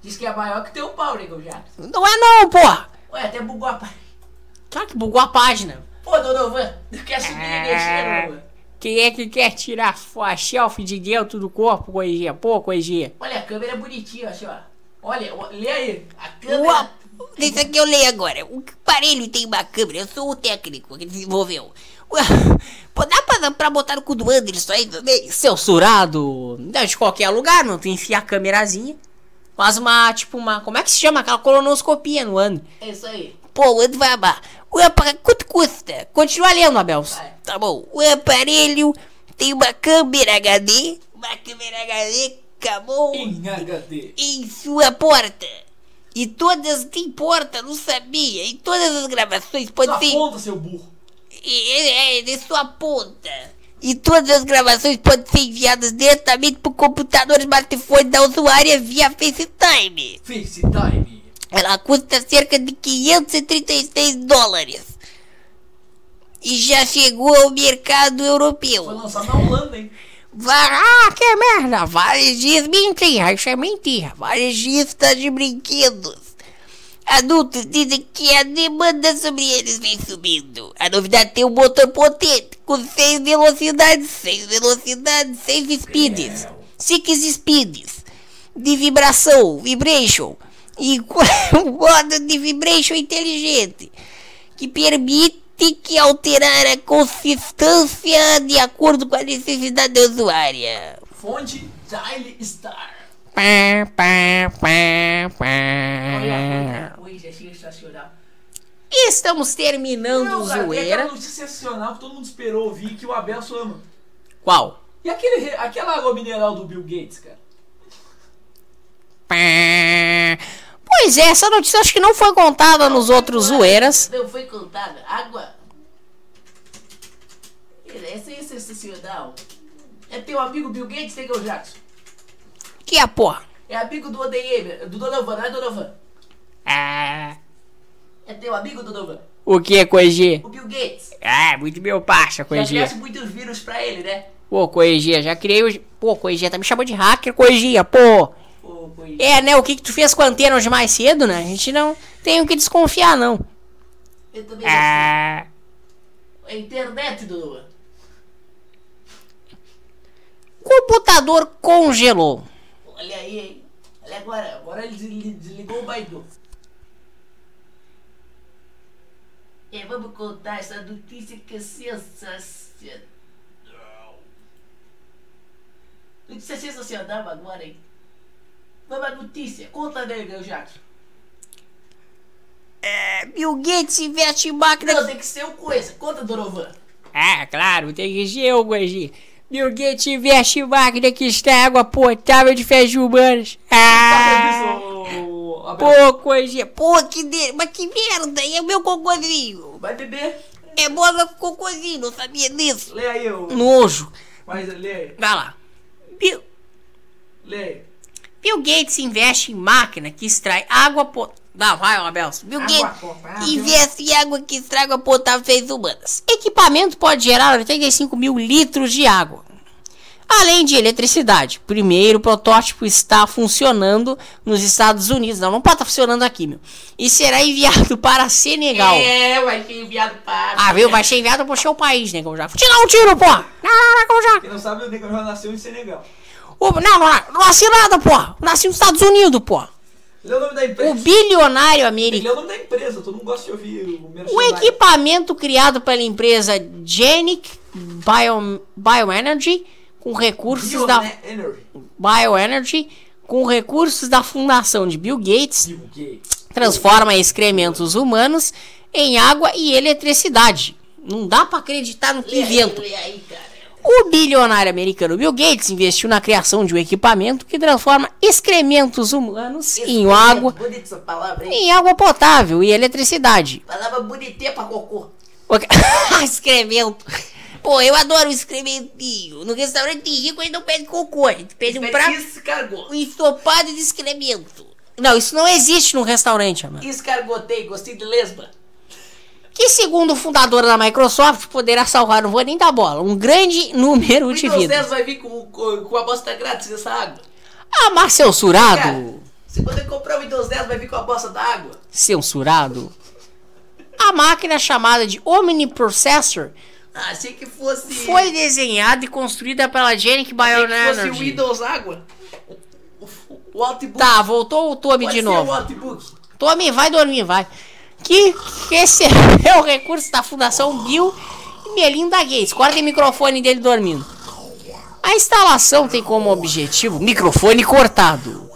Diz que é maior que teu pau, Negão Jackson. Não é não, pô. Ué, até bugou a página. Claro que bugou a página. Pô, Donovan, tu quer subir É. energia, Donovan? Quem é que quer tirar a selfie de dentro do corpo, Coisinha? Pô, Coisinha. Olha, a câmera é bonitinha, assim, ó. Olha, lê aí. A câmera... Isso aqui eu leio agora. O aparelho tem uma câmera. Eu sou o técnico que desenvolveu. Pô, dá pra, pra botar no cu do Anderson aí também? Censurado. Não, de qualquer lugar, não. Tu enfia a câmerazinha. Faz uma, tipo, uma. Como é que se chama? Aquela colonoscopia no ano. É isso aí. Pô, o Anderson vai amar. O aparelho, quanto custa? Continua lendo, Abel. Tá bom. O aparelho tem uma câmera HD. Uma câmera HD, acabou. Em HD. em sua porta. E todas têm porta, não sabia. E todas as gravações podem ser. ponta, seu burro. É, é, de sua ponta. E todas as gravações podem ser enviadas diretamente pro computador smartphone da usuária via FaceTime. FaceTime. Ela custa cerca de 536 dólares. E já chegou ao mercado europeu. Foi lançado na Holanda, hein? Ah, que merda! Varejistas mentira, isso é mentira. Varejistas de brinquedos. Adultos dizem que a demanda sobre eles vem subindo. A novidade tem um motor potente, com 6 velocidades, 6 velocidades, 6 speeds, 6 speeds de vibração, vibration, e um modo de vibration inteligente, que permite que alterar a consistência de acordo com a necessidade da usuária. Fonte Daily Star. Pá, pá, pá, pá. Olha, coisa sensacional. Estamos terminando Não, o cara, tem zoeira. aquela notícia sensacional que todo mundo esperou ouvir que o Abel ama. Qual? E aquele, aquela água mineral do Bill Gates, cara? Pá. Pois é, essa notícia acho que não foi contada nos outros zoeiras. Não foi contada. Água. Essa é sensacional. É teu amigo Bill Gates, Negão Jackson. Que é, porra? É amigo do ODM, do Donovan, não é Donovan? Ah, É teu amigo Donovan. o que, Coigi? O Bill Gates. Ah, muito meu parça, Já Coigi. criasse muitos vírus pra ele, né? Pô, Coigi, já criei os... Pô, Coigi, tá me chamando de hacker, Coigi, pô. Pô. É, né, o que que tu fez com a antena hoje mais cedo, né? A gente não... tenho que desconfiar, não. Eu também Ah, É a internet do. computador congelou. Olha aí, hein? Olha agora. Agora ele desli- desligou o Baidu. E vamos contar essa notícia que é sensacional. Notícia sensacional agora, hein? Vamos à notícia. Conta, nega, Jackson. É, Bill Gates investe em máquina. Não, tem que ser uma coisa. Conta, Dorovan. Ah, claro, tem que ser o coisinha. Bill Gates investe em máquina que extrai água potável de fezes humanas. Ah, pô, coisinha. Pô, que de... mas que merda, é o meu cocôzinho. Vai beber. É bola com cocôzinho, não sabia disso. Lê aí, ô. Nojo. Mas lê aí. Vai lá. Bill, Lê aí. Bill Gates investe em máquina que extrai água potável. Não, vai, Abel. Bill Água Gates potável. investe em água que estraga potável fez humanas. Equipamento pode gerar 85 mil litros de água. Além de eletricidade. Primeiro protótipo está funcionando nos Estados Unidos. Não, não pode estar funcionando aqui, meu. E será enviado para Senegal. É, vai ser enviado para. Ah, viu? Vai ser enviado para o seu país, né? Como já. Tirar um tiro, pô! Não, não, não, já. Quem não sabe, o Negão já nasceu em Senegal. Ô, Não, não, não, nasci nada, pô! Nasci nos Estados Unidos, pô! Lê o nome da empresa. O bilionário americano. o nome da empresa, todo mundo gosta de ouvir o O equipamento criado pela empresa Genic Bio, Bioenergy com recursos da Energy. Bioenergy com recursos da fundação de Bill Gates Bill Gates. transforma excrementos humanos em água e eletricidade. Não dá pra acreditar no que invento. Lê aí, cara. O bilionário americano Bill Gates investiu na criação de um equipamento que transforma excrementos humanos em água, palavra, em água potável e eletricidade. Palavra bonitinha pra cocô. Excremento. Pô, eu adoro excrementinho. No restaurante rico a gente não pede cocô, a gente pede um prato um estopado de excremento. Não, isso não existe no restaurante, mano. Escargotei, gostei de lesba. Que segundo o fundador da Microsoft poderá salvar, não vou nem dar bola, um grande número O de Windows vidas. 10 vai vir com, com, com a bosta grátis essa água. Ah, mas censurado. Cara, se eu comprar o Windows 10 vai vir com a bosta da água. Censurado. A máquina chamada de Omniprocessor Ah, achei que fosse. foi desenhada e construída pela Genic achei que fosse o Bioenergy. Windows água. O, o, o Outbook. Tá, voltou o Tommy Pode de novo. o Outbook. Tommy, vai dormir, vai. Que recebeu recurso da Fundação Bill e Melinda Gates. Corta o microfone dele dormindo. A instalação tem como objetivo. Microfone cortado.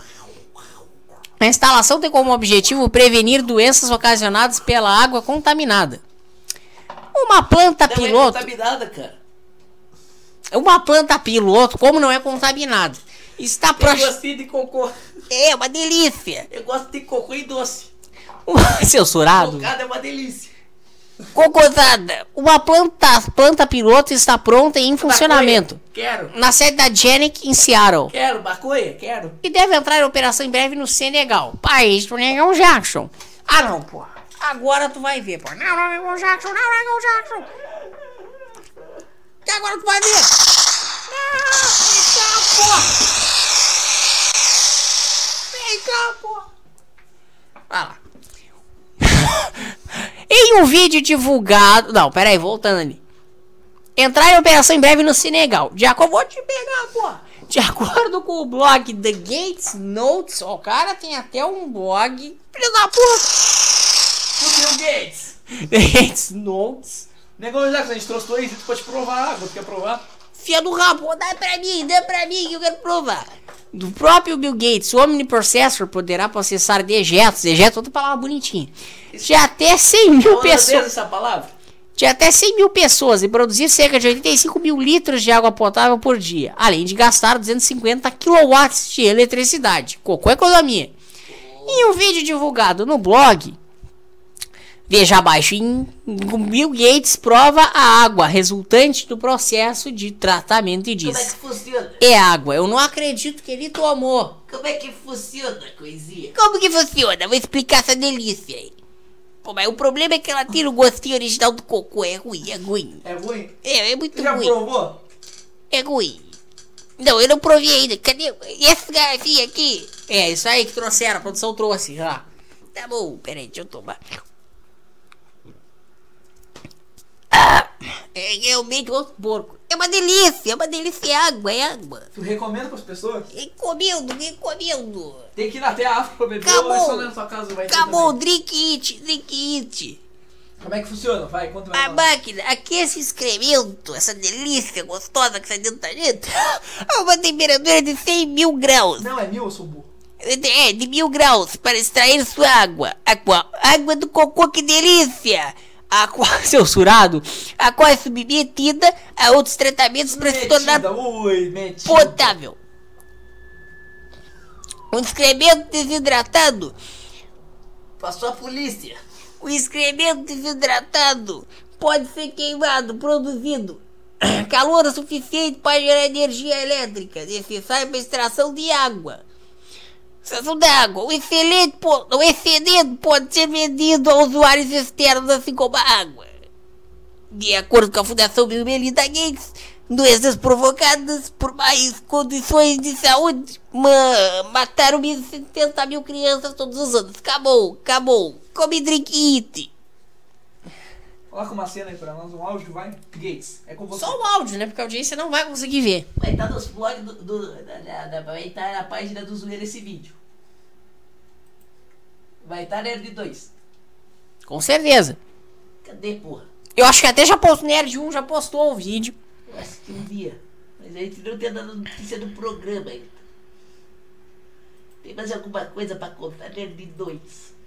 A instalação tem como objetivo prevenir doenças ocasionadas pela água contaminada. Uma planta Não é piloto. contaminada, cara. Uma planta piloto, como não é contaminada, está Eu pro... gostei de cocô. É uma delícia. Eu gosto de cocô e doce. censurado. Cocada é uma delícia. Cocosada. Uma planta, planta piloto está pronta e em funcionamento. Maconha, Quero. Na sede da Genic em Seattle. Quero, maconha, quero. E deve entrar em operação em breve no Senegal. País do Negão Jackson. Ah não, pô. Agora tu vai ver, pô. Não, não, Negão Jackson, não, Negão Jackson. E agora tu vai ver. Não, vem cá, pô. Vem cá, pô. Vai lá. em um vídeo divulgado. Não, peraí, voltando ali. Entrar em operação em breve no Senegal. De acordo. Vou te pegar, pô. De acordo com o blog The Gates Notes, ó, o cara tem até um blog. Filho da puta! Do Bill Gates. The Gates Notes. Negócio Jackson, a gente trouxe dois pra te provar. Tu quer provar? Fia do rabo, dá pra mim, dá pra mim que eu quero provar. Do próprio Bill Gates, o Omniprocessor poderá processar dejetos. Dejeto é outra palavra bonitinha. De até 100 mil pessoas. essa palavra? de até 100 mil pessoas e produzir cerca de 85 mil litros de água potável por dia, além de gastar 250 quilowatts de eletricidade. Cocô é economia. Em um vídeo divulgado no blog, veja abaixo, em Bill Gates prova a água resultante do processo de tratamento e Como é diz: que funciona? É água, eu não acredito que ele tomou. Como é que funciona a coisinha? Como que funciona? Vou explicar essa delícia aí. Pô, mas o problema é que ela tira o gostinho original do cocô. É ruim, é ruim. É ruim? É, é muito já ruim. provou? É ruim. Não, eu não provei ainda. Cadê? E essa garrafinha aqui? É, isso aí que trouxeram, a produção trouxe já. Tá bom, peraí, deixa eu tomar. Ah, é realmente outro porco. É uma delícia, é uma delícia, é água, é água. Tu recomenda pras pessoas? Recomendo, recomendo. Tem que ir até a África pra beber ou é só na sua casa vai ter Acabou, drink it, drink it. Como é que funciona? Vai, conta mais. A máquina, aqui esse excremento, essa delícia gostosa que sai dentro da gente, a uma temperatura de 100 mil graus. Não, é mil, eu sou burro. É, de mil graus, para extrair sua água. A qual, água do cocô, que delícia! A qual, seu surado, a qual é submetida a outros tratamentos para se tornar Ui, potável. Um excremento desidratado. Passou a polícia. O excremento desidratado pode ser queimado, produzindo calor suficiente para gerar energia elétrica necessária para extração de água. Extração da água. O, excelente, po- o excedente pode ser vendido a usuários externos, assim como a água. De acordo com a Fundação Bill Melinda Gates, doenças provocadas por mais condições de saúde ma mataram 1.070 mil crianças todos os anos. Acabou, acabou. Come drink it. Coloca uma cena aí pra nós, um áudio, vai. Gates, é com você. Só o áudio, né? Porque a audiência não vai conseguir ver. Vai estar nos blogs do, do- da, da- da- vai estar na página do Zoeira esse vídeo. Vai estar Nerd 2. Com certeza. Cadê, porra? Eu acho que até já postou Nerd 1, já postou o vídeo. Eu acho que um dia. Mas a gente não tem dado notícia do programa ainda. Tem mais alguma coisa pra contar, Nerd 2?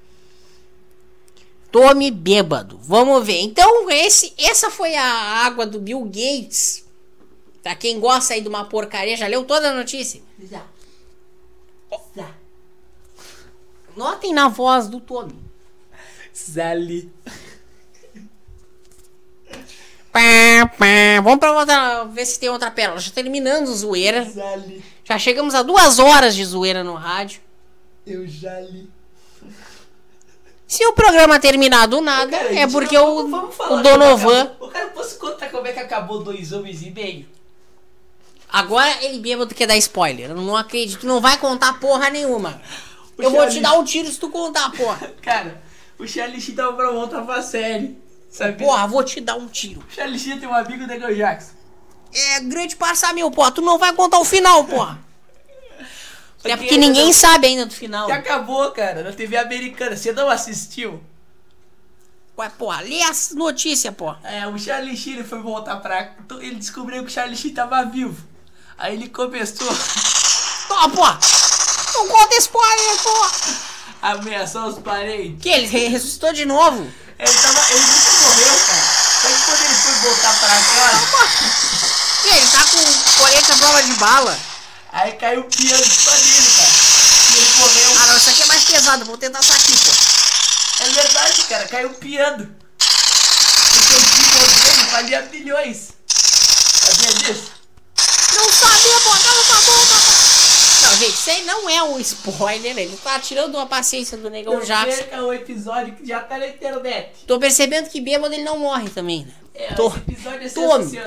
Tome bêbado. Vamos ver. Então, esse, essa foi a água do Bill Gates. Pra quem gosta aí de uma porcaria, já leu toda a notícia? Já. Já. Notem na voz do Tommy. Zali. Pá, pá. Vamos pra outra, ver se tem outra pérola. Já terminando o zoeira. Zali. Já chegamos a duas horas de zoeira no rádio. Eu já li. Se o programa terminar do nada, Cara, é porque vamos- o, o Donovan. O cara, posso contar como é que acabou dois homens e meio? Agora ele bêbado quer dar spoiler. Eu não acredito. Não vai contar porra nenhuma. O Eu vou te Charlie- dar um tiro se tu contar, porra. Cara, o Charlie Sheen tava pra voltar pra série. Sabe? Porra, vou te dar um tiro. O Charlie Sheen tem um amigo da Gal Jackson. É grande passar meu, porra. Tu não vai contar o final, porra. É porque Que- ninguém sabe ainda do final. Que acabou, cara, na TV americana. Você não assistiu? Ué, porra, lê as notícias, porra. É, o Charlie Sheen ele foi voltar pra. Ele descobriu que o Charlie Sheen tava vivo. Aí ele começou Toma, porra. Não conta spoiler, porra. a ameaçar os parentes. Que ele re- ressuscitou de novo. Ele tava. Ele nunca morreu, cara. Só que quando ele foi voltar pra casa. Que ele tá com colete à prova de bala. Aí caiu o piano só nele, cara. E ele morreu. Ah, não, isso aqui é mais pesado. Vou tentar essa aqui, pô. É verdade, cara, caiu o piano. Porque o piano dele valia milhões. Sabia disso? Não sabia, pô. Cala essa boca, Não, gente, isso aí não é um spoiler. Ele tá tirando uma paciência do Negão Não Jackson. perca o episódio que já tá na internet. Tô percebendo que bêbado ele não morre também, né? É, Tô- esse episódio é Tome.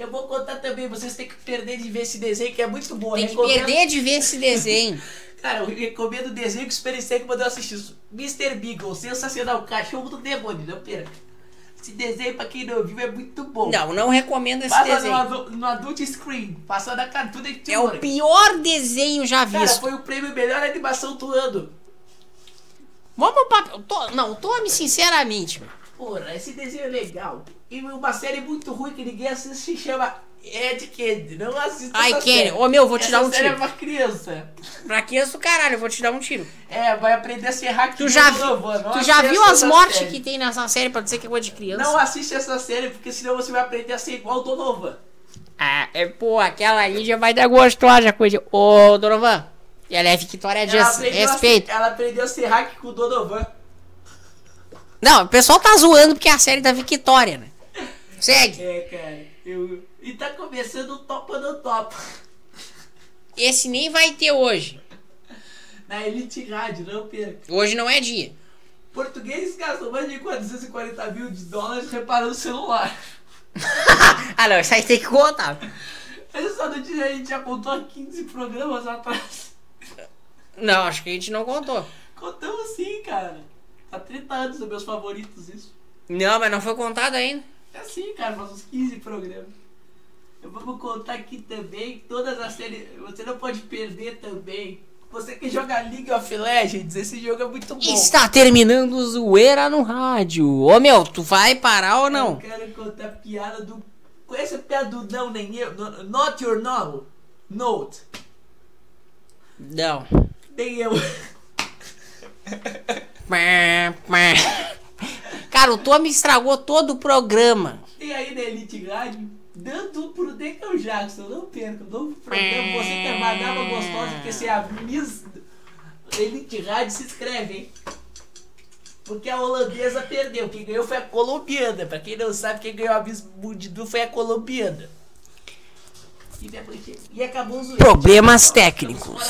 Eu vou contar também, vocês têm que perder de ver esse desenho que é muito bom. Tem que Recomendo- perder de ver esse desenho. Cara, eu recomendo o desenho que o Super Instinct mandou assistir. Mr. Beagle, sensacional, cachorro do demônio, não perca. Esse desenho, pra quem não viu, é muito bom. Não, não recomendo esse Passa no, desenho. adu- no Adult Screen, passa na Cartoon Network. É o pior desenho já Cara, visto. foi o prêmio melhor animação do ano. Vamos pra... Não, tome sinceramente, mano. Porra, esse desenho é legal. E uma série muito ruim que ninguém assiste se chama Ed Candy. Não assista Ai, essa Kenny, ô, meu, vou te Essa dar um série tiro. é pra criança. Pra criança do caralho, eu vou te dar um tiro. É, vai aprender a ser hack Tu já, vi- tu já viu as mortes que que tem nessa série pra dizer que é coisa de criança? Não assiste essa série, porque senão você vai aprender a ser igual o Donovan. Ah, é, pô, aquela ali já vai dar gostosa coisa. Ô, Donovan, ela é Victoria Dias, aprendeu, a respeito. ela aprendeu a ser hack com o Donovan. Não, o pessoal tá zoando porque é a série da Victoria, né? Segue. É, cara. Eu... E tá começando o Topa no Topa. Esse nem vai ter hoje. Na Elite Rádio, não perca. Hoje não é dia. Portugueses gastam mais de 440 mil de dólares reparando o celular. Ah, não, isso aí tem que contar. Essa notícia a gente já contou há 15 programas atrás. Não, acho que a gente não contou. Contamos sim, cara. Há 30 anos dos meus favoritos isso. Não, mas não foi contado ainda. É sim, cara, faz uns 15 programas. Eu vou contar aqui também todas as séries. Você não pode perder também. Você que joga League of Legends, esse jogo é muito bom. Está terminando zoeira no rádio. Ô meu, tu vai parar ou Eu não? quero contar piada do. Conhece a piada do não nem eu? No- Not your no. Note. Não. Nem eu. Cara, o Tommy estragou todo o programa. Tem aí na Elite Rádio, dando pro Decão Jackson, não perca, novo programa, você que é madama gostosa, porque você é a Miss Elite Rádio, se inscreve, hein? Porque a holandesa perdeu, quem ganhou foi a colombiana, pra quem não sabe, quem ganhou a Miss Mundidu foi a colombiana. E, e acabou o zoeiro. Problemas técnicos.